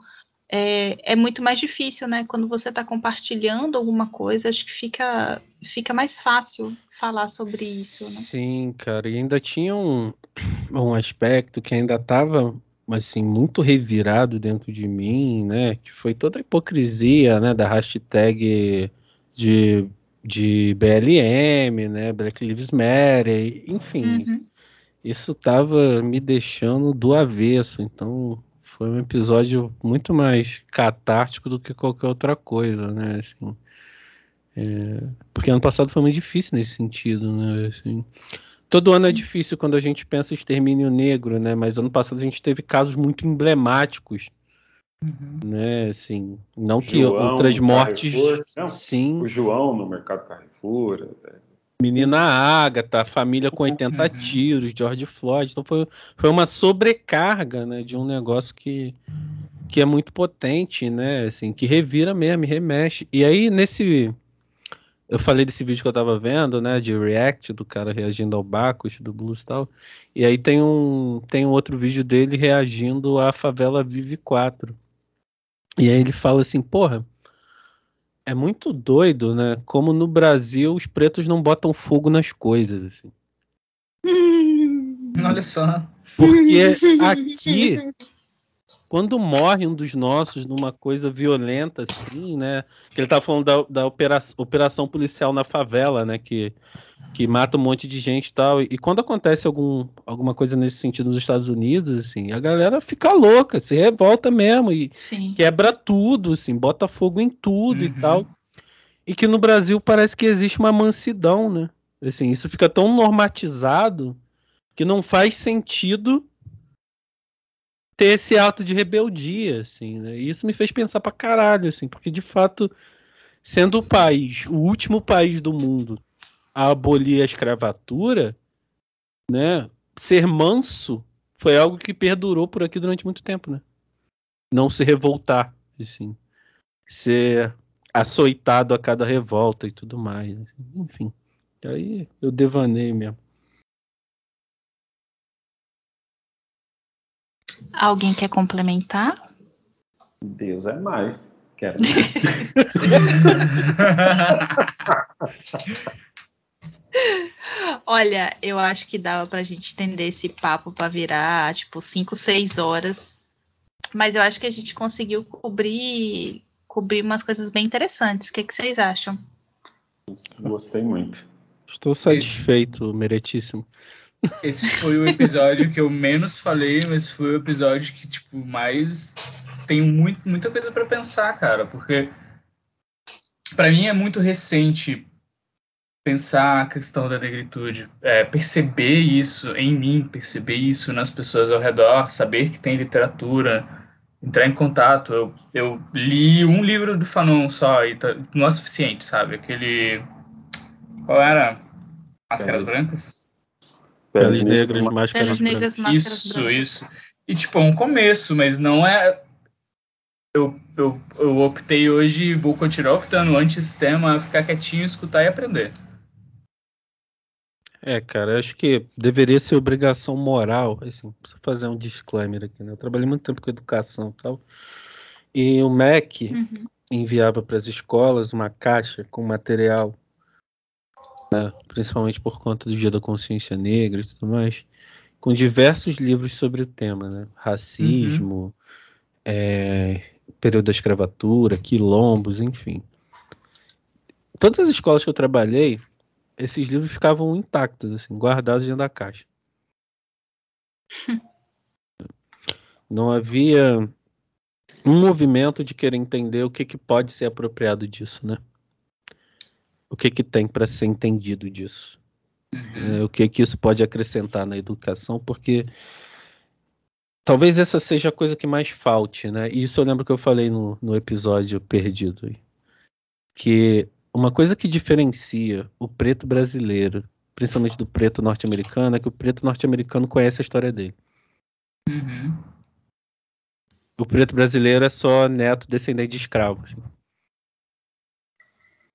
É, é, muito mais difícil, né? Quando você está compartilhando alguma coisa, acho que fica, fica mais fácil falar sobre isso. Né?
Sim, cara. E ainda tinha um, um aspecto que ainda estava assim, muito revirado dentro de mim, né? Que foi toda a hipocrisia, né? Da hashtag de, de BLM, né? Black Lives Matter, enfim. Uhum. Isso tava me deixando do avesso, então foi um episódio muito mais catártico do que qualquer outra coisa, né? Assim, é, porque ano passado foi muito difícil nesse sentido, né? Assim, Todo ano é Sim. é difícil quando a gente pensa em extermínio negro, né? Mas ano passado a gente teve casos muito emblemáticos. Uhum. Né, assim, não que João outras mortes. Não, sim.
O João no mercado Carrefour.
Menina Ágata, família com 80 uhum. tiros, George Floyd. Então foi, foi uma sobrecarga né, de um negócio que, que é muito potente, né? Assim, que revira mesmo, remexe. E aí, nesse, eu falei desse vídeo que eu tava vendo, né, de react do cara reagindo ao Bacchus, do Blues e tal. E aí tem um tem um outro vídeo dele reagindo à favela Vive 4. E aí ele fala assim, porra, é muito doido, né, como no Brasil os pretos não botam fogo nas coisas, assim.
Olha só.
Porque aqui quando morre um dos nossos numa coisa violenta assim, né? Que ele tá falando da, da operação, operação, policial na favela, né? Que, que mata um monte de gente e tal. E quando acontece algum, alguma coisa nesse sentido nos Estados Unidos, assim, a galera fica louca, se revolta mesmo e Sim. quebra tudo, assim, bota fogo em tudo uhum. e tal. E que no Brasil parece que existe uma mansidão, né? Assim, isso fica tão normatizado que não faz sentido ter esse ato de rebeldia, assim, né? E isso me fez pensar pra caralho, assim, porque de fato, sendo o país, o último país do mundo a abolir a escravatura, né? Ser manso foi algo que perdurou por aqui durante muito tempo, né? Não se revoltar, assim, ser açoitado a cada revolta e tudo mais, assim, enfim. Aí eu devanei mesmo.
Alguém quer complementar?
Deus é mais. Quero.
Olha, eu acho que dava pra gente estender esse papo para virar tipo 5, 6 horas. Mas eu acho que a gente conseguiu cobrir cobrir umas coisas bem interessantes. O que, que vocês acham?
Gostei muito.
Estou satisfeito, meritíssimo.
Esse foi o episódio que eu menos falei, mas foi o episódio que, tipo, mais tem muito, muita coisa para pensar, cara, porque para mim é muito recente pensar a questão da negritude, é, perceber isso em mim, perceber isso nas pessoas ao redor, saber que tem literatura, entrar em contato. Eu, eu li um livro do Fanon só e tá, não é suficiente, sabe? Aquele. Qual era? Máscaras Brancas?
Peles negras, máscaras
Peles negras,
máscaras
Isso, brancas. isso. E, tipo, é um começo, mas não é. Eu, eu, eu optei hoje, vou continuar optando anti-sistema, ficar quietinho, escutar e aprender.
É, cara, acho que deveria ser obrigação moral, assim, preciso fazer um disclaimer aqui, né? Eu trabalhei muito tempo com educação e tal, e o MEC uhum. enviava para as escolas uma caixa com material, né, principalmente por conta do Dia da Consciência Negra e tudo mais, com diversos livros sobre o tema, né? Racismo, uhum. é, período da escravatura, quilombos, enfim. Todas as escolas que eu trabalhei, esses livros ficavam intactos, assim, guardados dentro da caixa. Não havia um movimento de querer entender o que, que pode ser apropriado disso, né? O que, que tem para ser entendido disso? Uhum. É, o que, que isso pode acrescentar na educação? Porque talvez essa seja a coisa que mais falte, né? E isso eu lembro que eu falei no, no episódio perdido. Que uma coisa que diferencia o preto brasileiro, principalmente do preto norte-americano, é que o preto norte-americano conhece a história dele. Uhum. O preto brasileiro é só neto descendente de escravos.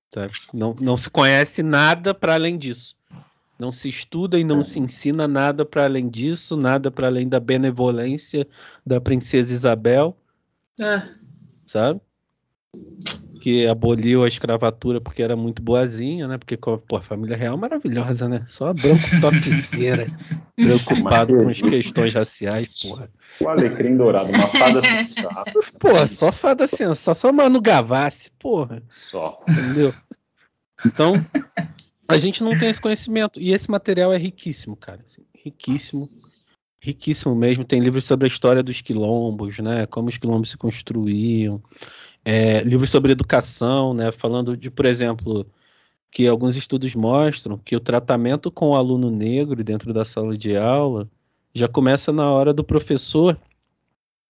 Tá? Não, não se conhece nada para além disso. Não se estuda e não se ensina nada para além disso, nada para além da benevolência da princesa Isabel. É. Sabe? Que aboliu a escravatura porque era muito boazinha, né? Porque pô, a família real é maravilhosa, né? Só branco topzeira, preocupado com as questões raciais, porra.
O alecrim dourado, uma fada sensata.
Porra, só fada sensata, só Mano Gavassi, porra.
Só.
Entendeu? Então, a gente não tem esse conhecimento. E esse material é riquíssimo, cara. Assim, riquíssimo. Riquíssimo mesmo. Tem livros sobre a história dos quilombos, né? Como os quilombos se construíam é, livros sobre educação, né, falando de, por exemplo, que alguns estudos mostram que o tratamento com o aluno negro dentro da sala de aula já começa na hora do professor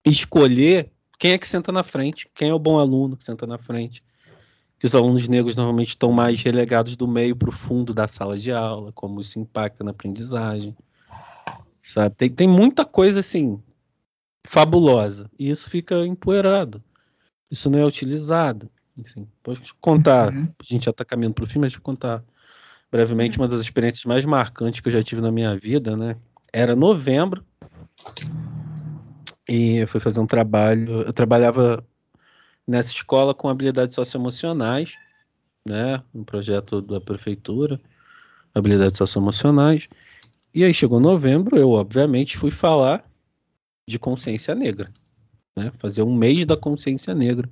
escolher quem é que senta na frente, quem é o bom aluno que senta na frente. Que os alunos negros normalmente estão mais relegados do meio para o fundo da sala de aula, como isso impacta na aprendizagem. Sabe? Tem, tem muita coisa assim fabulosa e isso fica empoeirado isso não é utilizado. Assim, pode contar, uhum. a gente já está caminhando para o fim, mas vou contar brevemente uhum. uma das experiências mais marcantes que eu já tive na minha vida, né? Era novembro e eu fui fazer um trabalho. Eu trabalhava nessa escola com habilidades socioemocionais, né? Um projeto da prefeitura, habilidades socioemocionais. E aí chegou novembro, eu obviamente fui falar de consciência negra né? Fazer um mês da consciência negra,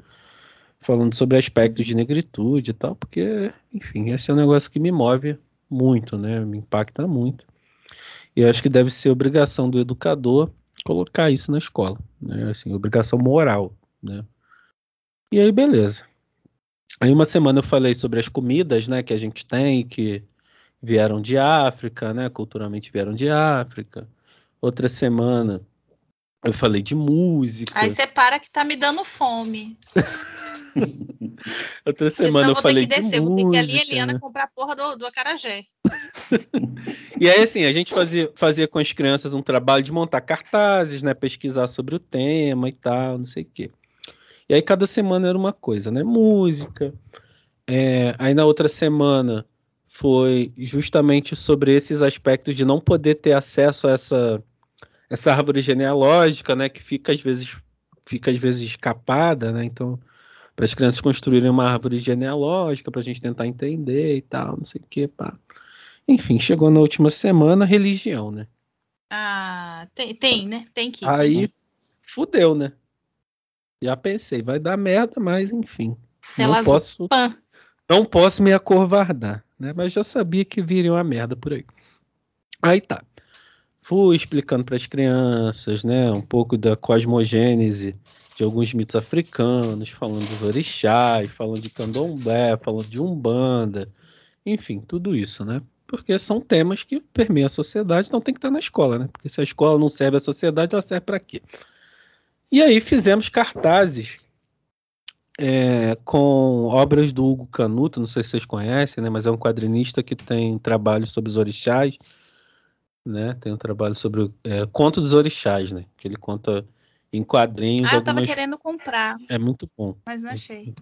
falando sobre aspectos de negritude e tal, porque, enfim, esse é um negócio que me move muito, né? Me impacta muito. E acho que deve ser obrigação do educador colocar isso na escola, né? Assim, obrigação moral, né? E aí, beleza. Aí uma semana eu falei sobre as comidas, né, que a gente tem, que vieram de África, né, culturalmente vieram de África. Outra semana eu falei de música.
Aí você para que tá me dando fome.
Outra semana eu, falei
ter que
descer, de música.
Vou ter que ir ali, Eliana, comprar a porra do, do acarajé.
e aí, assim, a gente fazia, fazia com as crianças um trabalho de montar cartazes, né? Pesquisar sobre o tema e tal, não sei o quê. E aí, cada semana era uma coisa, né? Música. É, aí, na outra semana, foi justamente sobre esses aspectos de não poder ter acesso a essa essa árvore genealógica, né, que fica às vezes fica às vezes escapada, né? Então, para as crianças construírem uma árvore genealógica para a gente tentar entender e tal, não sei o que, pá. Enfim, chegou na última semana religião, né?
Ah, tem, tem né? Tem que.
Aí fudeu, né? Já pensei, vai dar merda, mas enfim. não posso, não posso me acovardar, né? Mas já sabia que viria uma merda por aí. Aí tá fui explicando para as crianças, né, um pouco da cosmogênese de alguns mitos africanos, falando dos orixás, falando de candomblé, falando de umbanda, enfim, tudo isso, né? Porque são temas que permeiam a sociedade, então tem que estar na escola, né? Porque se a escola não serve à sociedade, ela serve para quê? E aí fizemos cartazes é, com obras do Hugo Canuto, não sei se vocês conhecem, né? Mas é um quadrinista que tem trabalho sobre os orixás né? Tem um trabalho sobre o é, Conto dos Orixás, né? Que ele conta em quadrinhos.
Ah, eu
algumas...
tava querendo comprar.
É muito bom.
Mas não achei.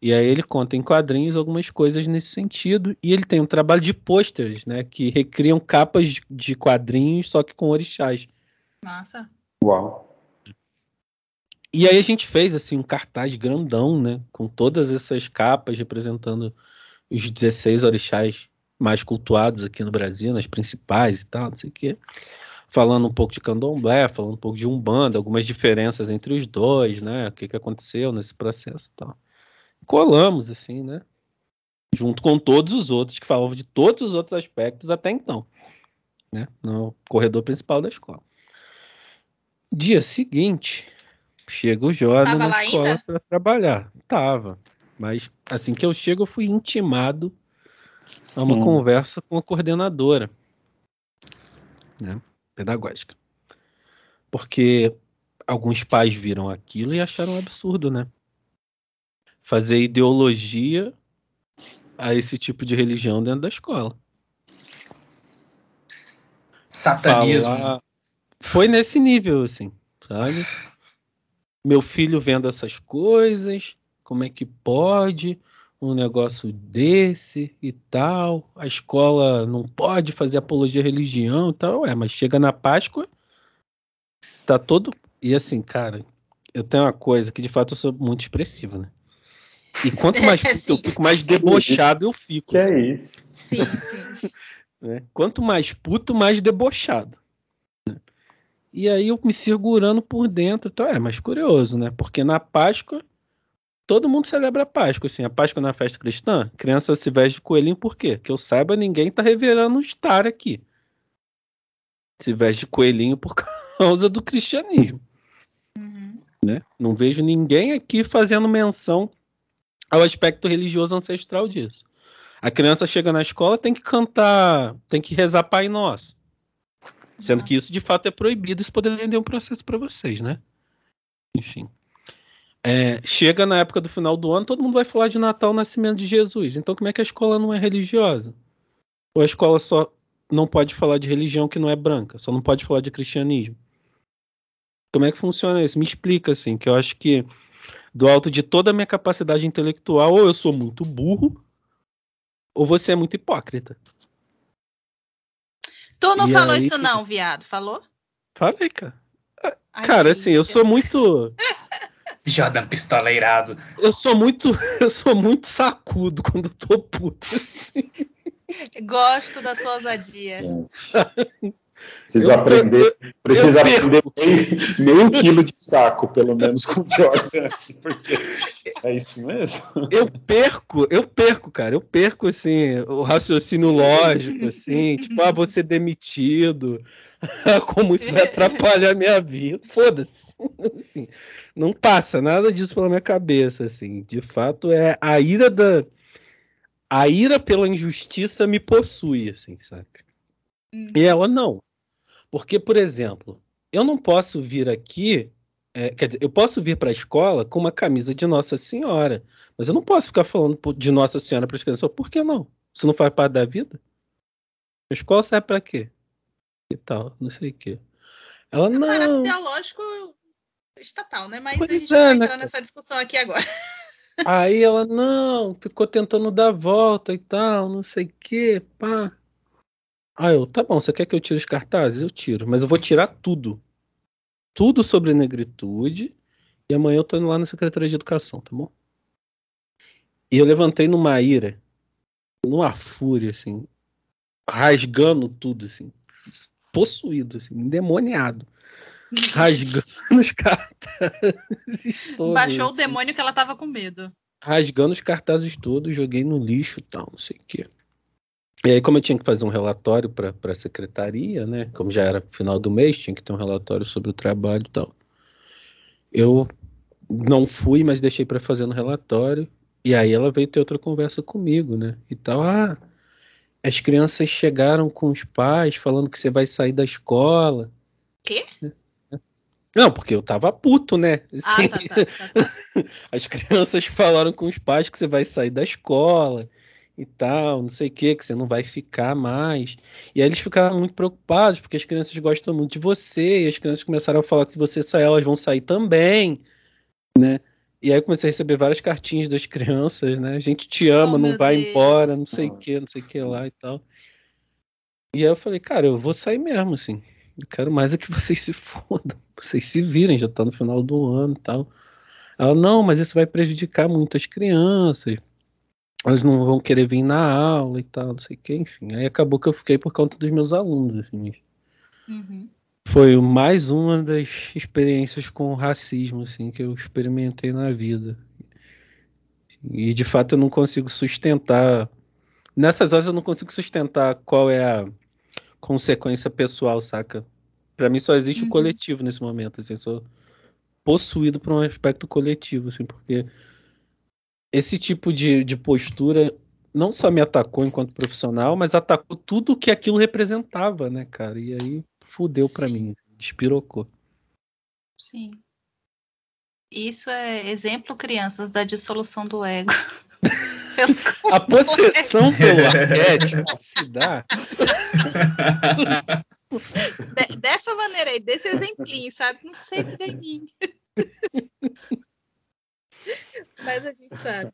E aí ele conta em quadrinhos algumas coisas nesse sentido. E ele tem um trabalho de pôsteres, né? Que recriam capas de quadrinhos, só que com orixás.
Massa.
Uau.
E aí a gente fez assim um cartaz grandão, né? Com todas essas capas representando os 16 orixás mais cultuados aqui no Brasil, nas principais e tal, não sei o quê. Falando um pouco de candomblé, falando um pouco de umbanda, algumas diferenças entre os dois, né? O que, que aconteceu nesse processo e tal. Colamos, assim, né? Junto com todos os outros que falavam de todos os outros aspectos até então, né? No corredor principal da escola. Dia seguinte, chega o
Tava
na
lá
escola para trabalhar. Tava. Mas assim que eu chego, eu fui intimado a uma
Hum.
conversa com a coordenadora né, pedagógica. Porque alguns pais viram aquilo e acharam um absurdo, né? Fazer ideologia a esse tipo de religião dentro da escola.
Satanismo.
Falar- Foi nesse nível, assim, sabe? Meu filho vendo essas coisas, como é que pode um negócio desse e tal? A escola não pode fazer apologia à religião e tal. É, mas chega na Páscoa, tá todo. E assim, cara, eu tenho uma coisa que de fato eu sou muito expressivo, né? E quanto mais puto eu fico, mais debochado eu fico.
Que
assim
é isso?
Sim, sim.
né? Quanto mais puto, mais debochado. né? E aí eu me segurando por dentro, então é mais curioso, né? Porque na Páscoa todo mundo celebra a Páscoa, assim, a Páscoa na festa cristã, criança se veste de coelhinho por quê? Que eu saiba, ninguém tá revelando um estar aqui. Se veste de coelhinho por causa do cristianismo,
Uhum.
né? Não vejo ninguém aqui fazendo menção ao aspecto religioso ancestral disso. A criança chega na escola, tem que cantar, tem que rezar Pai Nosso. Sendo que isso de fato é proibido, isso poderia render um processo para vocês, né? Enfim. É, chega na época do final do ano, todo mundo vai falar de Natal, nascimento de Jesus. Então, como é que a escola não é religiosa? Ou a escola só não pode falar de religião que não é branca, só não pode falar de cristianismo? Como é que funciona isso? Me explica, assim, que eu acho que do alto de toda a minha capacidade intelectual, ou eu sou muito burro, ou você é muito hipócrita.
Tu não
E
falou
aí,
isso, não, viado? Falou?
Falei, cara.
Ai,
Cara, assim, eu sou muito.
Jordan pistoleirado.
Eu sou muito. Eu sou muito sacudo quando eu tô puto.
Gosto da sua ousadia.
Preciso
Eu-
aprender, preciso
eu
aprender meio, meio quilo de saco, pelo menos, com o Jordan. Porque é isso mesmo?
Eu perco, eu perco, cara. Eu perco, assim, o raciocínio lógico, assim. tipo, ah, vou ser demitido. Como isso vai atrapalhar a minha vida. Foda-se. Assim, não passa nada disso pela minha cabeça, assim. De fato, é a ira da. A ira pela injustiça me possui, assim, saca?
Hum.
E ela não. Porque, por exemplo, eu não posso vir aqui. é, quer dizer, eu posso vir para a escola com uma camisa de Nossa Senhora, mas eu não posso ficar falando de Nossa Senhora para as crianças. Por que não? Isso não faz parte da vida? A escola serve para quê? E tal, não sei o quê. Ela
É um
não.
teológico estatal, né? Mas
Pois
a gente
é,
vai
né,
entrar nessa discussão aqui agora.
Aí ela não, ficou tentando dar volta e tal, não sei o quê, pá. Aí eu, tá bom, você quer que eu tire os cartazes? Eu tiro, mas eu vou tirar tudo. Tudo sobre negritude. E amanhã eu tô indo lá na Secretaria de Educação, tá bom? E eu levantei numa ira, numa fúria, assim, rasgando tudo, assim, possuído, assim, endemoniado. Rasgando os cartazes todos.
Baixou o
assim
demônio que ela tava com medo.
rasgando os cartazes todos, joguei no lixo e tal, não sei o quê. E aí, como eu tinha que fazer um relatório para a secretaria, né? Como já era final do mês, tinha que ter um relatório sobre o trabalho e tal. Eu não fui, mas deixei para fazer no relatório. E aí ela veio ter outra conversa comigo, né? E tal, ah, as crianças chegaram com os pais falando que você vai sair da escola.
Quê?
Não, porque eu tava puto, né?
Ah,
Assim,
tá, tá, tá, tá.
as crianças falaram com os pais que você vai sair da escola e tal, não sei o que, que você não vai ficar mais. E aí eles ficaram muito preocupados, porque as crianças gostam muito de você, e as crianças começaram a falar que se você sair, elas vão sair também, né? E aí eu comecei a receber várias cartinhas das crianças, né? A gente te ama, oh, não vai Deus. embora, não sei o que, não sei o que lá e tal. E aí eu falei, cara, eu vou sair mesmo, assim. Eu quero mais é que vocês se fodam. Vocês se virem, já tá no final do ano e tal. Ela, não, mas isso vai prejudicar muito as crianças elas não vão querer vir na aula e tal, não sei o que, enfim. Aí acabou que eu fiquei por conta dos meus alunos, assim. Uhum. Foi mais uma das experiências com racismo, assim, que eu experimentei na vida. E de fato eu não consigo sustentar. Nessas horas eu não consigo sustentar qual é a consequência pessoal, saca? Para mim só existe uhum. o coletivo nesse momento, assim, eu sou possuído por um aspecto coletivo, assim, porque esse tipo de, de postura não só me atacou enquanto profissional, mas atacou tudo que aquilo representava, né, cara? E aí fudeu para mim, despirocou.
Sim. Isso é exemplo, crianças, da dissolução do ego.
A possessão pelo arquétipo se dá.
De, dessa maneira aí, desse exemplinho, sabe? Não sei de mim. Mas a gente sabe.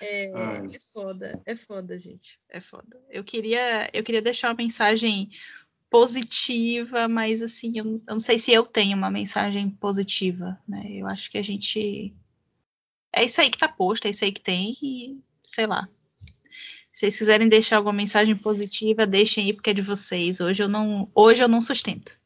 É, é, foda, é foda, gente. É foda. Eu queria, eu queria deixar uma mensagem positiva, mas assim, eu, eu não sei se eu tenho uma mensagem positiva, né? Eu acho que a gente. É isso aí que tá posto, é isso aí que tem, e sei lá. Se vocês quiserem deixar alguma mensagem positiva, deixem aí porque é de vocês. Hoje eu não, hoje eu não sustento.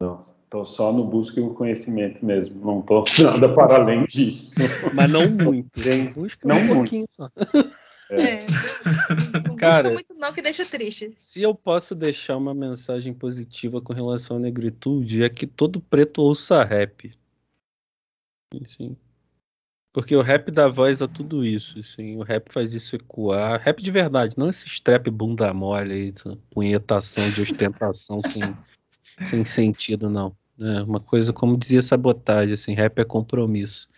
Nossa. Estou só no busca do conhecimento mesmo, não estou nada para além disso.
Mas não muito. Tem, busca não um muito. pouquinho só.
É. é. Não Cara, muito não que deixa triste.
Se eu posso deixar uma mensagem positiva com relação à negritude, é que todo preto ouça rap. Assim. Porque o rap dá voz a tudo isso. Assim. O rap faz isso ecoar. Rap de verdade, não esse strap bunda mole aí, punhetação de ostentação sem, sem sentido, não. É uma coisa, como dizia Sabotagem, assim, rap é compromisso.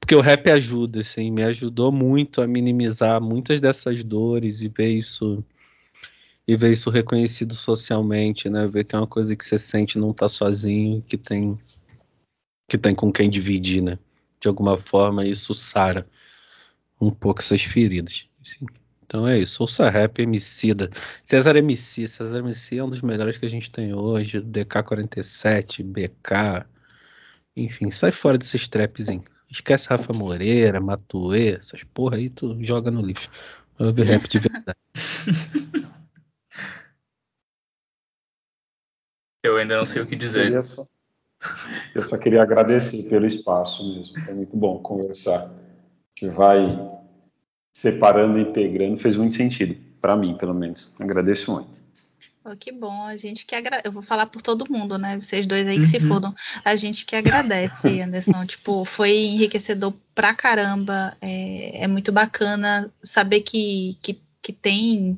Porque o rap ajuda, assim, me ajudou muito a minimizar muitas dessas dores e ver isso e ver isso reconhecido socialmente, né? Ver que é uma coisa que você sente não tá sozinho, que tem que tem com quem dividir, né? De alguma forma isso sara um pouco essas feridas. Assim. Então é isso. Ouça rap, Emicida. César MC. César MC é um dos melhores que a gente tem hoje. DK47, BK. Enfim, sai fora desses trapzinhos. Esquece Rafa Moreira, Matuê, essas porra aí, tu joga no lixo. Vai ver rap de verdade.
Eu ainda não sei o que dizer.
Eu só, eu só queria agradecer pelo espaço mesmo. Foi muito bom conversar. Que vai separando e integrando fez muito sentido, para mim, pelo menos. Agradeço muito.
Oh, que bom, a gente que agradece. Eu vou falar por todo mundo, né? Vocês dois aí que uhum. se fodam. A gente que agradece, Anderson. tipo, foi enriquecedor pra caramba. É, é muito bacana saber que, que, que tem.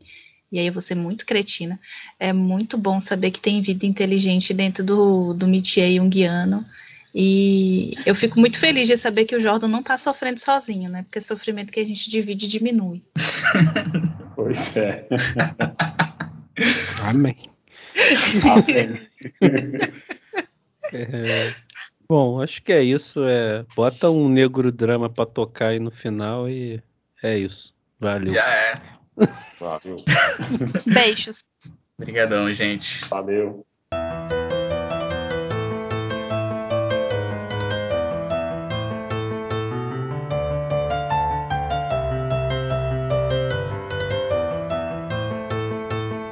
E aí eu vou ser muito cretina. É muito bom saber que tem vida inteligente dentro do, do métier junguiano. E eu fico muito feliz de saber que o Jordan não está sofrendo sozinho, né? Porque o sofrimento que a gente divide diminui.
Pois é.
Amém. Amém. É, bom, acho que é isso. É, bota um negro drama para tocar aí no final e é isso. Valeu.
Já é.
Valeu.
Beijos.
Obrigadão, gente.
Valeu.